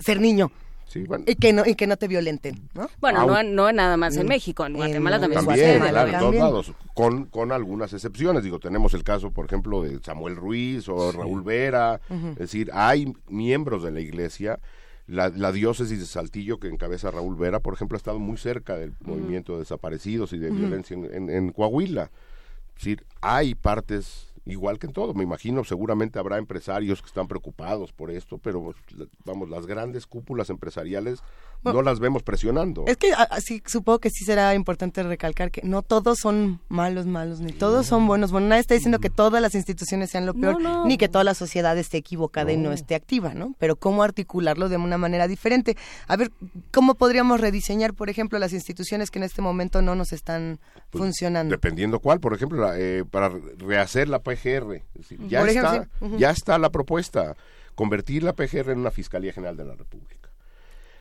ser niño. Sí, bueno. Y que no, y que no te violenten, ¿no? Bueno, no, Au- no nada más en Mm. México, en En Guatemala también, También, sucede. claro, en todos lados, con, con algunas excepciones. Digo, tenemos el caso, por ejemplo, de Samuel Ruiz o Raúl Vera. Es decir, hay miembros de la iglesia. La, la diócesis de Saltillo, que encabeza Raúl Vera, por ejemplo, ha estado muy cerca del movimiento de desaparecidos y de violencia en, en- en Coahuila. Es decir, hay partes igual que en todo. Me imagino, seguramente habrá empresarios que están preocupados por esto, pero pues, vamos, las grandes cúpulas empresariales Bueno, no las vemos presionando. Es que ah, sí, supongo que sí será importante recalcar que no todos son malos, malos, ni todos son buenos. Bueno, nadie está diciendo que todas las instituciones sean lo peor, No, no. ni que toda la sociedad esté equivocada y no esté activa, ¿no? Pero cómo articularlo de una manera diferente. A ver, ¿cómo podríamos rediseñar, por ejemplo, las instituciones que en este momento no nos están Pues, funcionando? Dependiendo cuál, por ejemplo, la, eh, para rehacer la PGR. Es decir, ya, está, ya está la propuesta, convertir la PGR en una Fiscalía General de la República.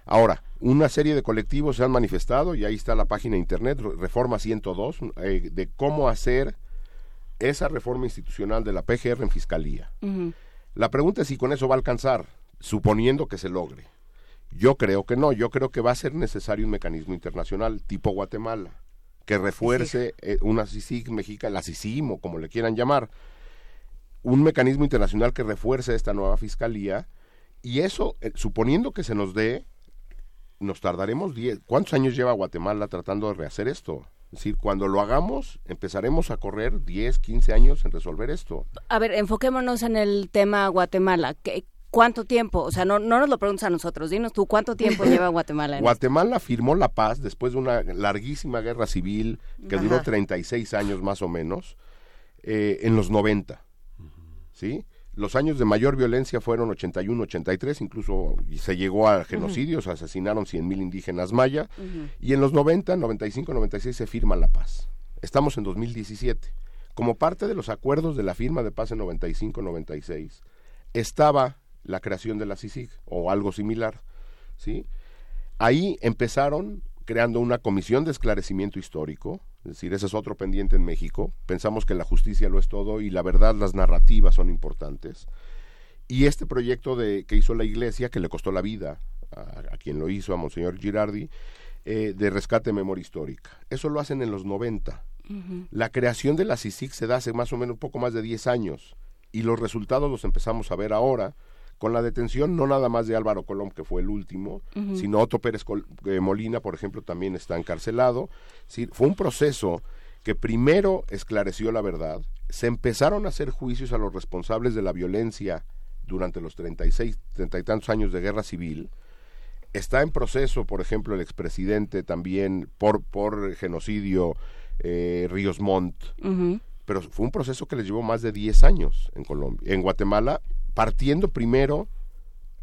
Ahora, una serie de colectivos se han manifestado, y ahí está la página de internet, Re- Reforma 102, eh, de cómo hacer esa reforma institucional de la PGR en Fiscalía. La pregunta es si con eso va a alcanzar, suponiendo que se logre. Yo creo que no, yo creo que va a ser necesario un mecanismo internacional tipo Guatemala, que refuerce eh, una CICIG mexicana, la CICIM o como le quieran llamar, un mecanismo internacional que refuerce esta nueva fiscalía y eso, eh, suponiendo que se nos dé, nos tardaremos 10. ¿Cuántos años lleva Guatemala tratando de rehacer esto? Es decir, cuando lo hagamos, empezaremos a correr 10, 15 años en resolver esto. A ver, enfoquémonos en el tema Guatemala. ¿Qué- ¿Cuánto tiempo? O sea, no, no nos lo preguntes a nosotros. Dinos tú, ¿cuánto tiempo lleva Guatemala en Guatemala firmó la paz después de una larguísima guerra civil que duró Ajá. 36 años más o menos, eh, en los 90. ¿Sí? Los años de mayor violencia fueron 81, 83, incluso se llegó a genocidios, asesinaron 100.000 indígenas maya, y en los 90, 95, 96 se firma la paz. Estamos en 2017. Como parte de los acuerdos de la firma de paz en 95, 96, estaba la creación de la CICIG o algo similar, ¿sí? Ahí empezaron creando una comisión de esclarecimiento histórico, es decir, ese es otro pendiente en México. Pensamos que la justicia lo es todo y la verdad, las narrativas son importantes. Y este proyecto de, que hizo la iglesia, que le costó la vida a, a quien lo hizo, a Monseñor Girardi, eh, de rescate de memoria histórica. Eso lo hacen en los 90. La creación de la CICIG se da hace más o menos un poco más de 10 años y los resultados los empezamos a ver ahora con la detención no nada más de Álvaro Colón, que fue el último, sino Otto Pérez Col- eh, Molina, por ejemplo, también está encarcelado. Sí, fue un proceso que primero esclareció la verdad, se empezaron a hacer juicios a los responsables de la violencia durante los 36, treinta y tantos años de guerra civil, está en proceso, por ejemplo, el expresidente también por, por genocidio eh, Ríos Montt, pero fue un proceso que les llevó más de 10 años en Colombia, en Guatemala, partiendo primero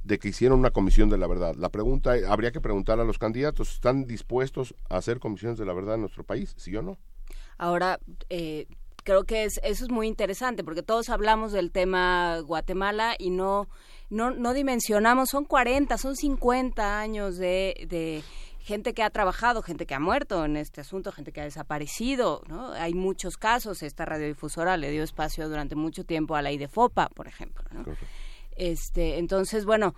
de que hicieron una comisión de la verdad. La pregunta, habría que preguntar a los candidatos, ¿están dispuestos a hacer comisiones de la verdad en nuestro país? ¿Sí o no? Ahora, eh, creo que es, eso es muy interesante porque todos hablamos del tema Guatemala y no, no, no dimensionamos, son 40, son 50 años de, de gente que ha trabajado, gente que ha muerto en este asunto, gente que ha desaparecido, ¿no? Hay muchos casos, esta radiodifusora le dio espacio durante mucho tiempo a la IDEFOPA, por ejemplo, ¿no? Este, entonces, bueno,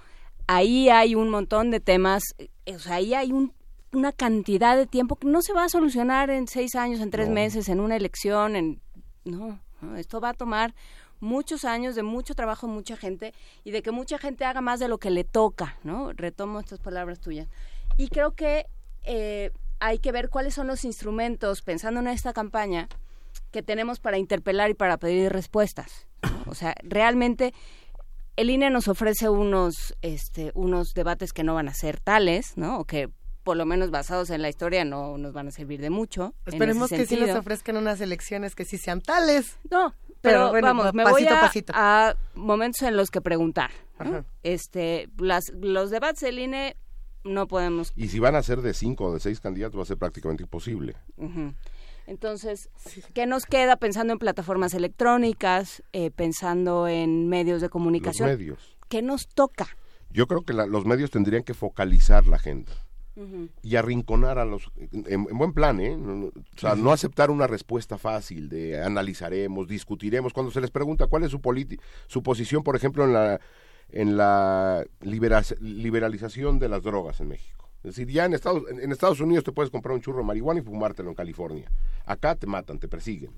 ahí hay un montón de temas, eh, o sea, ahí hay un, una cantidad de tiempo que no se va a solucionar en seis años, en tres No. meses, en una elección, en no, no, esto va a tomar muchos años de mucho trabajo mucha gente y de que mucha gente haga más de lo que le toca, ¿no? Retomo estas palabras tuyas. Y creo que eh, hay que ver cuáles son los instrumentos, pensando en esta campaña, que tenemos para interpelar y para pedir respuestas. O sea, realmente el INE nos ofrece unos, este, unos debates que no van a ser tales, ¿no? O que por lo menos basados en la historia no nos van a servir de mucho. Esperemos que sí nos ofrezcan unas elecciones que sí sean tales. No, pero, bueno, vamos, me voy pasito a a, pasito. a momentos en los que preguntar. Este, las, los debates del INE no podemos. Y si van a ser de cinco o de seis candidatos, va a ser prácticamente imposible. Entonces, ¿qué nos queda pensando en plataformas electrónicas, eh, pensando en medios de Los comunicación? medios. ¿Qué nos toca? Yo creo que la- los medios tendrían que focalizar la agenda y arrinconar a los... En, en buen plan, ¿eh? No- o sea, no aceptar una respuesta fácil de analizaremos, discutiremos. Cuando se les pregunta cuál es su, su posición, por ejemplo, en la, en la libera- liberalización de las drogas en México. Es decir, ya en Estados, en, Estados Unidos te puedes comprar un churro de marihuana y fumártelo en California. Acá te matan, te persiguen.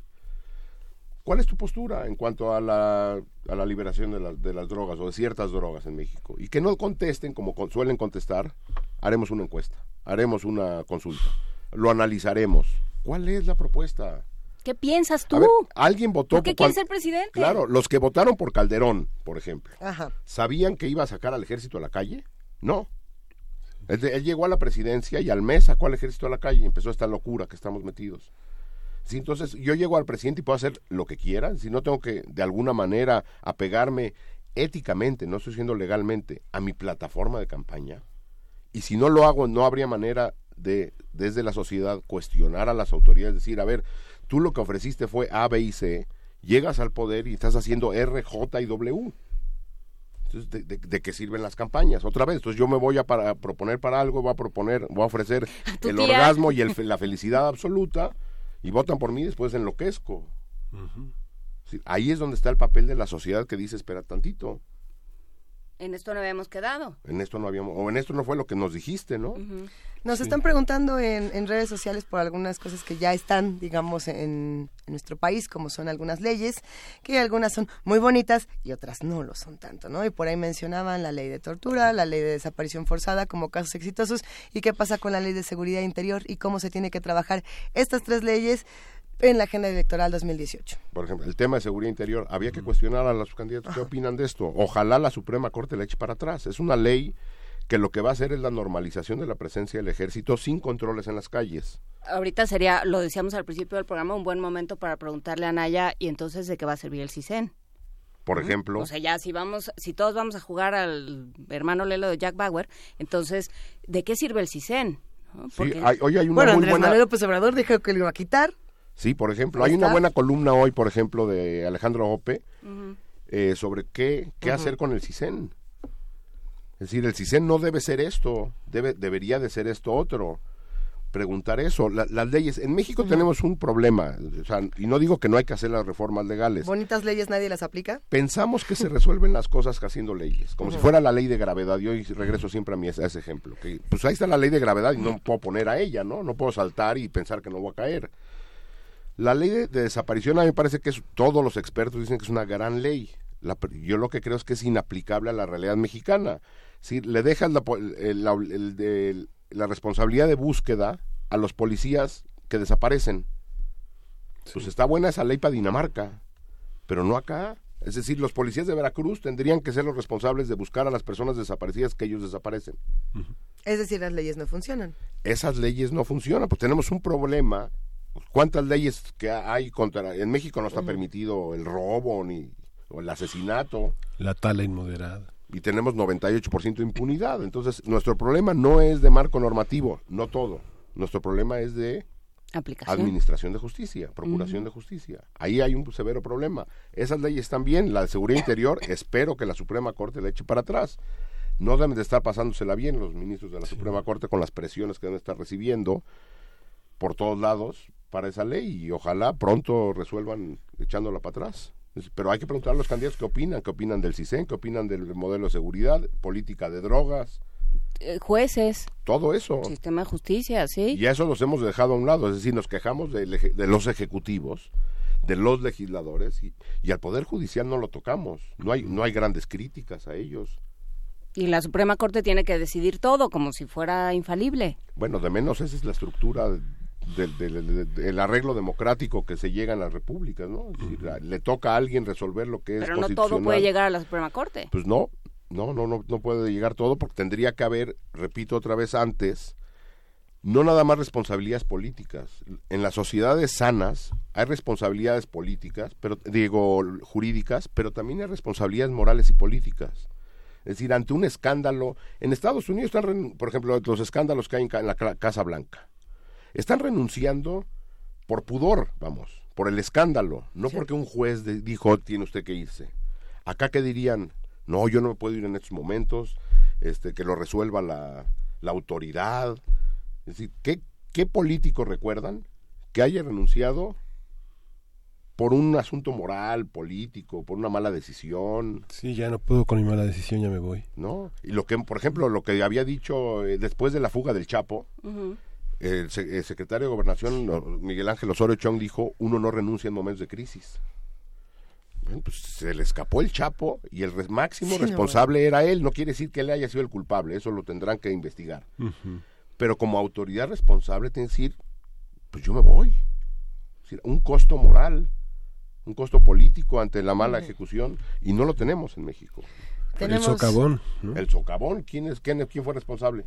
¿Cuál es tu postura en cuanto a la, a la liberación de, la- de las drogas o de ciertas drogas en México? Y que no contesten como suelen contestar, haremos una encuesta, haremos una consulta, lo analizaremos. ¿Cuál es la propuesta? ¿Qué piensas tú? A ver, alguien votó ¿Por qué ser presidente? Claro, los que votaron por Calderón, por ejemplo, Ajá. ¿sabían que iba a sacar al ejército a la calle? No. Él, él llegó a la presidencia y al mes sacó al ejército a la calle y empezó esta locura que estamos metidos. Sí, entonces yo llego al presidente y puedo hacer lo que quiera, si no tengo que de alguna manera apegarme éticamente, no estoy diciendo legalmente, a mi plataforma de campaña. Y si no lo hago, no habría manera de, desde la sociedad, cuestionar a las autoridades, decir, a ver, tú lo que ofreciste fue A, B y C, llegas al poder y estás haciendo R, J y W. Entonces, ¿de, de- de qué sirven las campañas? Otra vez, entonces yo me voy a, para, a proponer para algo, voy a proponer, voy a ofrecer el tía. orgasmo y el la felicidad absoluta y votan por mí y después enloquezco. Sí, ahí es donde está el papel de la sociedad que dice, espera tantito, En esto no habíamos quedado. en esto no habíamos, o en esto no fue lo que nos dijiste, ¿no? Nos están preguntando en, en redes sociales por algunas cosas que ya están, digamos, en, en nuestro país, como son algunas leyes, que algunas son muy bonitas y otras no lo son tanto, ¿no? Y por ahí mencionaban la ley de tortura, la ley de desaparición forzada como casos exitosos y qué pasa con la ley de seguridad interior y cómo se tiene que trabajar estas tres leyes en la agenda electoral 2018. Por ejemplo, el tema de seguridad interior, había que cuestionar a los candidatos qué opinan de esto. Ojalá la Suprema Corte la eche para atrás. Es una ley que lo que va a hacer es la normalización de la presencia del ejército sin controles en las calles. Ahorita sería, lo decíamos al principio del programa, un buen momento para preguntarle a Naya y entonces de qué va a servir el CISEN. Por ejemplo, O sea, ya si vamos, si todos vamos a jugar al hermano Lelo de Jack Bauer, entonces, ¿de qué sirve el CISEN? ¿No? sí, hay- hoy hay una bueno, muy Andrés buena... Manuel López Obrador dijo que lo iba a quitar. Sí, por ejemplo, hay una buena columna hoy, por ejemplo, de Alejandro Ope eh, sobre qué, qué hacer con el CISEN. Es decir, el CISEN no debe ser esto, debe, debería de ser esto otro. Preguntar eso. La- las leyes. En México tenemos un problema, o sea, y no digo que no hay que hacer las reformas legales. Bonitas leyes nadie las aplica. Pensamos que se resuelven las cosas haciendo leyes, como si fuera la ley de gravedad. Y hoy regreso siempre a, mi, a ese ejemplo. Que, pues ahí está la ley de gravedad y no puedo poner a ella, ¿no? No puedo saltar y pensar que no voy a caer. La ley de, de desaparición a mí me parece que es, todos los expertos dicen que es una gran ley. La yo lo que creo es que es inaplicable a la realidad mexicana. Si le dejas la, po- el- la- el de- la responsabilidad de búsqueda a los policías que desaparecen. Pues está buena esa ley para Dinamarca, pero no acá. Es decir, los policías de Veracruz tendrían que ser los responsables de buscar a las personas desaparecidas que ellos desaparecen. Es decir, las leyes no funcionan. Esas leyes no funcionan, pues tenemos un problema. ¿Cuántas leyes que hay contra... En México no está permitido el robo ni o el asesinato La tala inmoderada. y tenemos 98% de impunidad. Entonces, nuestro problema no es de marco normativo, no todo. Nuestro problema es de Aplicación. administración de justicia, procuración de justicia. Ahí hay un severo problema. Esas leyes están bien, la de seguridad interior, espero que la Suprema Corte la eche para atrás. No deben de estar pasándosela bien los ministros de la Suprema Corte con las presiones que deben estar recibiendo por todos lados para esa ley y ojalá pronto resuelvan echándola para atrás. Pero hay que preguntar a los candidatos qué opinan, qué opinan del CISEN, qué opinan del modelo de seguridad, política de drogas, Eh, jueces, todo eso. sistema de justicia, ¿sí? Y eso los hemos dejado a un lado, es decir, nos quejamos de, los ejecutivos, de los legisladores y, y al Poder Judicial no lo tocamos. No hay, no hay grandes críticas a ellos. Y la Suprema Corte tiene que decidir todo como si fuera infalible. Bueno, de menos esa es la estructura del, del- del- arreglo democrático que se llega en las repúblicas, ¿no? Es decir, le toca a alguien resolver lo que es Pero no todo puede llegar a la Suprema Corte. Pues no, no, no, no, no puede llegar todo porque tendría que haber, repito otra vez antes, no nada más responsabilidades políticas. En las sociedades sanas hay responsabilidades políticas, pero digo jurídicas, pero también hay responsabilidades morales y políticas. Es decir, ante un escándalo, en Estados Unidos están, por ejemplo, los escándalos que hay en, la Ca- Casa Blanca, están renunciando por pudor, vamos, por el escándalo, no porque un juez de- dijo tiene usted que irse. Acá que dirían, no, yo no me puedo ir en estos momentos, este, que lo resuelva la, la autoridad. Es decir, ¿qué, ¿qué político recuerdan que haya renunciado por un asunto moral, político, por una mala decisión? Sí, ya no puedo con mi mala decisión, ya me voy. ¿No? Y lo que, por ejemplo, lo que había dicho eh, después de la fuga del Chapo, el secretario de Gobernación, Miguel Ángel Osorio Chong, dijo, uno no renuncia en momentos de crisis. Bueno, pues se le escapó el Chapo y el máximo Sí, no, responsable era él. No quiere decir que él haya sido el culpable, eso lo tendrán que investigar. Pero como autoridad responsable tiene que decir, pues yo me voy. Es decir, un costo moral, un costo político ante la mala ejecución y no lo tenemos en México. Tenemos- El socavón, ¿no? El socavón, ¿quién, es, quién, quién fue responsable?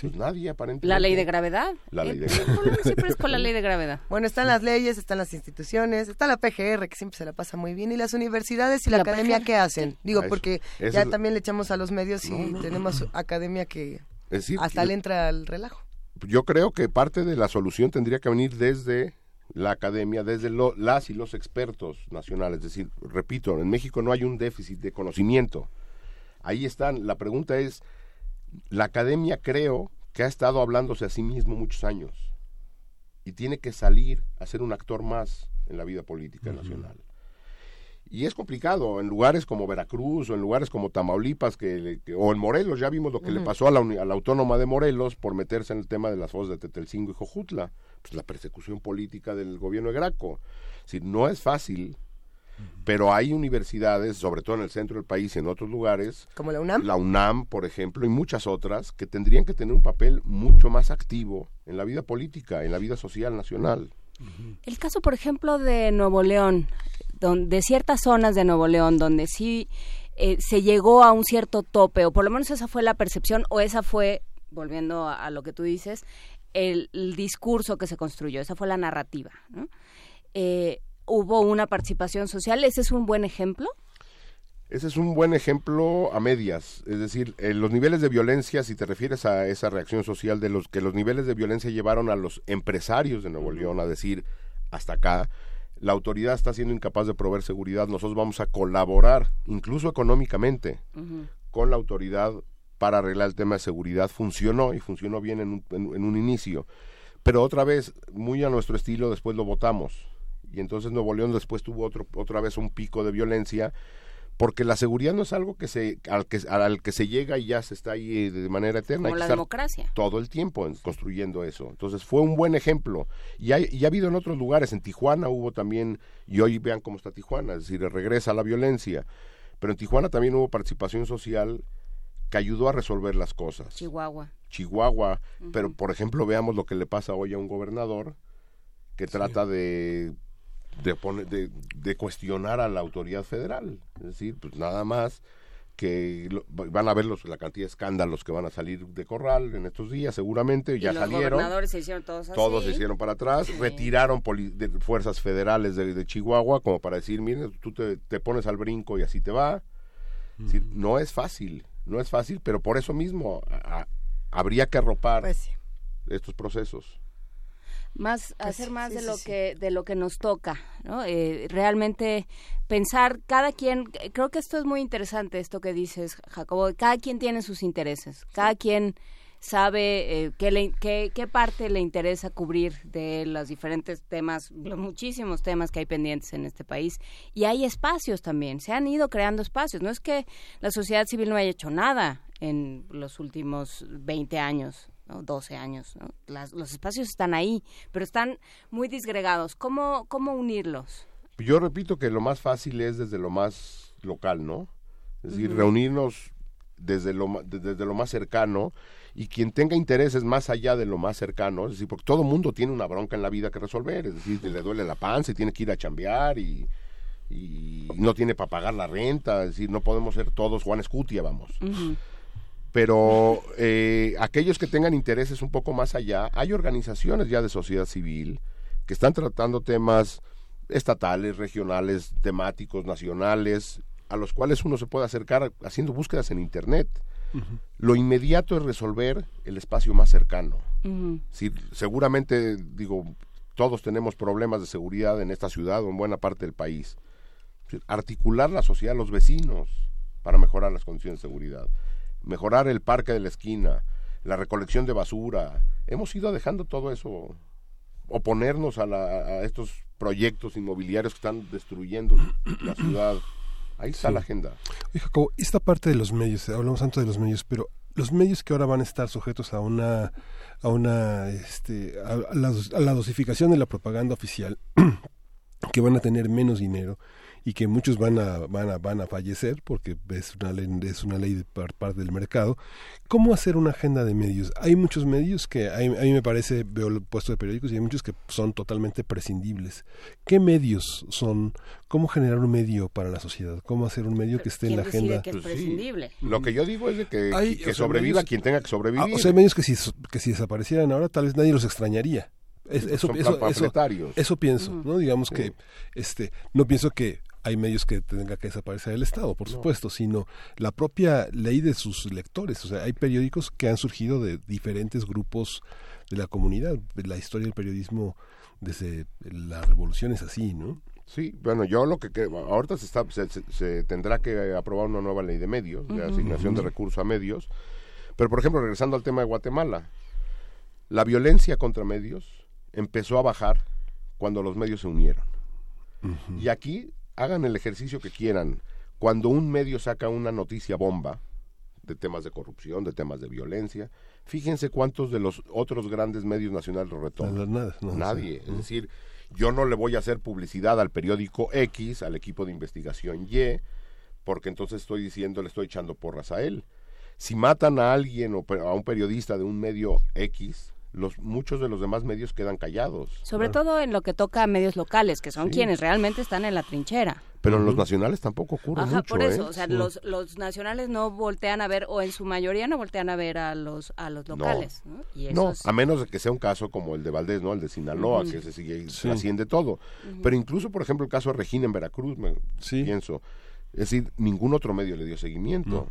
Pues nadie aparentemente. La ley de gravedad. La ley de El gravedad. siempre es con la ley de gravedad. Bueno, están las leyes, están las instituciones, está la PGR, que siempre se la pasa muy bien, y las universidades y la, La academia, PGR, ¿qué hacen? Digo, Ah, eso- porque eso ya es- también le echamos a los medios y No, no, tenemos academia que Es decir, hasta le entra al relajo. yo creo que parte de la solución tendría que venir desde la academia, desde lo- las y los expertos nacionales. Es decir, repito, en México no hay un déficit de conocimiento. Ahí están. La pregunta es, la academia creo que ha estado hablándose a sí mismo muchos años y tiene que salir a ser un actor más en la vida política nacional. Y es complicado en lugares como Veracruz o en lugares como Tamaulipas que, que- o en Morelos, ya vimos lo que le pasó a la, uni- a la autónoma de Morelos por meterse en el tema de las fosas de Tetelcingo y Jojutla, pues la persecución política del gobierno de Graco. Decir, no es fácil, pero hay universidades, sobre todo en el centro del país y en otros lugares, Como la UNAM. la UNAM, por ejemplo, y muchas otras, que tendrían que tener un papel mucho más activo en la vida política, en la vida social nacional. El caso, por ejemplo, de Nuevo León, donde, de ciertas zonas de Nuevo León, donde sí eh, se llegó a un cierto tope, o por lo menos esa fue la percepción, o esa fue, volviendo a, a lo que tú dices, el, el discurso que se construyó, esa fue la narrativa. ¿no? Eh, hubo una participación social, ese es un buen ejemplo. Ese es un buen ejemplo a medias, es decir, eh, los niveles de violencia, si te refieres a esa reacción social de los que los niveles de violencia llevaron a los empresarios de Nuevo León a decir hasta acá, la autoridad está siendo incapaz de proveer seguridad, nosotros vamos a colaborar, incluso económicamente, con la autoridad para arreglar el tema de seguridad. Funcionó y funcionó bien en un, en- en un inicio. Pero otra vez, muy a nuestro estilo, después lo votamos. Y entonces Nuevo León después tuvo otro, otra vez un pico de violencia, porque la seguridad no es algo que se, al, que, al que se llega y ya se está ahí eh, de manera eterna. Como Hay que la estar democracia. todo el tiempo en- construyendo eso. Entonces fue un buen ejemplo. Y, hay, y ha habido en otros lugares, en Tijuana hubo también, y hoy vean cómo está Tijuana, es decir, regresa la violencia. Pero en Tijuana también hubo participación social que ayudó a resolver las cosas. Chihuahua. Chihuahua, pero por ejemplo veamos lo que le pasa hoy a un gobernador que trata de de, poner- de de cuestionar a la autoridad federal, es decir, pues nada más que lo- van a ver los, la cantidad de escándalos que van a salir de Corral en estos días, seguramente ya y los salieron. gobernadores se hicieron todos así. Todos se hicieron para atrás, Sí. retiraron poli- de fuerzas federales de, de Chihuahua como para decir, miren, tú te, te pones al brinco y así te va. Es decir, no es fácil, no es fácil, pero por eso mismo a- a- habría que arropar Pues sí. estos procesos. Más Pues hacer más sí, de sí, lo sí. que de lo que nos toca ¿no? Eh, realmente pensar cada quien creo que esto es muy interesante esto que dices Jacobo cada quien tiene sus intereses cada quien sabe eh, qué, le- qué, qué parte le interesa cubrir de los diferentes temas los muchísimos temas que hay pendientes en este país y hay espacios también se han ido creando espacios no es que la sociedad civil no haya hecho nada en los últimos 20 años ¿no? 12 años. ¿no? Las- los espacios están ahí, pero están muy disgregados. ¿Cómo, cómo unirlos? Yo repito que lo más fácil es desde lo más local, ¿no? Es decir, reunirnos desde lo, desde lo más cercano y quien tenga intereses más allá de lo más cercano, es decir, porque todo mundo tiene una bronca en la vida que resolver, es decir, le duele la panza y tiene que ir a chambear y, y no tiene para pagar la renta, es decir, no podemos ser todos Juan Escutia, vamos. Pero eh, aquellos que tengan intereses un poco más allá, hay organizaciones ya de sociedad civil que están tratando temas estatales, regionales, temáticos, nacionales, a los cuales uno se puede acercar haciendo búsquedas en Internet. Lo inmediato es resolver el espacio más cercano. Sí, seguramente, digo, todos tenemos problemas de seguridad en esta ciudad o en buena parte del país. Articular la sociedad, los vecinos, para mejorar las condiciones de seguridad. Mejorar el parque de la esquina, la recolección de basura. Hemos ido dejando todo eso, oponernos a, la- a estos proyectos inmobiliarios que están destruyendo la ciudad. Ahí está Sí. la agenda. Oye, Jacobo, esta parte de los medios, hablamos tanto de los medios, pero los medios que ahora van a estar sujetos a una a una este a, a la, dos- a la dosificación de la propaganda oficial que van a tener menos dinero y que muchos van a van a van a fallecer porque es una ley es una ley de par- parte del mercado cómo hacer una agenda de medios hay muchos medios que hay- a mí me parece veo el puesto de periódicos y hay muchos que son totalmente prescindibles qué medios son cómo generar un medio para la sociedad cómo hacer un medio que esté en ¿Quién la agenda que es Pues sí. prescindible? Lo que yo digo es de que, Hay, que sobreviva medios- quien tenga que sobrevivir. Ah, o sea, hay medios que si, que si desaparecieran ahora tal vez nadie los extrañaría. Es- eso, Son eso, eso, panfletarios. eso pienso. ¿no? Digamos Sí. que este no pienso que hay medios que tenga que desaparecer el Estado, por No. supuesto, sino la propia ley de sus lectores. O sea, hay periódicos que han surgido de diferentes grupos de la comunidad. La historia del periodismo desde la revolución es así, ¿no? Sí, bueno, yo lo que, que ahorita se, está, se, se- se tendrá que aprobar una nueva ley de medios, de asignación de recursos a medios. Pero, por ejemplo, regresando al tema de Guatemala, la violencia contra medios empezó a bajar cuando los medios se unieron. Y aquí hagan el ejercicio que quieran. Cuando un medio saca una noticia bomba de temas de corrupción, de temas de violencia, fíjense cuántos de los otros grandes medios nacionales lo retoman. Nada, no, Nadie. Es decir, yo no le voy a hacer publicidad al periódico X, al equipo de investigación Y, porque entonces estoy diciendo, le estoy echando porras a él. Si matan a alguien o a un periodista de un medio X, los muchos de los demás medios quedan callados. Sobre todo en lo que toca a medios locales, que son Sí. quienes realmente están en la trinchera. Pero en los nacionales tampoco ocurre Ajá, mucho. por eso, ¿eh? o sea, Sí. los, los nacionales no voltean a ver, o en su mayoría no voltean a ver a los a los locales. ¿no? Y eso No, es- a menos de que sea un caso como el de Valdés, ¿no? El de Sinaloa, que se sigue Sí. asciende todo. Pero incluso, por ejemplo, el caso de Regina en Veracruz, me pienso. Es decir, ningún otro medio le dio seguimiento.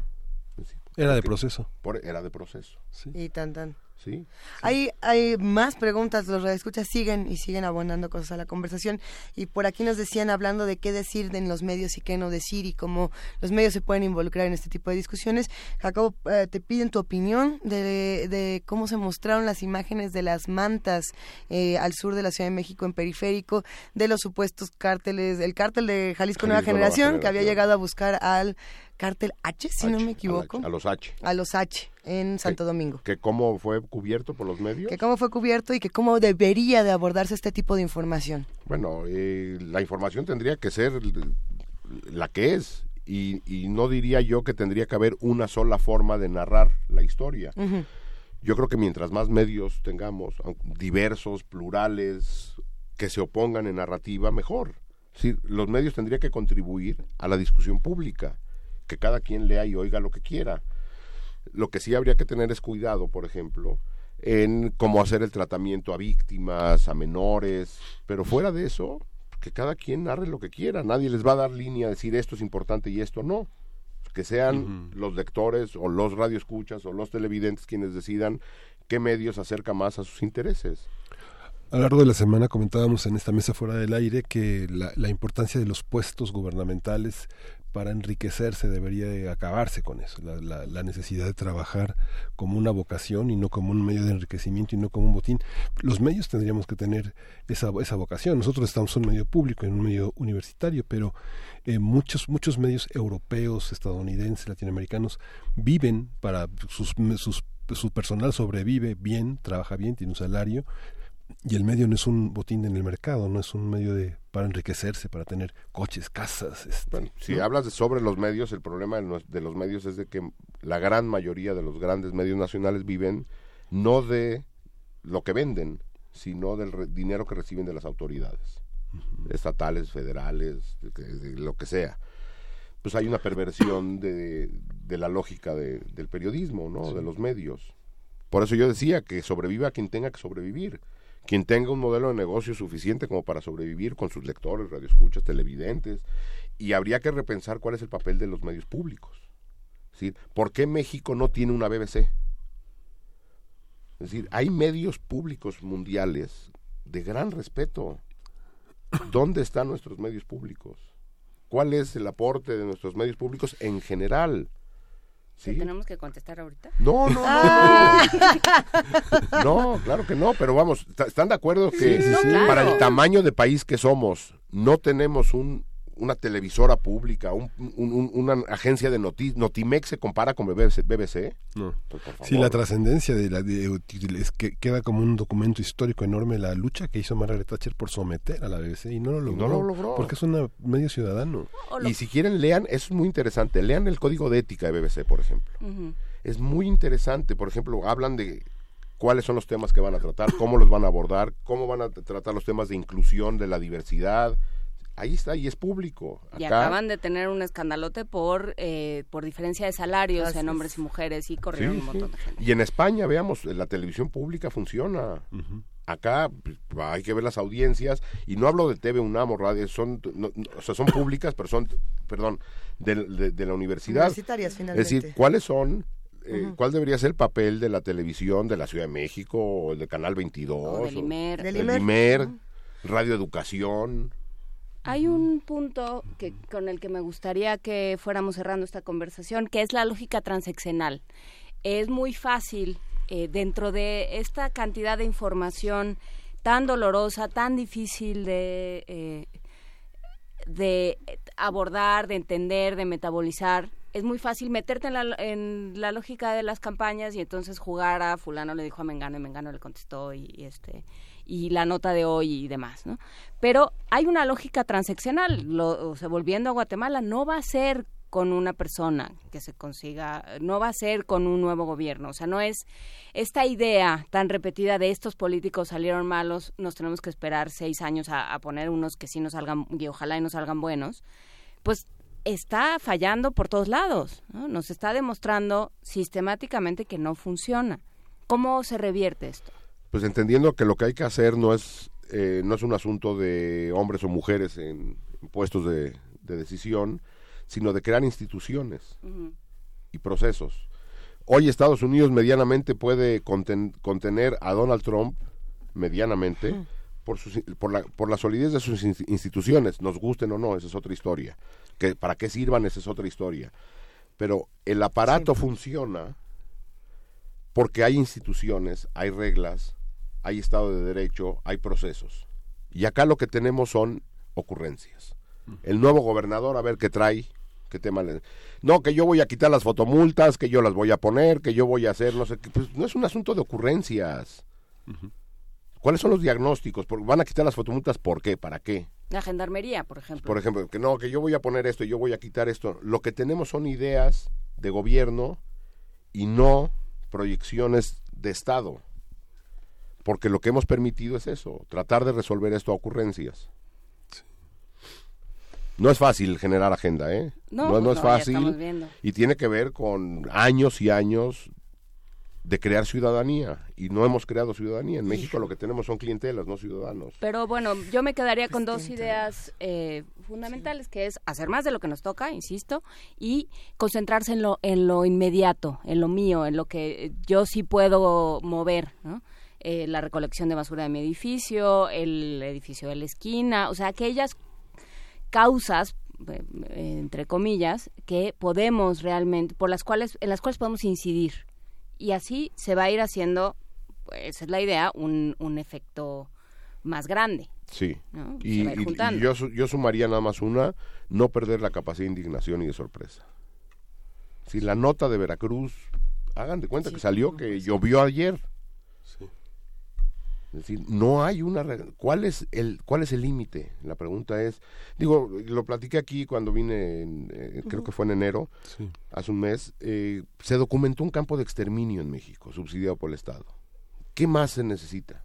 Decir, Era de proceso. por- era de proceso. Y tan tan. Sí. Hay, hay más preguntas, los radioescuchas siguen y siguen abonando cosas a la conversación. Y por aquí nos decían, hablando de qué decir en los medios y qué no decir y cómo los medios se pueden involucrar en este tipo de discusiones. Jacobo, eh, te piden tu opinión de, de cómo se mostraron las imágenes de las mantas eh, al sur de la Ciudad de México en periférico, de los supuestos cárteles, el cártel de Jalisco, Nueva, Generación, que había llegado a buscar al cártel H, si no me equivoco, A los H. a los H en Santo Domingo. Que cómo fue cubierto por los medios. que cómo fue cubierto y que cómo debería de abordarse este tipo de información. Bueno, eh, la información tendría que ser la que es. Y, y no diría yo que tendría que haber una sola forma de narrar la historia. Yo creo que mientras más medios tengamos, diversos, plurales, que se opongan en narrativa, mejor. Sí, los medios tendrían que contribuir a la discusión pública, que cada quien lea y oiga lo que quiera. Lo que sí habría que tener es cuidado, por ejemplo, en cómo hacer el tratamiento a víctimas, a menores, pero fuera de eso, que cada quien narre lo que quiera. Nadie les va a dar línea a decir esto es importante y esto no. Que sean los lectores o los radioescuchas o los televidentes quienes decidan qué medios acerca más a sus intereses. A lo largo de la semana comentábamos en esta mesa fuera del aire que la, la importancia de los puestos gubernamentales para enriquecerse debería de acabarse con eso, la, la- la necesidad de trabajar como una vocación y no como un medio de enriquecimiento y no como un botín. Los medios tendríamos que tener esa, esa vocación. Nosotros estamos en un medio público, en un medio universitario, pero eh, muchos, muchos medios europeos, estadounidenses, latinoamericanos viven para sus, sus, su personal sobrevive bien, trabaja bien, tiene un salario, Y el medio no es un botín en el mercado, no es un medio de para enriquecerse, para tener coches, casas. Este, Si ¿no? hablas de sobre los medios, el problema de los, medios es de que la gran mayoría de los grandes medios nacionales viven no de lo que venden, sino del re- dinero que reciben de las autoridades, estatales, federales, de lo que sea. Pues hay una perversión de, de la lógica de- del periodismo, ¿no? De los medios. Por eso yo decía que sobreviva quien tenga que sobrevivir. Quien tenga un modelo de negocio suficiente como para sobrevivir con sus lectores, radioescuchas, televidentes. Y habría que repensar cuál es el papel de los medios públicos. Es decir, ¿por qué México no tiene una BBC? Es decir, hay medios públicos mundiales de gran respeto. ¿Dónde están nuestros medios públicos? ¿Cuál es el aporte de nuestros medios públicos en general? ¿Te ¿Sí? tenemos que contestar ahorita? No, no, no, Ah. no. No, claro que no, pero vamos, ¿está- ¿están de acuerdo que Sí, sí, sí. para claro. el tamaño de país que somos, no tenemos un, una televisora pública, un- un- un- una agencia de noticias? ¿Notimex se compara con BBC? BBC? No. Pues, por Sí, la trascendencia de la de- es que queda como un documento histórico enorme la lucha que hizo Margaret Thatcher por someter a la BBC y no lo logró. no lo logró. Porque es un medio ciudadano. Y si quieren, lean, es muy interesante, lean el código de ética de BBC, por ejemplo. Es muy interesante, por ejemplo, hablan de cuáles son los temas que van a tratar, cómo los van a abordar, cómo van a tratar los temas de inclusión, de la diversidad. Ahí está, y es público. Y Acá- acaban de tener un escandalote por eh, por diferencia de salarios Así en es. hombres y mujeres y Sí, corrieron un sí. montón de gente. Y en España, veamos, la televisión pública funciona. Acá pues, hay que ver las audiencias, y no hablo de TV UNAM o radio, son, no- no, o sea, son públicas, pero son, perdón, de, de- de la universidad. Universitarias, Es finalmente. decir, ¿cuáles son, eh, cuál debería ser el papel de la televisión de la Ciudad de México, o el de Canal 22, O del IMER. Del IMER. IMER, Radio Educación? Hay un punto que con el que me gustaría que fuéramos cerrando esta conversación, que es la lógica transeccional. Es muy fácil eh, dentro de esta cantidad de información tan dolorosa, tan difícil de eh, de abordar, de entender, de metabolizar. Es muy fácil meterte en la, en la lógica de las campañas y entonces jugar a fulano le dijo a Mengano y Mengano le contestó y, y este y la nota de hoy y demás, ¿no? Pero hay una lógica transeccional. Lo, volviendo a Guatemala, no va a ser con una persona que se consiga, no va a ser con un nuevo gobierno. O sea, no es esta idea tan repetida de estos políticos salieron malos, nos tenemos que esperar seis años a, a poner unos que sí nos salgan, y ojalá y nos salgan buenos, pues está fallando por todos lados. ¿no? Nos está demostrando sistemáticamente que no funciona. ¿Cómo se revierte esto? Pues entendiendo que lo que hay que hacer no es, eh, no es un asunto de hombres o mujeres en, en puestos de, de decisión, sino de crear instituciones y procesos. Hoy Estados Unidos medianamente puede conten- contener a Donald Trump, medianamente, por, sus, por, la, por la solidez de sus in- instituciones, nos gusten o no, esa es otra historia. Que, para qué sirvan, esa es otra historia. Pero el aparato funciona porque hay instituciones, hay reglas, hay Estado de Derecho, hay procesos. Y acá lo que tenemos son ocurrencias. El nuevo gobernador, a ver qué trae, qué tema le... No, que yo voy a quitar las fotomultas, que yo las voy a poner, que yo voy a hacer, no sé qué. Pues no es un asunto de ocurrencias. ¿Cuáles son los diagnósticos? Porque van a quitar las fotomultas, ¿por qué? ¿Para qué? La gendarmería, por ejemplo. Por ejemplo, que no, que yo voy a poner esto y yo voy a quitar esto. Lo que tenemos son ideas de gobierno y no proyecciones de Estado. Porque lo que hemos permitido es eso, tratar de resolver esto a ocurrencias. No es fácil generar agenda, ¿eh? No, no, pues es fácil. Y tiene que ver con años y años de crear ciudadanía. Y no hemos creado ciudadanía. En México lo que tenemos son clientelas, no ciudadanos. Pero bueno, yo me quedaría con dos ideas eh, fundamentales, que es hacer más de lo que nos toca, insisto, y concentrarse en lo, en lo inmediato, en lo mío, en lo que yo sí puedo mover, ¿no? Eh, la recolección de basura de mi edificio, el edificio de la esquina, o sea, aquellas causas eh, entre comillas que podemos realmente por las cuales en las cuales podemos incidir y así se va a ir haciendo pues esa es la idea un, un efecto más grande Sí. ¿no? Y, Se va a ir y- juntando. y yo, yo sumaría nada más una, no perder la capacidad de indignación y de sorpresa. Si la nota de Veracruz, hagan de cuenta que salió que llovió ayer. Es decir, no hay una... ¿Cuál es el cuál es el límite? La pregunta es... Digo, lo platiqué aquí cuando vine, en, eh, creo que fue en enero, hace un mes. eh, se documentó un campo de exterminio en México, subsidiado por el Estado. ¿Qué más se necesita?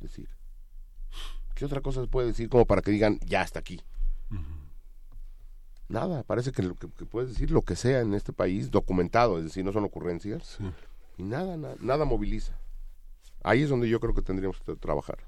Decir. ¿Qué otra cosa se puede decir como para que digan, ya está aquí? Nada, parece que, lo que, que puedes decir lo que sea en este país, documentado, es decir, no son ocurrencias. Y nada, nada, nada moviliza. Ahí es donde yo creo que tendríamos que trabajar.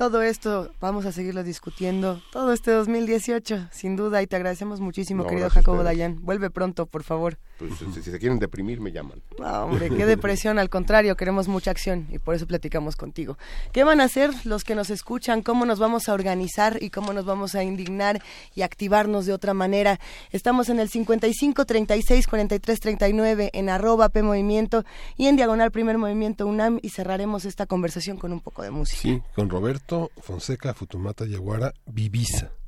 Todo esto vamos a seguirlo discutiendo todo este 2018, sin duda, y te agradecemos muchísimo, No, querido Jacobo. Dayan. Vuelve pronto, por favor. Pues, si, si se quieren deprimir, me llaman. No, hombre, qué depresión, al contrario, queremos mucha acción y por eso platicamos contigo. ¿Qué van a hacer los que nos escuchan? ¿Cómo nos vamos a organizar y cómo nos vamos a indignar y activarnos de otra manera? Estamos en el 55 36 43 39 en arroba P Movimiento y en Diagonal Primer Movimiento UNAM y cerraremos esta conversación con un poco de música. Sí, con Roberto Fonseca Futumata Yaguara Vivisa.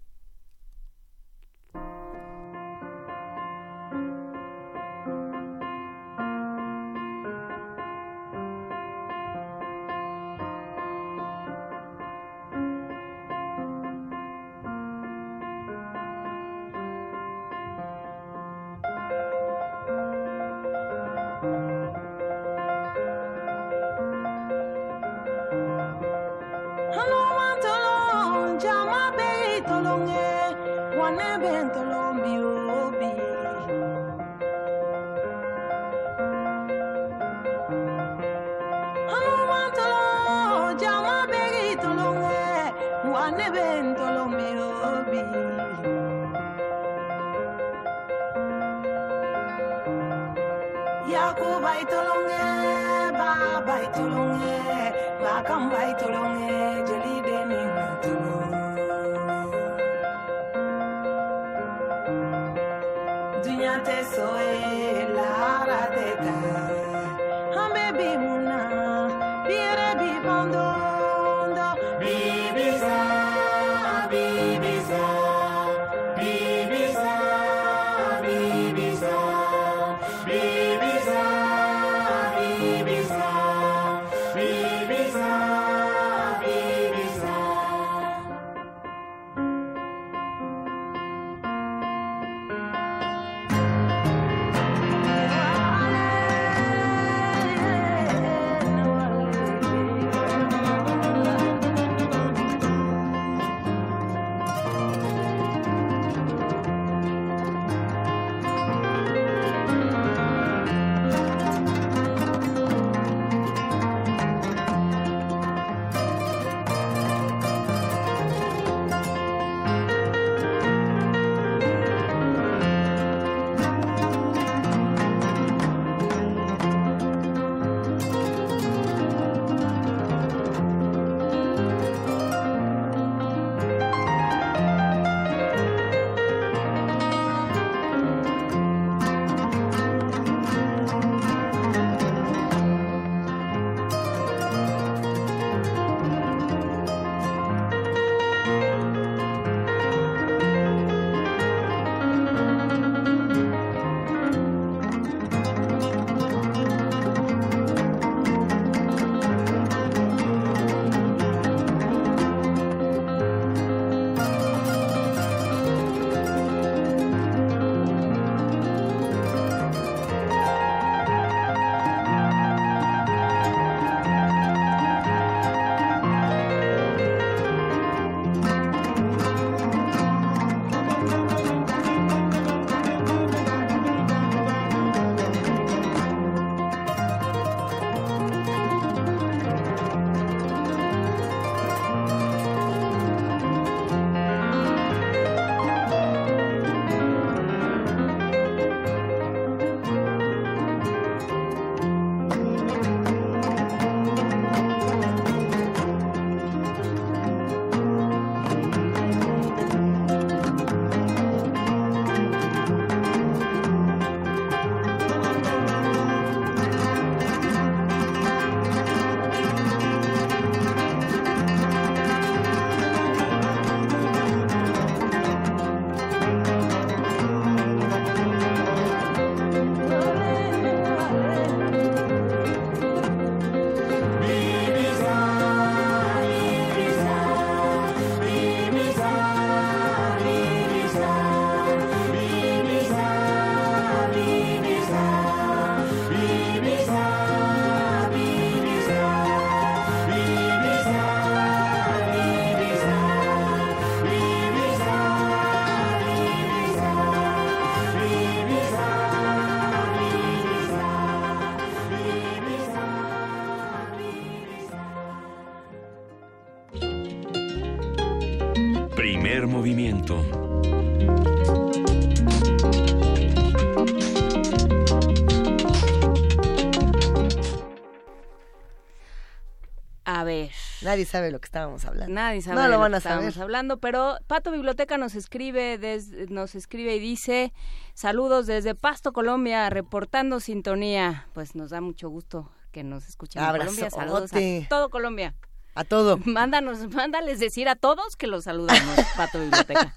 Nadie sabe lo que estábamos hablando. Nadie sabe No lo lo van que a saber. estábamos hablando, pero Pato Biblioteca nos escribe, des- nos escribe y dice, saludos desde Pasto, Colombia, reportando sintonía. Pues nos da mucho gusto que nos escuchen en Colombia. Saludos a todo Colombia. A todo. Mándanos, mándales decir a todos que los saludamos, Pato Biblioteca.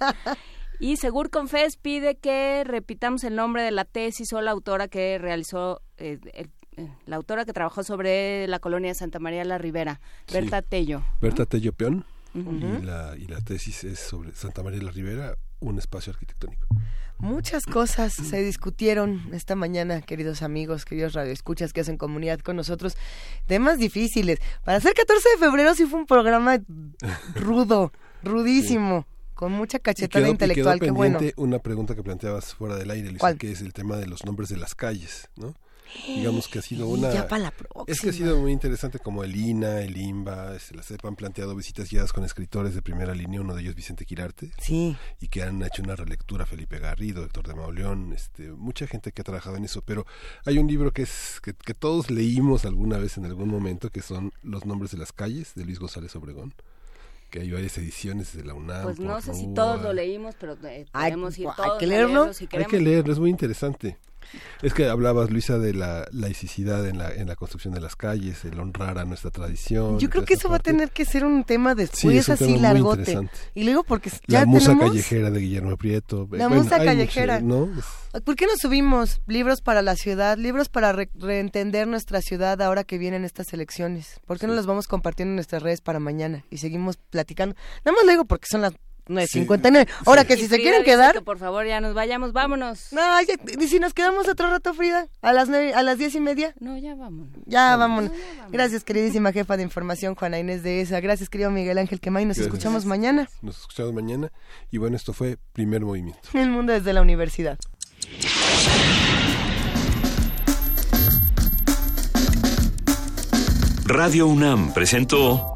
Y Segur Confes pide que repitamos el nombre de la tesis o la autora que realizó, eh, el- la autora que trabajó sobre la colonia de Santa María la Ribera, Sí. Berta Tello. Berta Tello Peón y, la, y la tesis es sobre Santa María de la Ribera, un espacio arquitectónico. Muchas cosas se discutieron esta mañana, queridos amigos, queridos radioescuchas que hacen comunidad con nosotros. Temas difíciles. Para ser 14 de febrero sí fue un programa rudo, rudísimo, con mucha Y cachetada y intelectual. Qué bueno. una pregunta que planteabas fuera del aire, Luisa, ¿Cuál? que es el tema de los nombres de las calles, ¿no? Digamos que ha sido una... ya para la Es que ha sido muy interesante como el INA, el INBA, este, la han planteado visitas guiadas con escritores de primera línea, uno de ellos Vicente Quirarte. Sí. Y que han hecho una relectura Felipe Garrido, Héctor de Mauleón, este, mucha gente que ha trabajado en eso, pero hay un libro que es que, que todos leímos alguna vez en algún momento, que son Los nombres de las calles, de Luis González Obregón, que hay varias ediciones de la UNAM. Pues no sé si todos lo leímos, pero eh, Hay- podemos ir hay todos que a leerlo. leerlo si Hay que leerlo, es muy interesante. Es que hablabas, Luisa, de la laicidad en la, en la construcción de las calles, el honrar a nuestra tradición. Yo creo que eso va a tener que ser un tema Sí, después, es un así tema largote. Y luego porque ya La musa tenemos... callejera de Guillermo Prieto. La Bueno, musa callejera. ¿no? ¿Por qué no subimos libros para la ciudad, libros para re- reentender nuestra ciudad ahora que vienen estas elecciones? ¿Por qué no los vamos compartiendo en nuestras redes para mañana y seguimos platicando? Nada más lo digo porque son las 9.59. Ahora que Y si se Frida quieren quedar... que por favor ya nos vayamos, vámonos. No, ya- y si nos quedamos otro rato, Frida, a las nueve, a las diez y media. No, ya vámonos. Ya, vámonos. Gracias, queridísima jefa de información, Juana Inés de ESA. Gracias, querido Miguel Ángel Quemay. Nos Gracias. escuchamos mañana Nos escuchamos mañana. Y bueno, esto fue Primer Movimiento. en el mundo desde la universidad. Radio UNAM presentó